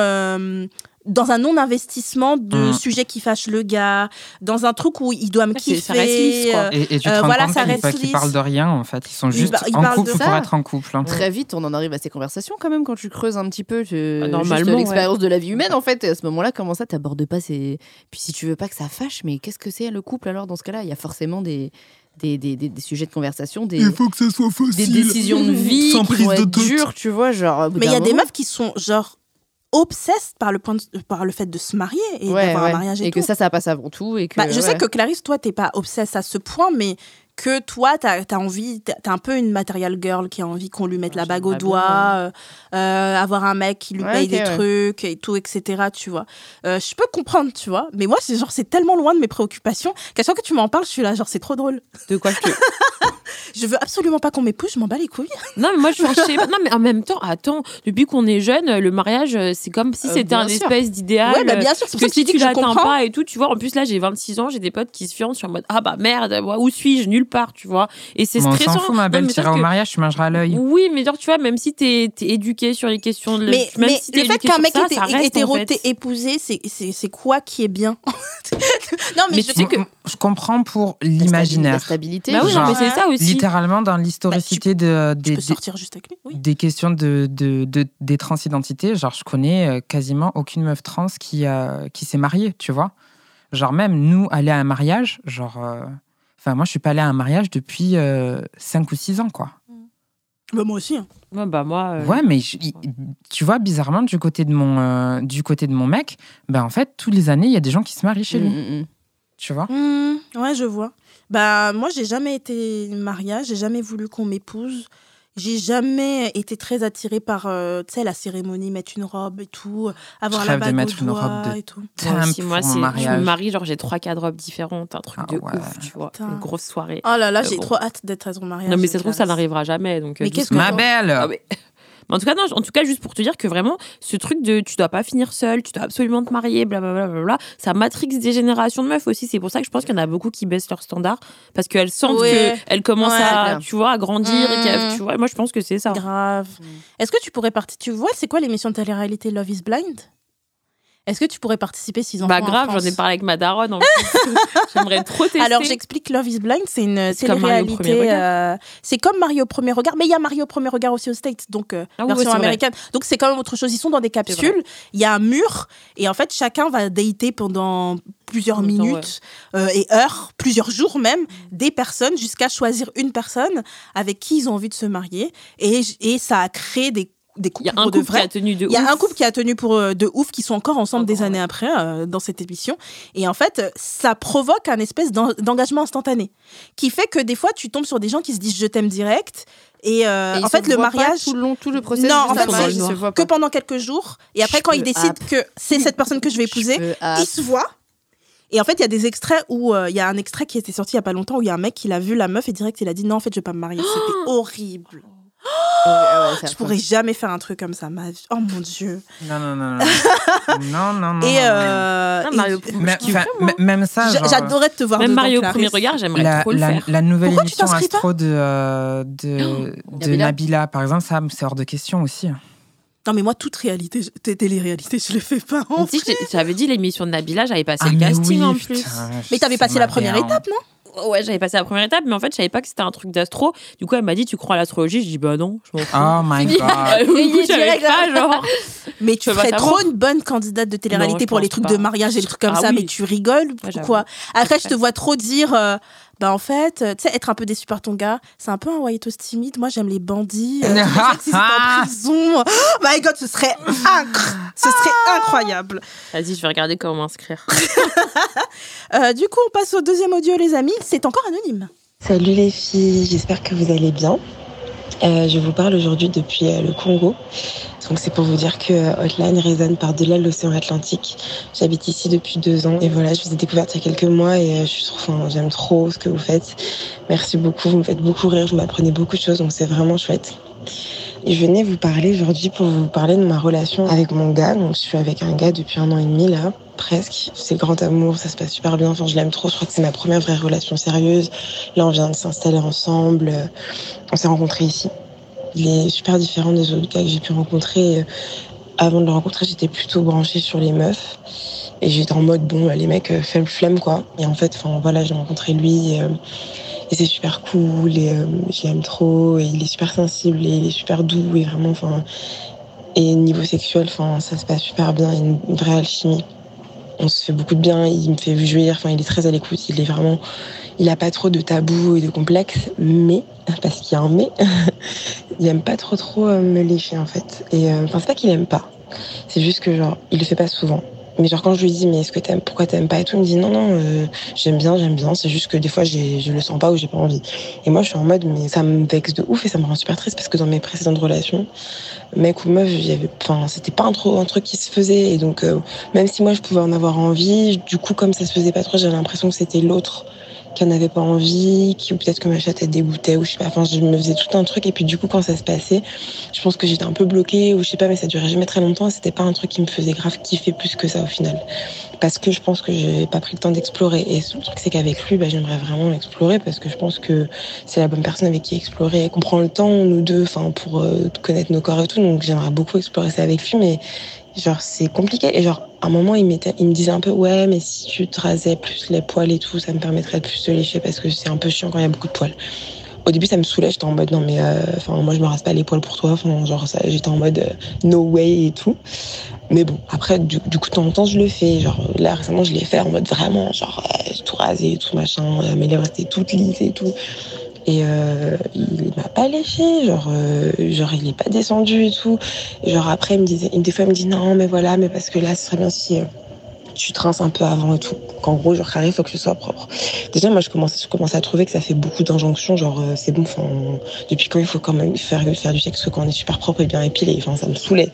Dans un non-investissement de Mm. sujets qui fâchent le gars, dans un truc où il doit me kiffer. ça reste lisse, quoi. euh, Et, et tu te Euh, rends voilà, compte ça qu'ils reste qu'ils parlent de rien en fait. Ils sont juste par- ils en parlent couple pour ça. être en couple. hein. Très vite, on en arrive à ces conversations quand même quand tu creuses un petit peu euh, Ah, juste normalement, l'expérience de la vie humaine en fait. Et à ce moment-là, comment ça t'abordes pas ces Puis si tu veux pas que ça fâche, mais qu'est-ce que c'est le couple alors dans ce cas-là? Il y a forcément des des, des, des- des sujets de conversation, des, faut que ce soit des décisions de vie Sans qui prise vont de être tête. dures, tu vois, genre. Mais il y a des meufs qui sont genre obsesses par le, point de- par le fait de se marier et Ouais, d'avoir ouais. un mariage et, et que ça, ça passe avant tout et que. Bah, je sais que Clarisse, toi, t'es pas obsesse à ce point, mais que toi, t'as as envie, t'as un peu une material girl qui a envie qu'on lui mette Ouais, la bague au doigt, euh, euh, avoir un mec qui lui Ouais, paye des ouais. trucs et tout, etc. Tu vois. Euh, je peux comprendre, tu vois. Mais moi, c'est genre, c'est tellement loin de mes préoccupations qu'à chaque fois que tu m'en parles, je suis là, genre, c'est trop drôle. De quoi je te... [laughs] Je veux absolument pas qu'on m'épouse, je m'en bats les couilles. [laughs] Non, mais moi, je, pas. Non, mais en même temps, attends, depuis qu'on est jeune, le mariage, c'est comme si c'était un sûr. espèce d'idéal. ouais, bah, bien sûr, c'est que que si tu que l'atteins pas et tout, tu vois, en plus là j'ai 26 ans, j'ai des potes qui se fiancent, je suis en mode ah bah merde, où suis-je? Nulle part, tu vois. Et c'est Mais on stressant. s'en fout, ma Non, belle. mais sauf au mariage, tu mangeras à l'œil. Oui, mais genre, tu vois, même si t'es es éduqué sur les questions de. Mais, même mais si t'es le fait éduqué qu'un sur mec ça, ça reste, en hétéroté fait. épousé, c'est- c'est c'est quoi qui est bien? [laughs] Non, mais, Mais je tu sais que- Je comprends pour stabi- La l'imaginaire. stabilité. Bah oui, non, genre, mais c'est ça aussi. Littéralement, dans l'historicité de, tu des, peux des- sortir juste avec lui. Oui. des questions de, de, de- des transidentités, genre, je connais euh, quasiment aucune meuf trans qui, euh, qui s'est mariée, tu vois. Genre, même nous, aller à un mariage, genre. euh, Enfin, moi, je suis pas allée à un mariage depuis 5 ou 6 ans, quoi. Bah, moi aussi. hein. Ouais, bah moi. euh, Ouais, mais je- tu vois, bizarrement, du côté de mon, euh, du côté de mon mec, ben en fait, tous les années, il y a des gens qui se marient chez lui, Mm, mm, mm. tu vois? Hmm, ouais, je vois. Bah, moi, j'ai jamais été mariage, j'ai jamais voulu qu'on m'épouse. J'ai jamais été très attirée par, euh, tu sais, la cérémonie, mettre une robe et tout, avoir Je la rêve de bague mettre une robe de et tout. Moi aussi, moi, c'est. Je me marie, genre, j'ai trois, quatre robes différentes, un truc Ah de ouais. ouf, tu vois. Putain. Une grosse soirée. Oh là là, Euh, j'ai bon. trop hâte d'être à ton mariage. Non, mais ça se trouve, ça n'arrivera jamais. Donc, euh, Mais qu'est-ce que- Ma belle Ah, mais- en tout cas, non, en tout cas, juste pour te dire que vraiment, ce truc de tu dois pas finir seul, tu dois absolument te marier, blablabla, bla, bla, bla, ça matrix des générations de meufs aussi. C'est pour ça que je pense qu'il y en a beaucoup qui baissent leurs standards parce qu'elles sentent Ouais. qu'elles commencent Ouais, à, tu vois, à grandir et qu'elles- Mm. tu vois. Moi, je pense que c'est ça. Grave. Est-ce que tu pourrais participer Tu vois, c'est quoi l'émission de télé-réalité Love is Blind? Est-ce que tu pourrais participer s'ils en Bah font en grave, j'en ai parlé avec ma daronne. en. [laughs] J'aimerais trop tester. Alors j'explique Love is Blind, c'est une C'est comme Mario au premier télé-réalité. regard. euh, c'est comme Mario au premier regard, mais il y a Mario au premier regard aussi aux States, donc euh, Ah oui, version ouais, c'est vrai. américaine. Donc c'est quand même autre chose. Ils sont dans des capsules. Il y a un mur et en fait chacun va dater pendant plusieurs minutes euh, et heures, plusieurs jours même, des personnes jusqu'à choisir une personne avec qui ils ont envie de se marier et, et ça a créé des des Il couples y a un couple qui vrai. a tenu de Il y a ouf. un couple qui a tenu pour euh, de ouf, qui sont encore ensemble des années ouais. après euh, dans cette émission. Et en fait, ça provoque un espèce d'en- d'engagement instantané, qui fait que des fois, tu tombes sur des gens qui se disent je t'aime direct. Et, euh, Et en fait, le mariage, tout le long, tout le processus. Non, en fait, c'est que pendant quelques jours. Et après, Je quand ils décident que c'est cette personne que je vais [laughs] épouser, ils se voient. Et en fait, il y a des extraits où euh, il y a un extrait qui était sorti il y a pas longtemps où il y a un mec qui l'a vu la meuf et direct il a dit non en fait je vais pas me marier. C'était [gasps] horrible. Ah ouais, c'est Je pourrais jamais faire un truc comme ça. Ma... vie. Oh mon dieu. Non, non, non, non. [laughs] non, non, non. Et, euh, Ah, Mario, Mais- je kifferais, enfin, moi. m- même ça, genre, J'adorais te voir Même Mario au premier regard, j'aimerais la, trop le la, faire. la nouvelle Pourquoi tu émission Astro de, euh, de, de Nabila par exemple, ça, c'est hors de question aussi. Non mais moi toute réalité, télé-réalité, je le fais pas. En Tu j'ai- j'avais dit l'émission de Nabila, j'avais passé Ah, le casting oui, en plus. Mais t'avais sais passé la première étape, non? Ouais, j'avais passé la première étape, mais en fait, je savais pas que c'était un truc d'astro. Du coup, elle m'a dit, tu crois à l'astrologie? Je dis, bah non, je m'en fous. Oh my god. [laughs] Savais direct, pas, genre. Mais tu savoir. trop une bonne candidate de télé-réalité Non, pour les trucs pas. de mariage et les trucs comme Ah ça, oui. mais tu rigoles. Ouais, Pourquoi? Après, je te vois trop dire, euh, Bah en fait, euh, tu sais, être un peu déçu par ton gars, c'est un peu un white house timide. Moi, j'aime les bandits. Euh, si en [laughs] prison, oh my god, ce serait, ce serait incroyable. Vas-y, je vais regarder comment m'inscrire. [laughs] Euh, du coup, on passe au deuxième audio, les amis. C'est encore anonyme. Salut les filles, j'espère que vous allez bien. Euh, je vous parle aujourd'hui depuis euh, le Congo. Donc c'est pour vous dire que Hotline résonne par-delà l'océan Atlantique. J'habite ici depuis deux ans et voilà, je vous ai découverte il y a quelques mois et euh, je suis enfin, j'aime trop ce que vous faites. Merci beaucoup, vous me faites beaucoup rire, vous m'apprenez beaucoup de choses, donc c'est vraiment chouette. Je venais vous parler aujourd'hui pour vous parler de ma relation avec mon gars. Donc je suis avec un gars depuis un an et demi là, presque. C'est grand amour, ça se passe super bien. Enfin, je l'aime trop. Je crois que c'est ma première vraie relation sérieuse. Là, on vient de s'installer ensemble. Euh, On s'est rencontrés ici. Il est super différent des autres gars que j'ai pu rencontrer. Euh, Avant de le rencontrer, j'étais plutôt branchée sur les meufs. Et j'étais en mode, bon, les mecs, euh, fais le flemme, quoi. Et en fait, enfin, voilà, j'ai rencontré lui. Et c'est super cool. Et euh, je trop. Et il est super sensible. Et il est super doux. Et vraiment, enfin. Et niveau sexuel, enfin, ça se passe super bien. Il une vraie alchimie. On se fait beaucoup de bien. Il me fait jouir. Enfin, il est très à l'écoute. Il est vraiment. Il a pas trop de tabous et de complexes. Mais, [laughs] parce qu'il y a un mais, [laughs] il aime pas trop trop euh, me lécher, en fait. Et euh, enfin, c'est pas qu'il aime pas. C'est juste que, genre, il le fait pas souvent. Mais genre quand je lui dis mais est-ce que t'aimes pourquoi t'aimes pas et tout il me dit non non euh, j'aime bien j'aime bien. C'est juste que des fois je le sens pas ou j'ai pas envie. Et moi je suis en mode mais ça me vexe de ouf et ça me rend super triste parce que dans mes précédentes relations mec ou meuf enfin c'était pas un, trop, un truc qui se faisait. Et donc euh, même si moi je pouvais en avoir envie du coup comme ça se faisait pas trop j'avais l'impression que c'était l'autre qui en avait pas envie, qui ou peut-être que ma chatte elle dégoûtait ou je sais pas. Enfin, je me faisais tout un truc et puis du coup quand ça se passait, je pense que j'étais un peu bloquée ou je sais pas, mais ça durait jamais très longtemps. C'était pas un truc qui me faisait grave kiffer plus que ça au final, parce que je pense que j'ai pas pris le temps d'explorer. Et le truc c'est qu'avec lui, bah, j'aimerais vraiment explorer parce que je pense que c'est la bonne personne avec qui explorer et qu'on prend le temps nous deux, enfin pour euh, connaître nos corps et tout. Donc j'aimerais beaucoup explorer ça avec lui, mais genre c'est compliqué. Et genre à un moment il me disait un peu ouais mais si tu te rasais plus les poils et tout ça me permettrait de plus te lécher parce que c'est un peu chiant quand il y a beaucoup de poils. Au début ça me saoulait. J'étais en mode non mais euh, enfin moi je me rase pas les poils pour toi. Enfin genre j'étais en mode euh, no way et tout. Mais bon après du, du coup de temps en temps je le fais. Genre là récemment je l'ai fait en mode vraiment genre euh, tout rasé et tout machin euh, mes lèvres étaient toutes lisses et tout et euh, il m'a pas léché, genre, euh, genre il est pas descendu et tout. Genre après il me disait, des fois il me dit non mais voilà, mais parce que là ce serait bien si euh, tu te rinces un peu avant et tout. Qu'en gros genre carré, faut que ce soit propre. Déjà moi je commence, je commence à trouver que ça fait beaucoup d'injonctions, genre c'est bon, depuis quand il faut quand même faire faire du sexe quand on est super propre et bien épilé, enfin ça me saoulait.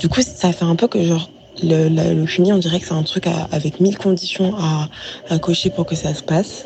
Du coup ça fait un peu que genre le, le on dirait que c'est un truc avec mille conditions à cocher pour que ça se passe.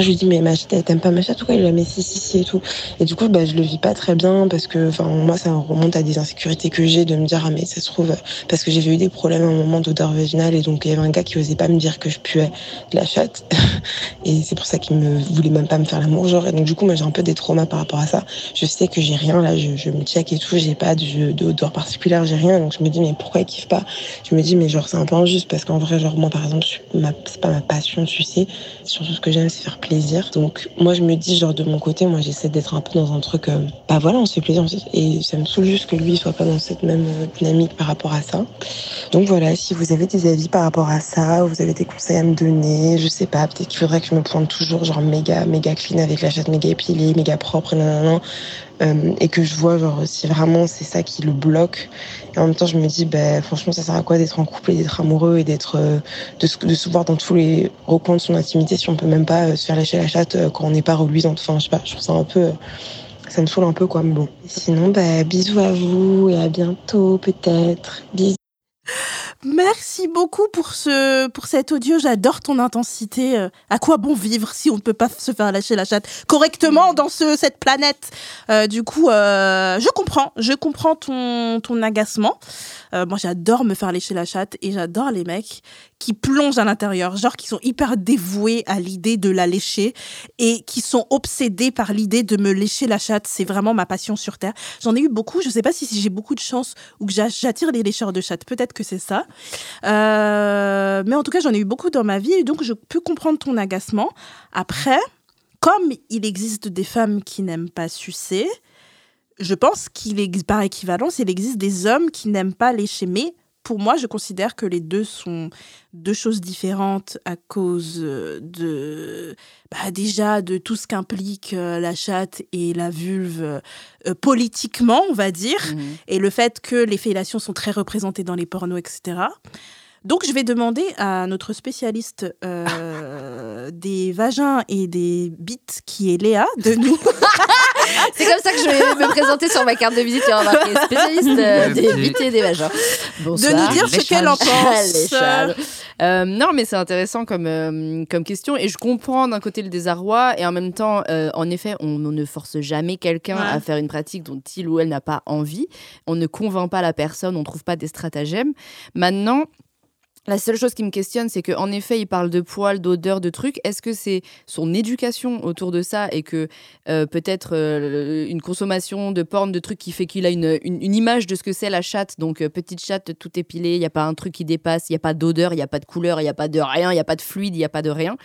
Je lui dis, mais ma chatte, elle t'aime pas ma chatte ou quoi Il a mis si, si, si et tout. Et du coup, bah, je le vis pas très bien parce que, enfin, moi, ça remonte à des insécurités que j'ai de me dire, ah, mais ça se trouve, parce que j'avais eu des problèmes à un moment d'odeur vaginale et donc il y avait un gars qui osait pas me dire que je puais de la chatte. [laughs] et c'est pour ça qu'il me voulait même pas me faire l'amour, genre. Et donc, du coup, moi, j'ai un peu des traumas par rapport à ça. Je sais que j'ai rien, là, je, me check et tout, j'ai pas de- d'odeur particulière, j'ai rien. Donc, je me dis, mais pourquoi il kiffe pas? Je me dis, mais genre, c'est un peu injuste parce qu'en vrai, genre, moi, par exemple, c'est pas ma passion, tu sais. Surtout ce que j'aime, c'est faire plaisir. Donc, moi, je me dis, genre, de mon côté, moi, j'essaie d'être un peu dans un truc, euh, bah voilà, on se fait plaisir. Et ça me saoule juste que lui, soit pas dans cette même euh, dynamique par rapport à ça. Donc, voilà, si vous avez des avis par rapport à ça, vous avez des conseils à me donner, je sais pas, peut-être qu'il faudrait que je me pointe toujours, genre, méga, méga clean avec la chatte méga épilée, méga propre, nanana. Euh, et que je vois, genre, si vraiment c'est ça qui le bloque. Et en même temps, je me dis, bah, franchement, ça sert à quoi d'être en couple et d'être amoureux et d'être, euh, de, se- de se voir dans tous les recoins de son intimité si on peut même pas euh, se faire lâcher la chatte quand on n'est pas reluisante. Enfin, je sais pas, je trouve ça un peu, ça me saoule un peu, quoi, mais bon. Sinon, bah, bisous à vous et à bientôt, peut-être. Bisous. Merci beaucoup pour ce pour cet audio. J'adore ton intensité. Euh, À quoi bon vivre si on ne peut pas se faire lâcher la chatte correctement dans ce cette planète? Euh, Du coup, euh, je comprends. Je comprends ton ton agacement. Euh, moi, j'adore me faire lécher la chatte et j'adore les mecs qui plongent à l'intérieur, genre qui sont hyper dévoués à l'idée de la lécher et qui sont obsédés par l'idée de me lécher la chatte. C'est vraiment ma passion sur terre. J'en ai eu beaucoup. Je sais pas si, j'ai beaucoup de chance ou que j'a- j'attire les lécheurs de chatte. Peut-être que c'est ça. Euh, mais en tout cas, j'en ai eu beaucoup dans ma vie et donc je peux comprendre ton agacement. Après, comme il existe des femmes qui n'aiment pas sucer, je pense qu'il existe par équivalence, il existe des hommes qui n'aiment pas lécher. Mais pour moi, je considère que les deux sont deux choses différentes à cause euh, de bah, déjà de tout ce qu'implique euh, la chatte et la vulve euh, politiquement, on va dire, Mhm. et le fait que les fellations sont très représentées dans les pornos, etc. Donc, je vais demander à notre spécialiste euh, [laughs] des vagins et des bites, qui est Léa, de nous [laughs] C'est comme ça que je vais me présenter sur ma carte de visite. Il y a marqué spécialiste euh, des bites et des vagins. Bonsoir. de nous dire ce qu'elle en châles. pense. Les châles. Euh, non, mais c'est intéressant comme, euh, comme question. Et je comprends d'un côté le désarroi. Et en même temps, euh, en effet, on, on ne force jamais quelqu'un Ouais. à faire une pratique dont il ou elle n'a pas envie. On ne convainc pas la personne, on ne trouve pas des stratagèmes. Maintenant. La seule chose qui me questionne, c'est qu'en effet, il parle de poils, d'odeur, de trucs. Est-ce que c'est son éducation autour de ça et que euh, peut-être euh, une consommation de porn, de trucs qui fait qu'il a une, une, image de ce que c'est la chatte? Donc, euh, petite chatte, tout épilé, il n'y a pas un truc qui dépasse, il n'y a pas d'odeur, il n'y a pas de couleur, il n'y a pas de rien, il n'y a pas de fluide, il n'y a pas de rien.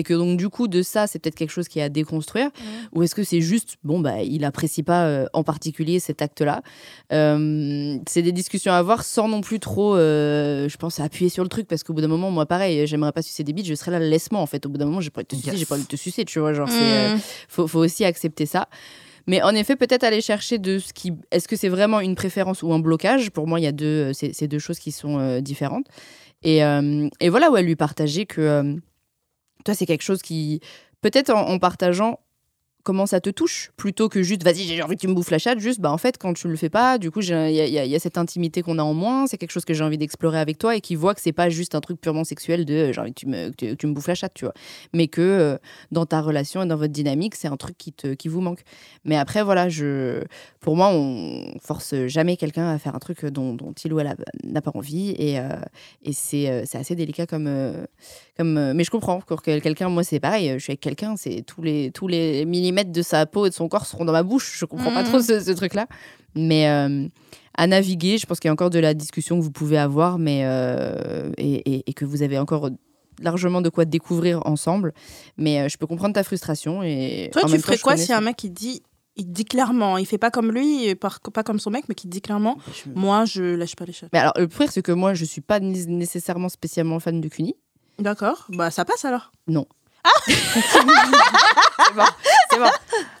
Et que donc, du coup, de ça, c'est peut-être quelque chose qui est à déconstruire. Ou est-ce que c'est juste, bon, bah, il apprécie pas euh, en particulier cet acte-là Euh, C'est des discussions à avoir sans non plus trop, euh, je pense, appuyer sur le truc parce qu'au bout d'un moment, moi, pareil, j'aimerais pas sucer des bites, je serais là, laisse-moi en fait. Au bout d'un moment, j'ai pas envie de te sucer, Yes. j'ai pas envie de te sucer, tu vois. Genre, Mm. faut, faut aussi accepter ça. Mais en effet, peut-être aller chercher de ce qui. Est-ce que c'est vraiment une préférence ou un blocage? Pour moi, il y a deux, c'est c'est deux choses qui sont euh, différentes. Et, euh, et voilà, ouais, lui partager que euh, c'est quelque chose qui. Peut-être en partageant comment ça te touche plutôt que juste vas-y j'ai envie que tu me bouffes la chatte juste bah en fait quand tu le fais pas du coup il y, a- cette intimité qu'on a en moins c'est quelque chose que j'ai envie d'explorer avec toi et qui voit que c'est pas juste un truc purement sexuel de euh, j'ai envie que tu me, que tu, me bouffes la chatte tu vois. Mais que euh, dans ta relation et dans votre dynamique c'est un truc qui te qui vous manque. Mais après voilà je pour moi on force jamais quelqu'un à faire un truc dont, dont il ou elle n'a pas envie et, euh, et c'est assez délicat comme comme mais je comprends que quelqu'un moi c'est pareil je suis avec quelqu'un c'est tous les tous les millimètres de sa peau et de son corps seront dans ma bouche. Je comprends pas Mhm. trop ce, truc là mais euh, à naviguer je pense qu'il y a encore de la discussion que vous pouvez avoir mais euh, et, et- et que vous avez encore largement de quoi découvrir ensemble. Mais euh, je peux comprendre ta frustration et Toi, en tu même temps, ferais je quoi si un mec il dit, il dit clairement, il fait pas comme lui, pas comme son mec, mais qui dit clairement, Je- moi je lâche pas les chats. mais alors le pire c'est que moi je suis pas né- nécessairement spécialement fan de Cuny. D'accord, bah ça passe alors. C'est bon, c'est bon.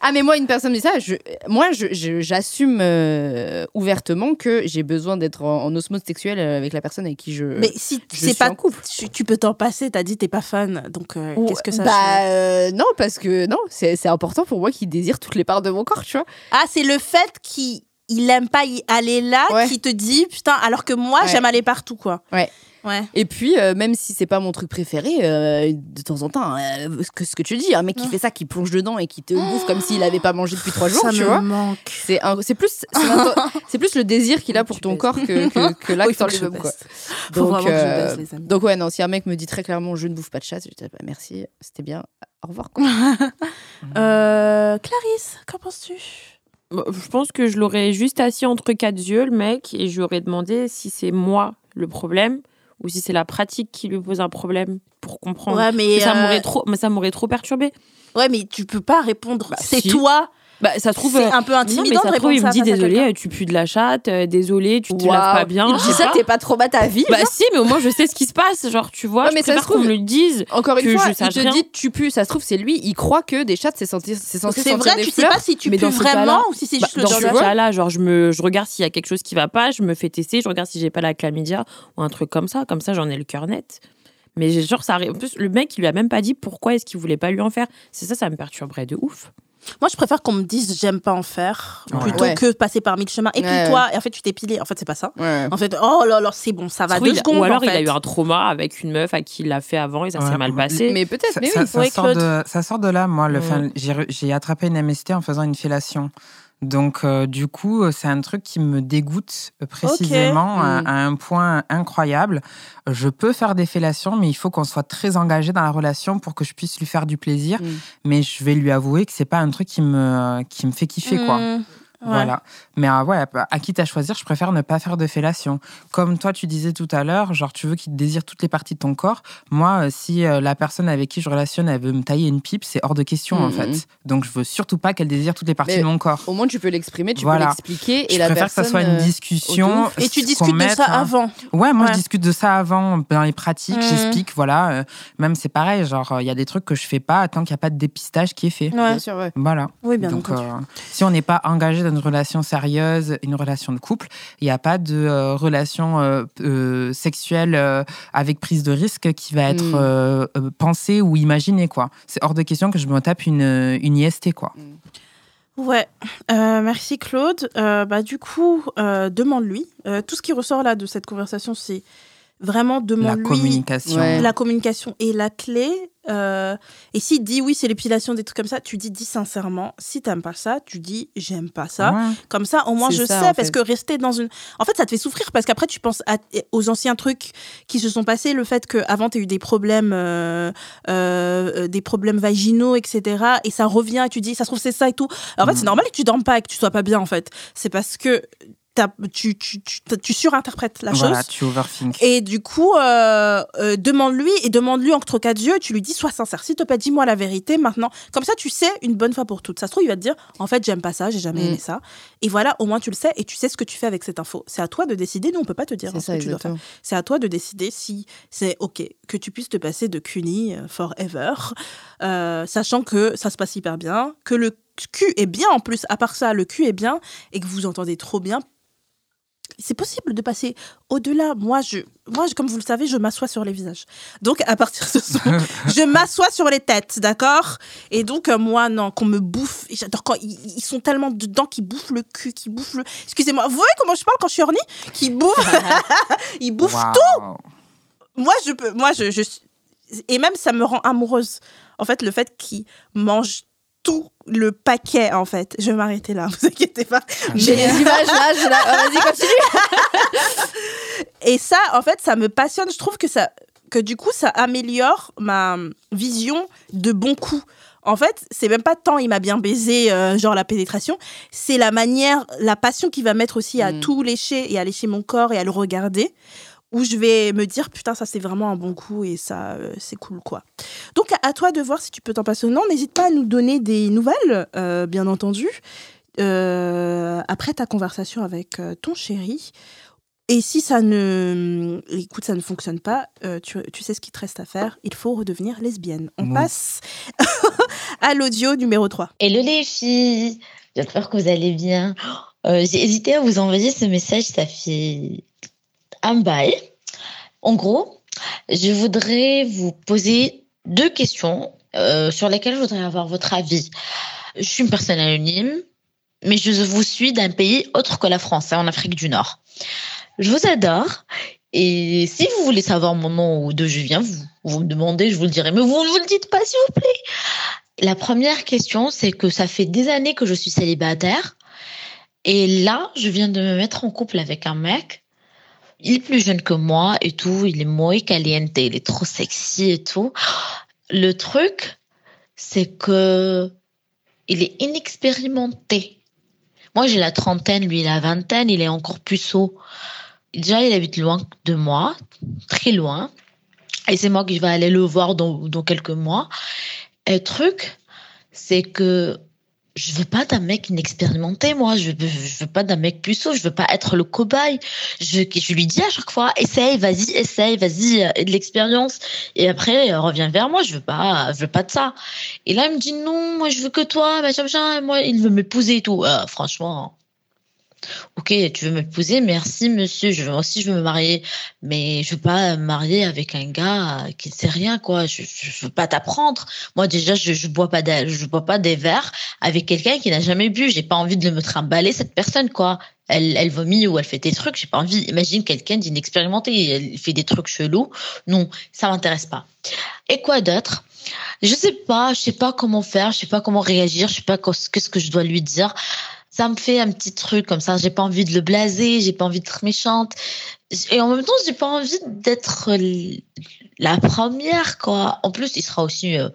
Ah, mais moi, une personne me dit ça, je, moi, je- je- j'assume euh, ouvertement que j'ai besoin d'être en, en osmose sexuelle avec la personne avec qui je. mais si je c'est suis pas en couple. tu, tu peux t'en passer, t'as dit t'es pas fan, donc euh, Ou- qu'est-ce que ça Bah, change euh, non, parce que non, c'est c'est important pour moi qu'il désire toutes les parts de mon corps, tu vois. Ah, c'est le fait qu'il il aime pas y aller là Ouais. qui te dit putain, alors que moi Ouais. j'aime aller partout quoi. Ouais. Ouais. Et puis, euh, même si c'est pas mon truc préféré, euh, de temps en temps, euh, ce, que, ce que tu dis, un mec qui fait ça, qui plonge dedans et qui te bouffe comme s'il avait pas mangé depuis trois jours, ça tu me vois. manque. C'est un- c'est plus, c'est l'inten- [laughs] c'est plus le désir qu'il a pour Tu ton baisses. corps que, que, [laughs] que Oui, l'acte faut en que je lui-même, quoi. baisse. Faut vraiment que je euh, baisse, les amis. donc ouais, non, si un mec me dit très clairement je ne bouffe pas de chat, je dis bah, merci, c'était bien, au revoir. quoi. [laughs] Euh, Clarisse, qu'en penses-tu? Bah, Je pense que je l'aurais juste assis entre quatre yeux, le mec, et je lui aurais demandé si c'est moi le problème ou si c'est la pratique qui lui pose un problème pour comprendre. Ouais, mais ça euh, m'aurait trop, mais ça m'aurait trop perturbé. Ouais, mais tu peux pas répondre. Bah, c'est si. toi. Bah, ça se trouve. C'est euh, un peu non, mais intimidant ça trouve, il me dit désolé, euh, tu pues de la chatte, euh, désolé, tu te Waouh. laves pas bien. Il je dit sais ça, t'es pas trop bas ta vie. Bah si, mais au moins je sais ce qui se passe. Genre, tu vois, Ouais, je mais ça se trouve- qu'on me le dise. Encore une fois, je il te rien. dit tu pues, ça se trouve c'est lui, il croit que des chats c'est sentir, c'est censé C'est sentir vrai, des tu sais fleurs. pas si tu ce vraiment ou si c'est Bah, juste le dans genre ce de- cas-là, genre, je, me, je regarde s'il y a quelque chose qui va pas, je me fais tester, je regarde si j'ai pas la chlamydia ou un truc comme ça. Comme ça, j'en ai le cœur net. Mais genre, ça arrive. En plus, le mec, il lui a même pas dit pourquoi est-ce qu'il voulait pas lui en faire. C'est ça, ça me perturberait de ouf. Moi, je préfère qu'on me dise j'aime pas en faire Ouais. plutôt Ouais. que passer par mille chemins. Et puis toi, et en fait, tu t'es pilé. En fait, c'est pas ça. Ouais. En fait, oh là là, c'est bon, ça va deux trouve, il a- secondes. ou alors en il a eu un trauma avec une meuf à qui il l'a fait avant et ça Ouais. s'est mal passé. Mais peut-être, Ça, mais ça- oui. ça Oui, sort de, ça sort de là, moi. Le, j'ai attrapé une MST en faisant une fellation. Donc, euh, du coup, euh, c'est un truc qui me dégoûte euh, précisément à, Mm. à un point incroyable. Je peux faire des fellations, mais il faut qu'on soit très engagé dans la relation pour que je puisse lui faire du plaisir. Mm. Mais je vais lui avouer que c'est pas un truc qui me, qui me fait kiffer, quoi. Voilà. Mais euh, ouais, à quitte à choisir, je préfère ne pas faire de fellation. Comme toi, tu disais tout à l'heure, genre tu veux qu'il te désire toutes les parties de ton corps. Moi, euh, si euh, la personne avec qui je relationne, elle veut me tailler une pipe, c'est hors de question en Mhm. fait. Donc je veux surtout pas qu'elle désire toutes les parties Mais de mon corps. Au moins, tu peux l'exprimer, tu Voilà. peux l'expliquer. Et je la préfère que ça soit une discussion. Et tu discutes de ça un- avant. Ouais, moi Ouais. je discute de ça avant dans les pratiques, Mhm. j'explique, voilà. euh, même c'est pareil, genre il y a des trucs que je fais pas tant qu'il n'y a pas de dépistage qui est fait. Ouais. Bien sûr, ouais. Voilà. Oui, bien Donc, euh, si on n'est pas engagé dans une relation sérieuse, une relation de couple, il n'y a pas de euh, relation euh, euh, sexuelle avec prise de risque qui va être Mm. pensée ou imaginée, quoi. C'est hors de question que je me tape une, une IST, quoi. Ouais, Euh, merci Claude. Bah, du coup, demande-lui. Tout ce qui ressort là de cette conversation, c'est vraiment La demande-lui. communication. Ouais. La communication est la clé. Euh, et s'il dit oui, c'est l'épilation, des trucs comme ça, tu dis, dis sincèrement. Si t'aimes pas ça, tu dis, j'aime pas ça. Ouais. Comme ça, au moins, je ça, sais. Parce fait. que rester dans une. En fait, ça te fait souffrir parce qu'après, tu penses à- aux anciens trucs qui se sont passés. Le fait qu'avant, tu as eu des problèmes, euh, euh, des problèmes vaginaux, etc. Et ça revient et tu dis, ça se trouve, c'est ça et tout. Alors, en fait, c'est normal que tu dormes pas et que tu sois pas bien, en fait. C'est parce que t'as- tu, tu, tu, tu surinterprètes la voilà, chose. tu overthink. Et du coup, euh, euh, demande-lui et demande-lui entre quatre yeux. Tu lui dis, sois sincère. S'il te plaît, dis-moi la vérité maintenant. Comme ça, tu sais une bonne fois pour toutes. Ça se trouve, il va te dire, en fait, j'aime pas ça, j'ai jamais Mm. aimé ça. Et voilà, au moins tu le sais et tu sais ce que tu fais avec cette info. C'est à toi de décider. Nous, on peut pas te dire hein, C'est ce ça, que tu dois faire. exactement. C'est à toi de décider si c'est OK que tu puisses te passer de CUNY euh, forever, euh, sachant que ça se passe hyper bien, que le cul est bien en plus. À part ça, le cul est bien et que vous entendez trop bien. C'est possible de passer au-delà. Moi, je, moi, je- comme vous le savez, je m'assois sur les visages. Donc, à partir de ce moment, [laughs] je m'assois sur les têtes, d'accord? Et donc, euh, moi, non, qu'on me bouffe. J'adore quand ils, ils sont tellement dedans qu'ils bouffent le cul, qu'ils bouffent le. Excusez-moi, vous voyez comment je parle quand je suis horny Qu'ils bouffent. [laughs] ils bouffent Waouh. moi je peux moi je, et même ça me rend amoureuse en fait le fait qu'ils mangent tout le paquet en fait. Je vais m'arrêter là [laughs] vous inquiétez pas. J'ai les images là, je la- oh, vas-y, continue. [laughs] et ça en fait ça me passionne. Je trouve que ça que du coup ça améliore ma vision de bon coup. En fait, c'est même pas tant il m'a bien baisé, euh, genre la pénétration, c'est la manière, la passion qu'il va mettre aussi à Mm. tout lécher et à lécher mon corps et à le regarder, où je vais me dire putain ça c'est vraiment un bon coup et ça euh, c'est cool quoi. Donc à, à toi de voir si tu peux t'en passer ou non. N'hésite pas à nous donner des nouvelles, euh, bien entendu, euh, après ta conversation avec euh, ton chéri. Et si ça ne, écoute, ça ne fonctionne pas, euh, tu, tu sais ce qu'il te reste à faire. Il faut redevenir lesbienne. On Mmh. passe [laughs] à l'audio numéro 3. Hello les filles, j'espère que vous allez bien. Euh, J'ai hésité à vous envoyer ce message, ça fait un bail. En gros, je voudrais vous poser deux questions euh, sur lesquelles je voudrais avoir votre avis. Je suis une personne anonyme, mais je vous suis d'un pays autre que la France, hein, en Afrique du Nord. Je vous adore. Et si vous voulez savoir mon nom ou d'où je viens, vous, vous me demandez, je vous le dirai. Mais vous ne vous le dites pas, s'il vous plaît. La première question, c'est que ça fait des années que je suis célibataire. Et là, je viens de me mettre en couple avec un mec. Il est plus jeune que moi et tout. Il est muy caliente. Il est trop sexy et tout. Le truc, c'est que il est inexpérimenté. Moi, j'ai la trentaine, lui, la vingtaine. Il est encore puceau. Déjà, il habite loin de moi, très loin. Et c'est moi qui vais aller le voir dans, dans quelques mois. Et le truc, c'est que je veux pas d'un mec inexpérimenté, moi. Je veux, veux pas d'un mec puceau. Je veux pas être le cobaye. Je, je lui dis à chaque fois, essaye, vas-y, essaye, vas-y, euh, de l'expérience. Et après, euh, reviens vers moi. Je veux pas, je veux pas de ça. Et là, il me dit non, moi, je veux que toi, machin, machin. Et moi, il veut m'épouser et tout. Euh, franchement. Ok, tu veux m'épouser, merci monsieur. Je veux aussi, je veux me marier, mais je veux pas me marier avec un gars qui ne sait rien, quoi. Je, je veux pas t'apprendre. Moi déjà, je, je bois pas, bois pas des verres avec quelqu'un qui n'a jamais bu. J'ai pas envie de me trimballer cette personne, quoi. Elle, elle vomit ou elle fait des trucs. J'ai pas envie. Imagine quelqu'un d'inexpérimenté, elle fait des trucs chelous. Non, ça m'intéresse pas. Et quoi d'autre? Je sais pas, je sais pas comment faire, je sais pas comment réagir, je sais pas qu'est-ce que je dois lui dire ça me fait un petit truc comme ça. J'ai pas envie de le blaser, j'ai pas envie d'être méchante. Et en même temps, j'ai pas envie d'être la première, quoi. En plus, il sera aussi, euh,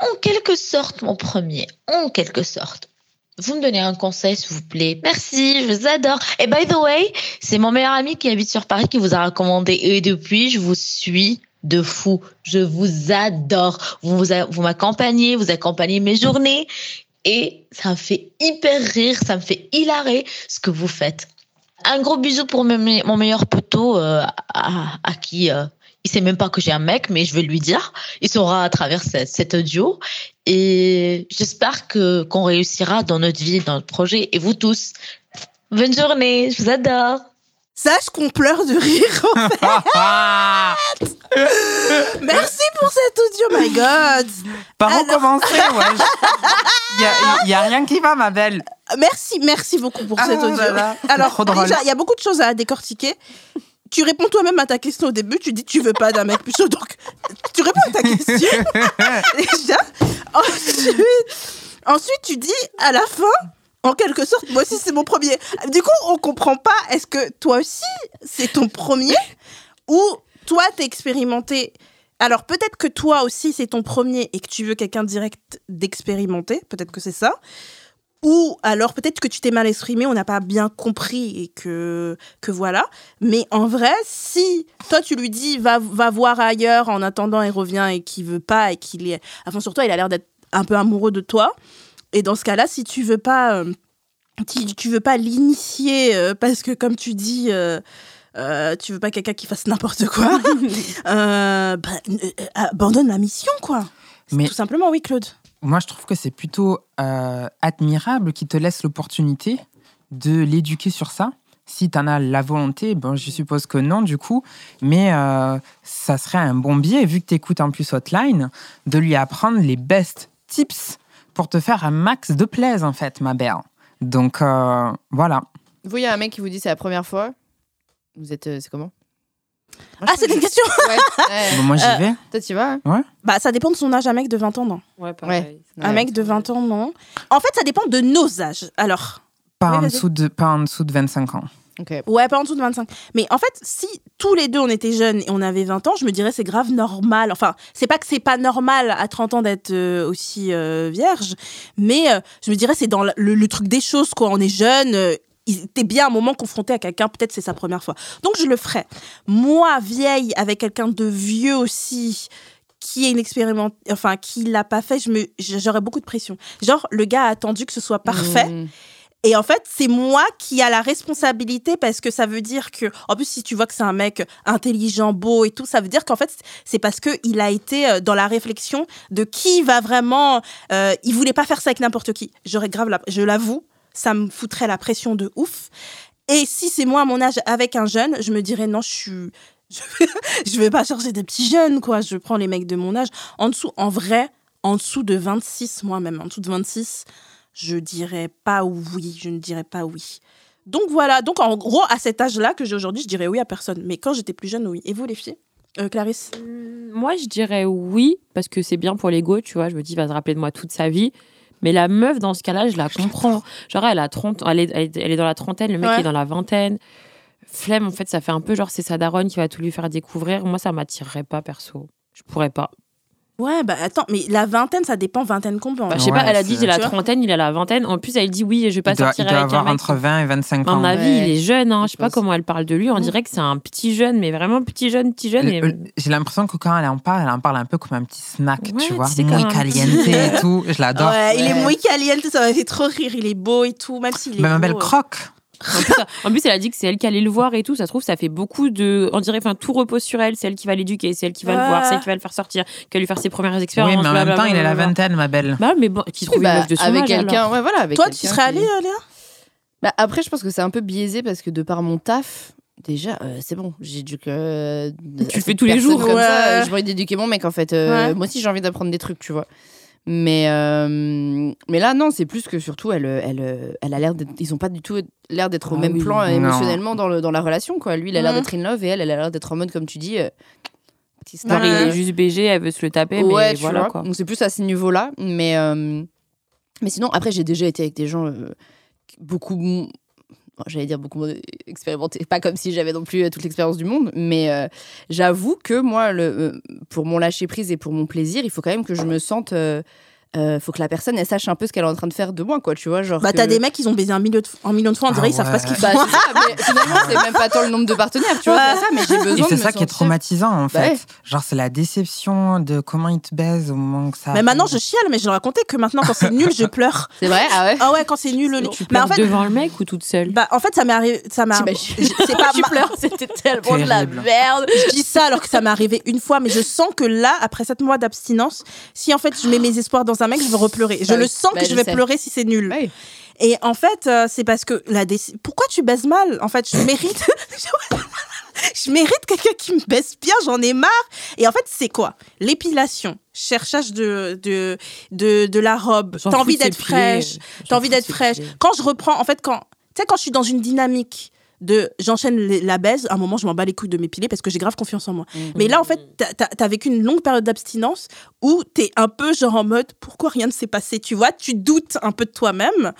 en quelque sorte, mon premier. En quelque sorte. Vous me donnez un conseil, s'il vous plaît. Merci, je vous adore. Et by the way, c'est mon meilleur ami qui habite sur Paris qui vous a recommandé. Et depuis, je vous suis de fou. Je vous adore. Vous, vous, vous m'accompagnez, vous accompagnez mes journées. Et ça me fait hyper rire, ça me fait hilarer ce que vous faites. Un gros bisou pour me- mon meilleur poteau euh, à, à qui euh, il sait même pas que j'ai un mec, mais je vais lui dire. Il saura à travers ce- cet audio. Et j'espère que qu'on réussira dans notre vie, dans notre projet. Et vous tous, bonne journée, je vous adore. Sache qu'on pleure de rire. en [laughs] fait. Merci pour cet audio, my God. Par où Alors- commencer. Il [laughs] y a, y a rien qui va, ma belle. Merci, merci beaucoup pour Ah cet audio. Alors, déjà, il y a beaucoup de choses à décortiquer. Tu réponds toi-même à ta question au début, tu dis tu veux pas d'un mec plus chaud, donc tu réponds à ta question [laughs] déjà. Ensuite, ensuite, tu dis à la fin, en quelque sorte, moi aussi c'est mon premier. Du coup, on comprend pas, est-ce que toi aussi c'est ton premier ou toi t'es expérimenté alors peut-être que toi aussi c'est ton premier et que tu veux quelqu'un direct d'expérimenté, peut-être que c'est ça. Ou alors peut-être que tu t'es mal exprimé, on n'a pas bien compris et que, que voilà. Mais en vrai, si toi tu lui dis va, va voir ailleurs en attendant il revient et qu'il veut pas et qu'il est... Enfin sur toi il a l'air d'être un peu amoureux de toi. Et dans ce cas-là, si tu veux pas... euh, tu veux pas l'initier euh, parce que comme tu dis... euh, euh, tu veux pas quelqu'un qui fasse n'importe quoi, [laughs] euh, bah, euh, euh, abandonne la mission, quoi. Mais- Tout simplement, oui, Claude. Moi, je trouve que c'est plutôt euh, admirable qu'il te laisse l'opportunité de l'éduquer sur ça. Si tu en as la volonté, bon, je suppose que non, du coup, mais euh, ça serait un bon biais, vu que tu écoutes en plus Hotline, de lui apprendre les best tips pour te faire un max de plaise, en fait, ma belle. Donc, euh, voilà. Vous, il y a un mec qui vous dit c'est la première fois. Vous êtes. euh, c'est comment Ah, c'est une question Ouais. ouais. Bon, moi, j'y Euh, vais. Toi, tu vas hein Bah, ça dépend de son âge. Un mec de 20 ans, non. Ouais, pareil. Ouais. Un mec de 20 ans, non. En fait, ça dépend de nos âges. Alors, Pas, Oui, en dessous de, pas en dessous de 25 ans. Ok. ouais, pas en dessous de 25. Mais en fait, si tous les deux on était jeunes et on avait 20 ans, je me dirais c'est grave normal. Enfin, c'est pas que c'est pas normal à 30 ans d'être euh, aussi euh, vierge, mais euh, je me dirais c'est dans le, le truc des choses, quoi. On est jeune. Il- T'es bien un moment confronté à quelqu'un, peut-être c'est sa première fois. Donc je le ferai. Moi, vieille, avec quelqu'un de vieux aussi, qui est inexpérimenté, enfin qui l'a pas fait, j'aurais beaucoup de pression. Genre le gars a attendu que ce soit parfait. Mmh. Et en fait, c'est moi qui a la responsabilité parce que ça veut dire que, en plus, si tu vois que c'est un mec intelligent, beau et tout, ça veut dire qu'en fait, c'est parce que il a été euh, dans la réflexion de qui va vraiment. euh, il voulait pas faire ça avec n'importe qui. J'aurais grave, la, je l'avoue, ça me foutrait la pression de ouf. Et si c'est moi à mon âge avec un jeune, je me dirais non, je suis. [laughs] Je, vais pas chercher des petits jeunes, quoi. Je prends les mecs de mon âge. En dessous, en vrai, en dessous de 26, moi-même, en dessous de 26, je dirais pas oui, je ne dirais pas oui. Donc voilà, donc en gros, à cet âge-là que j'ai aujourd'hui, je dirais oui à personne. Mais quand j'étais plus jeune, oui. Et vous, les filles? Euh, Clarisse? Hum, Moi, je dirais oui, parce que c'est bien pour l'ego, tu vois. Je me dis, il va se rappeler de moi toute sa vie. Mais la meuf, dans ce cas-là, je la comprends. Genre, elle a 30, elle est, elle dans la trentaine, le mec Ouais. est dans la vingtaine. Flemme, en fait, ça fait un peu genre, c'est sa daronne qui va tout lui faire découvrir. Moi, ça m'attirerait pas, perso. Je pourrais pas. Ouais, bah attends, mais la vingtaine, ça dépend vingtaine combien Bah, je sais Ouais, pas, elle a dit, c'est- j'ai la trentaine, il a la vingtaine. En plus, elle dit, oui, je vais pas Il doit, sortir il doit avec un avoir mec. entre 20 et 25 À ans. mon avis, Ouais. il est jeune, hein. je sais pas pense. comment elle parle de lui. On dirait que c'est un petit jeune, mais vraiment petit jeune, petit jeune. Et... J'ai l'impression que quand elle en parle, elle en parle un peu comme un petit snack, Ouais, tu vois. sais, Muy un caliente et [laughs] tout. Je l'adore. Ouais, il est muy caliente, ça m'a fait trop rire. Il est beau et tout, même s'il est. Mais ma beau, belle euh. croque. En plus, en plus, elle a dit que c'est elle qui allait le voir et tout. Ça se trouve, ça fait beaucoup de. On dirait, enfin, tout repose sur elle. C'est elle qui va l'éduquer, c'est elle qui va le voir, c'est elle qui va le faire sortir, qui va lui faire ses premières expériences. Oui, mais en même temps, il a la vingtaine, ma belle. Bah, mais bon, qui trouve Bah, une meuf de son avec quelqu'un, ouais, voilà. Avec Toi, tu serais allée, Léa Bah, après, je pense que c'est un peu biaisé parce que de par mon taf, déjà, euh, c'est bon. J'éduque. euh, Tu le fais tous les jours. Comme ça, Ouais. euh, j'ai envie d'éduquer mon mec, en fait. Euh, Ouais. Moi aussi, j'ai envie d'apprendre des trucs, tu vois. Mais, euh, mais là, non, c'est plus que surtout, elle, elle, elle a l'air d'être. Ils ont pas du tout l'air d'être au Ah même oui. plan Non. émotionnellement dans, le, dans la relation, quoi. Lui, il a l'air d'être in love et elle, elle a l'air d'être en mode, comme tu dis. euh, petit Genre, snack. il est juste BG, elle veut se le taper, ouais, mais tu voilà vois. quoi. Donc c'est plus à ce niveau-là. Mais, euh, mais sinon, après, j'ai déjà été avec des gens euh, beaucoup. J'allais dire beaucoup moins expérimentés. Pas comme si j'avais non plus euh, toute l'expérience du monde. Mais euh, j'avoue que moi, le, euh, pour mon lâcher prise et pour mon plaisir, il faut quand même que je me sente. Euh, faut que la personne elle sache un peu ce qu'elle est en train de faire de moi, quoi, tu vois. Genre Bah, que- t'as des mecs, ils ont baisé un million de, un million de fois, on dirait, Ah ils savent pas ce qu'ils Bah, font. ça, mais finalement, c'est même pas tant le nombre de partenaires, tu vois, Ouais. c'est ça, mais j'ai besoin Et c'est ça qui est traumatisant en Bah fait. ouais. Genre c'est la déception de comment il te baise au moment que ça. Mais maintenant, je chiale, mais je leur racontais que maintenant, quand c'est nul, je pleure. [laughs] C'est vrai Ah ouais Ah ouais, quand c'est nul, le Tu Mais pleures en fait, devant le mec ou toute seule bah, en fait, ça m'est arrivé. Ça Je- C'est pas [laughs] Tu pleures, c'était tellement de la merde. Je dis ça alors que ça m'est arrivé une fois, mais je sens que là, après sept mois d'abstinence, si en fait je mets mes espoirs dans un mec, je vais repleurer. Je Bah le sens Bah, que je je vais sais. pleurer si c'est nul. Ouais. Et en fait, euh, c'est parce que la déci- Pourquoi tu baises mal? En fait, je mérite. [laughs] je mérite quelqu'un qui me baisse bien, j'en ai marre. Et en fait, c'est quoi? L'épilation, cherchage de, de, de, de la robe. T'as envie d'être fraîche. T'as envie d'être fraîche. Quand je reprends, en fait, quand. Tu sais, quand je suis dans une dynamique de j'enchaîne la baise, à un moment, je m'en bats les couilles de m'épiler parce que j'ai grave confiance en moi. Mais là, en fait, t'as- t'as vécu une longue période d'abstinence où t'es un peu genre en mode pourquoi rien ne s'est passé, tu vois, tu doutes un peu de toi-même.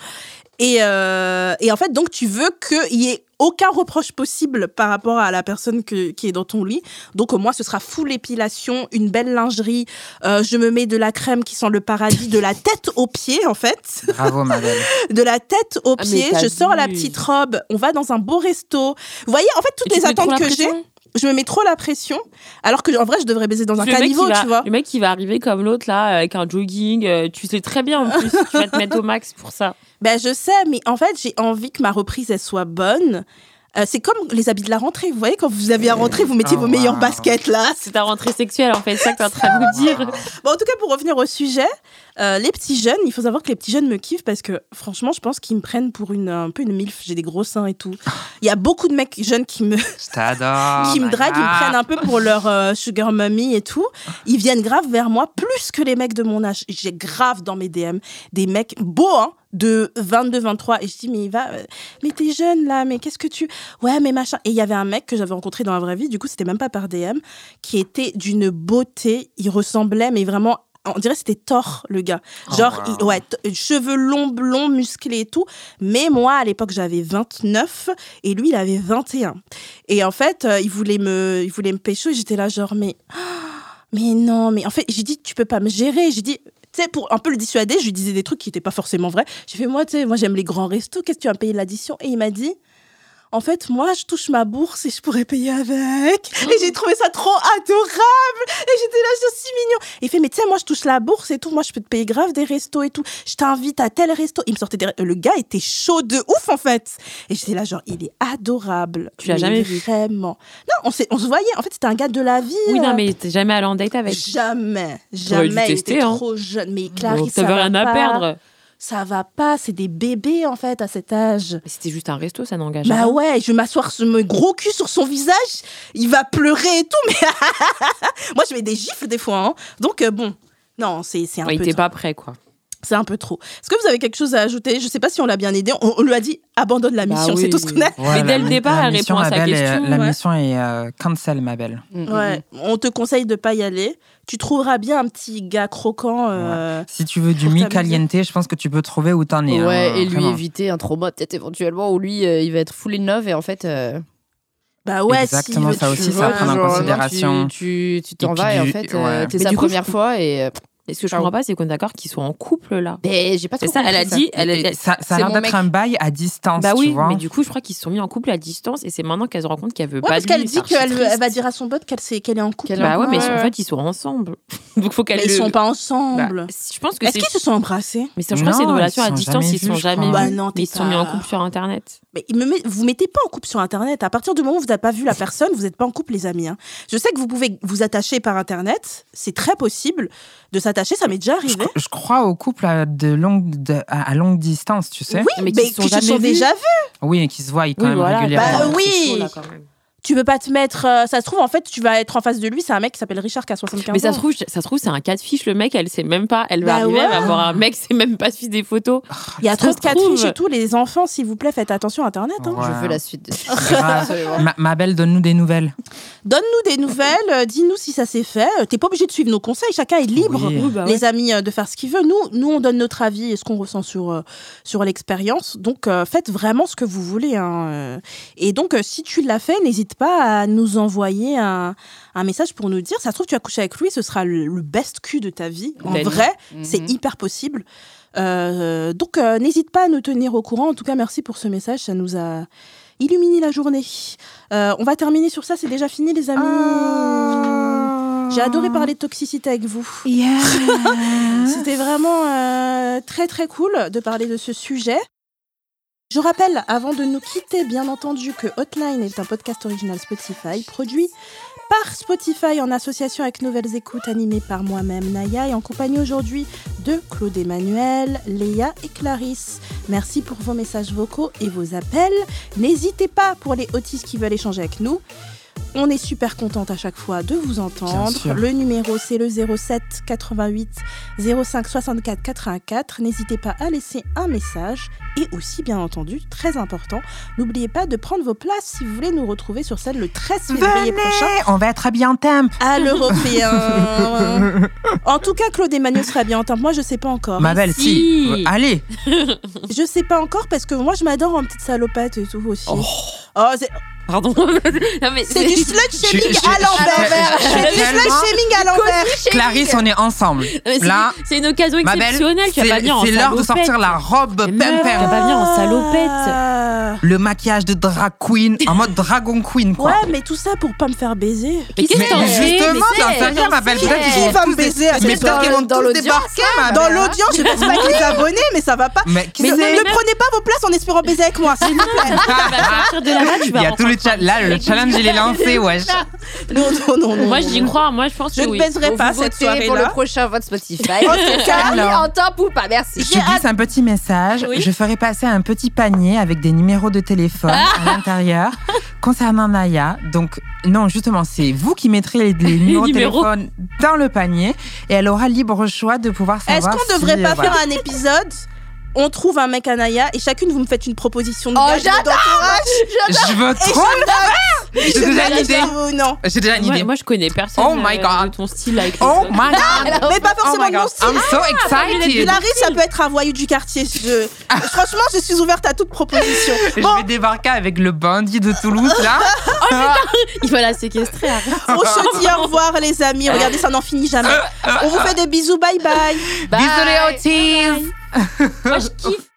Et, euh, et en fait, donc, tu veux qu'il y ait aucun reproche possible par rapport à la personne que- qui est dans ton lit. Donc, euh, moi, ce sera full épilation, une belle lingerie. euh, je me mets de la crème qui sent le paradis, de la tête aux pieds, en fait. Bravo ma belle. [laughs] De la tête aux Ah, pieds. Je sors la petite robe. On va dans un beau resto. Vous voyez, en fait, toutes Et les attentes que j'ai je me mets trop la pression, alors que en vrai, je devrais baiser dans un caniveau, va- tu vois. Le mec, il va arriver comme l'autre, là, avec un jogging. euh, tu sais très bien, en plus, tu vas te mettre au max pour ça. [laughs] Ben, je sais, mais en fait, j'ai envie que ma reprise, elle soit bonne. Euh, c'est comme les habits de la rentrée. Vous voyez, quand vous avez à rentrer, vous mettiez Oh, vos meilleures baskets là. C'est ta rentrée sexuelle, en fait, c'est ça que t'es en train de nous dire. Bon, en tout cas, pour revenir au sujet, euh, les petits jeunes, il faut savoir que les petits jeunes me kiffent parce que franchement, je pense qu'ils me prennent pour une, un peu une milf. J'ai des gros seins et tout. Il y a beaucoup de mecs jeunes qui me, qui me draguent, ils me prennent un peu pour leur euh, sugar mommy et tout. Ils viennent grave vers moi plus que les mecs de mon âge. J'ai grave dans mes DM des mecs beaux, hein, de 22, 23. Et je dis, mais il va, euh, mais t'es jeune là, mais qu'est-ce que tu. Ouais, mais machin. Et il y avait un mec que j'avais rencontré dans la vraie vie, du coup, c'était même pas par DM, qui était d'une beauté. Il ressemblait, mais vraiment. On dirait c'était Thor, le gars. Oh, Genre, wow. il- ouais, t- cheveux longs, blonds, musclés et tout. Mais moi, à l'époque, j'avais 29 et lui, il avait 21. Et en fait, euh, il voulait me, il voulait me pécho et j'étais là genre mais, [gasps] mais non, mais en fait, j'ai dit tu peux pas me gérer. J'ai dit pour un peu le dissuader, je lui disais des trucs qui étaient pas forcément vrais. J'ai fait moi tu sais moi j'aime les grands restos. Qu'est-ce que tu vas me payer l'addition? Et il m'a dit en fait, moi, je touche ma bourse et je pourrais payer avec. Et j'ai trouvé ça trop adorable. Et j'étais là, c'est si mignon. Et il fait, mais tu sais, moi, je touche la bourse et tout. Moi, je peux te payer grave des restos et tout. Je t'invite à tel resto. Il me sortait des... Le gars était chaud de ouf, en fait. Et j'étais là, genre, il est adorable. Tu l'as Mais jamais vu? Vraiment. Non, on, se voyait. En fait, c'était un gars de la vie. Oui, non, mais t'es jamais allé en date avec. Jamais. Dû Jamais. Il tester, était hein. trop jeune. Mais Clarisse, ça va rien à pas. perdre. Ça va pas. C'est des bébés, en fait, à cet âge. C'était juste un resto, ça n'engage Bah rien. ouais, je vais m'asseoir sur mon gros cul sur son visage, il va pleurer et tout, mais [laughs] moi je mets des gifles des fois, hein. donc euh, bon, non, c'est un, Ouais, il peu était trop. pas prêt, quoi. C'est un peu trop. Est-ce que vous avez quelque chose à ajouter? Je sais pas si on l'a bien aidé, on, on lui a dit abandonne la Bah mission, c'est tout ce qu'on a. Ouais, Mais dès le départ, la elle mission, répond à sa belle, est- question, La ouais. mission est euh, cancel, ma belle. Mm, Ouais, on te conseille de pas y aller. Tu trouveras bien un petit gars croquant. euh, Si tu veux du mi caliente, je pense que tu peux trouver où t'en es. Ouais, hein, et lui vraiment. éviter un trauma peut-être éventuellement où lui euh, il va être full in love et en fait euh, Bah ouais, Exactement, si, ça aussi, vois, ça à prendre en considération. Tu t'en vas et en fait Mais sa première fois et Et ce que je Ciao. comprends pas, c'est qu'on est d'accord qu'ils sont en couple, là. ben, j'ai pas C'est trop ça, elle a dit. Elle, elle- ça, ça a l'air d'être un bail à distance, Bah tu oui, vois. mais du coup, je crois qu'ils se sont mis en couple à distance et c'est maintenant qu'elle se rend compte qu'elle veut Ouais, pas parce qu'elle dit qu'elle va dire à son pote qu'elle qu'elle est en couple. Est Bah ouais, mais Ouais, en fait, ils sont ensemble. [laughs] Donc, faut qu'elle Mais ils le- sont pas Bah, ensemble. je pense que Est-ce qu'ils se sont embrassés? Mais ça, je crois que c'est une relation à distance, ils se sont jamais. Bah non, mais ils se sont mis en couple sur Internet. Mais il me met- vous mettez pas en couple sur Internet. À partir du moment où vous n'avez pas vu la personne, vous n'êtes pas en couple, les amis. hein. Je sais que vous pouvez vous attacher par Internet. C'est très possible de s'attacher. Ça m'est déjà arrivé. je crois au couple à, de longue, de- à, à longue distance, tu sais. Oui, Mais mais, qui se sont qui se jamais sont vus. déjà vus. Oui, et qui se voient quand Oui, même voilà. régulièrement. Bah oui. c'est chaud, là, quand même. Tu peux pas te mettre. euh, ça se trouve, en fait, tu vas être en face de lui. C'est un mec qui s'appelle Richard qui a 75 Mais ça ans. se trouve, ça se trouve, c'est un cas de fiche. Le mec, elle sait même pas. Elle va Bah arriver, elle va ouais. voir un mec, c'est même pas suivre des photos. Il y a trop de cas de fiches et tout. Les enfants, s'il vous plaît, faites attention à Internet. hein. Ouais. je veux la suite. de- [laughs] ma, ma belle, donne-nous des nouvelles. Donne-nous des nouvelles. euh, Dis-nous si ça s'est fait. Euh, T'es pas obligé de suivre nos conseils. Chacun est libre. Oui. Bah ouais. les amis euh, de faire ce qu'il veut. Nous, nous, on donne notre avis et ce qu'on ressent sur, euh, sur l'expérience. Donc, euh, faites vraiment ce que vous voulez. hein. Et donc, euh, si tu l'as fait, n'hésite pas à nous envoyer un, un message pour nous dire. Ça se trouve, tu as couché avec lui, ce sera le, le best cul de ta vie. En vrai, Mhm. c'est hyper possible. Euh, donc, euh, n'hésite pas à nous tenir au courant. En tout cas, merci pour ce message. Ça nous a illuminé la journée. Euh, on va terminer sur ça. C'est déjà fini, les amis. Ah. J'ai adoré parler de toxicité avec vous. Yeah. [laughs] C'était vraiment euh, très très cool de parler de ce sujet. Je rappelle, avant de nous quitter, bien entendu, que Hotline est un podcast original Spotify, produit par Spotify en association avec Nouvelles Écoutes, animé par moi-même, Naya, et en compagnie aujourd'hui de Claude Emmanuel, Léa et Clarisse. Merci pour vos messages vocaux et vos appels. N'hésitez pas pour les autistes qui veulent échanger avec nous. On est super contente à chaque fois de vous entendre. Le numéro, c'est le 07 88 05 64 84. N'hésitez pas à laisser un message. Et aussi, bien entendu, très important, n'oubliez pas de prendre vos places si vous voulez nous retrouver sur scène le 13 février prochain on va être habillés en temp. à l'Européen. [laughs] en tout cas, Claude Emmanuel sera bien en temps. Moi, je sais pas encore. Ma belle, si. si. Allez. Je sais pas encore parce que moi, je m'adore en petite salopette et tout aussi. Oh. Oh, c'est Pardon. [laughs] C'est du slut shaming à l'envers. C'est du slut shaming à l'envers. Clarisse, on est ensemble. Là, c'est une occasion exceptionnelle. Tu vas pas c'est venir en c'est l'heure de sortir la robe pimpin. tu vas pas venir en salopette. Ah. Le maquillage de drag queen, en mode dragon queen, quoi. Ouais, mais tout ça pour pas me faire baiser. Mais qu'est-ce que t'en justement, sais rien, ma belle. Peut-être qu'ils Qui vont va me baiser à Mais cette peut-être qu'ils vont dans tous l'audience, débarquer, ma Dans l'audience, je pense pas les [laughs] abonnés, mais ça va pas. Mais ne prenez pas vos places en espérant baiser avec moi, s'il vous plaît. [laughs] Tu vas sortir de là-bas, tu Il vas y a tout le cha- Là, le challenge, il est lancé, wesh. Non, non, non, non. Moi, j'y crois. Moi, je pense Je que ne oui. baiserai pas cette votez pour le soirée-là. prochain vote Spotify. En tout cas, Allez, alors. en top ou pas Merci. Je glisse un petit message. Oui. Je ferai passer un petit panier avec des numéros de téléphone à l'intérieur [laughs] concernant Naya. Donc, non, justement, c'est vous qui mettrez les, les numéros de numéros. téléphone dans le panier et elle aura libre choix de pouvoir Est-ce savoir. qu'on devrait si, pas euh, voilà. faire un épisode on trouve un mec à Naya et chacune vous me faites une proposition de Oh, gage j'adore Je veux trop. je J'ai déjà une idée. non. J'ai déjà une Moi, idée. moi, je connais personne Oh my euh, God. de ton style avec Oh autres. my god. Mais pas Oh forcément mon style. I'm so excited. Clarisse, ça peut être un voyou du quartier. Je- [laughs] Franchement, je suis ouverte à toute proposition. Je vais débarquer avec le bandit de Toulouse là. [laughs] Il va la séquestrer. on se dit au revoir, [laughs] les amis. Regardez, ça n'en finit jamais. On vous fait des bisous. Bye bye. Bye. Bisous les Otis. Moi, je kiffe.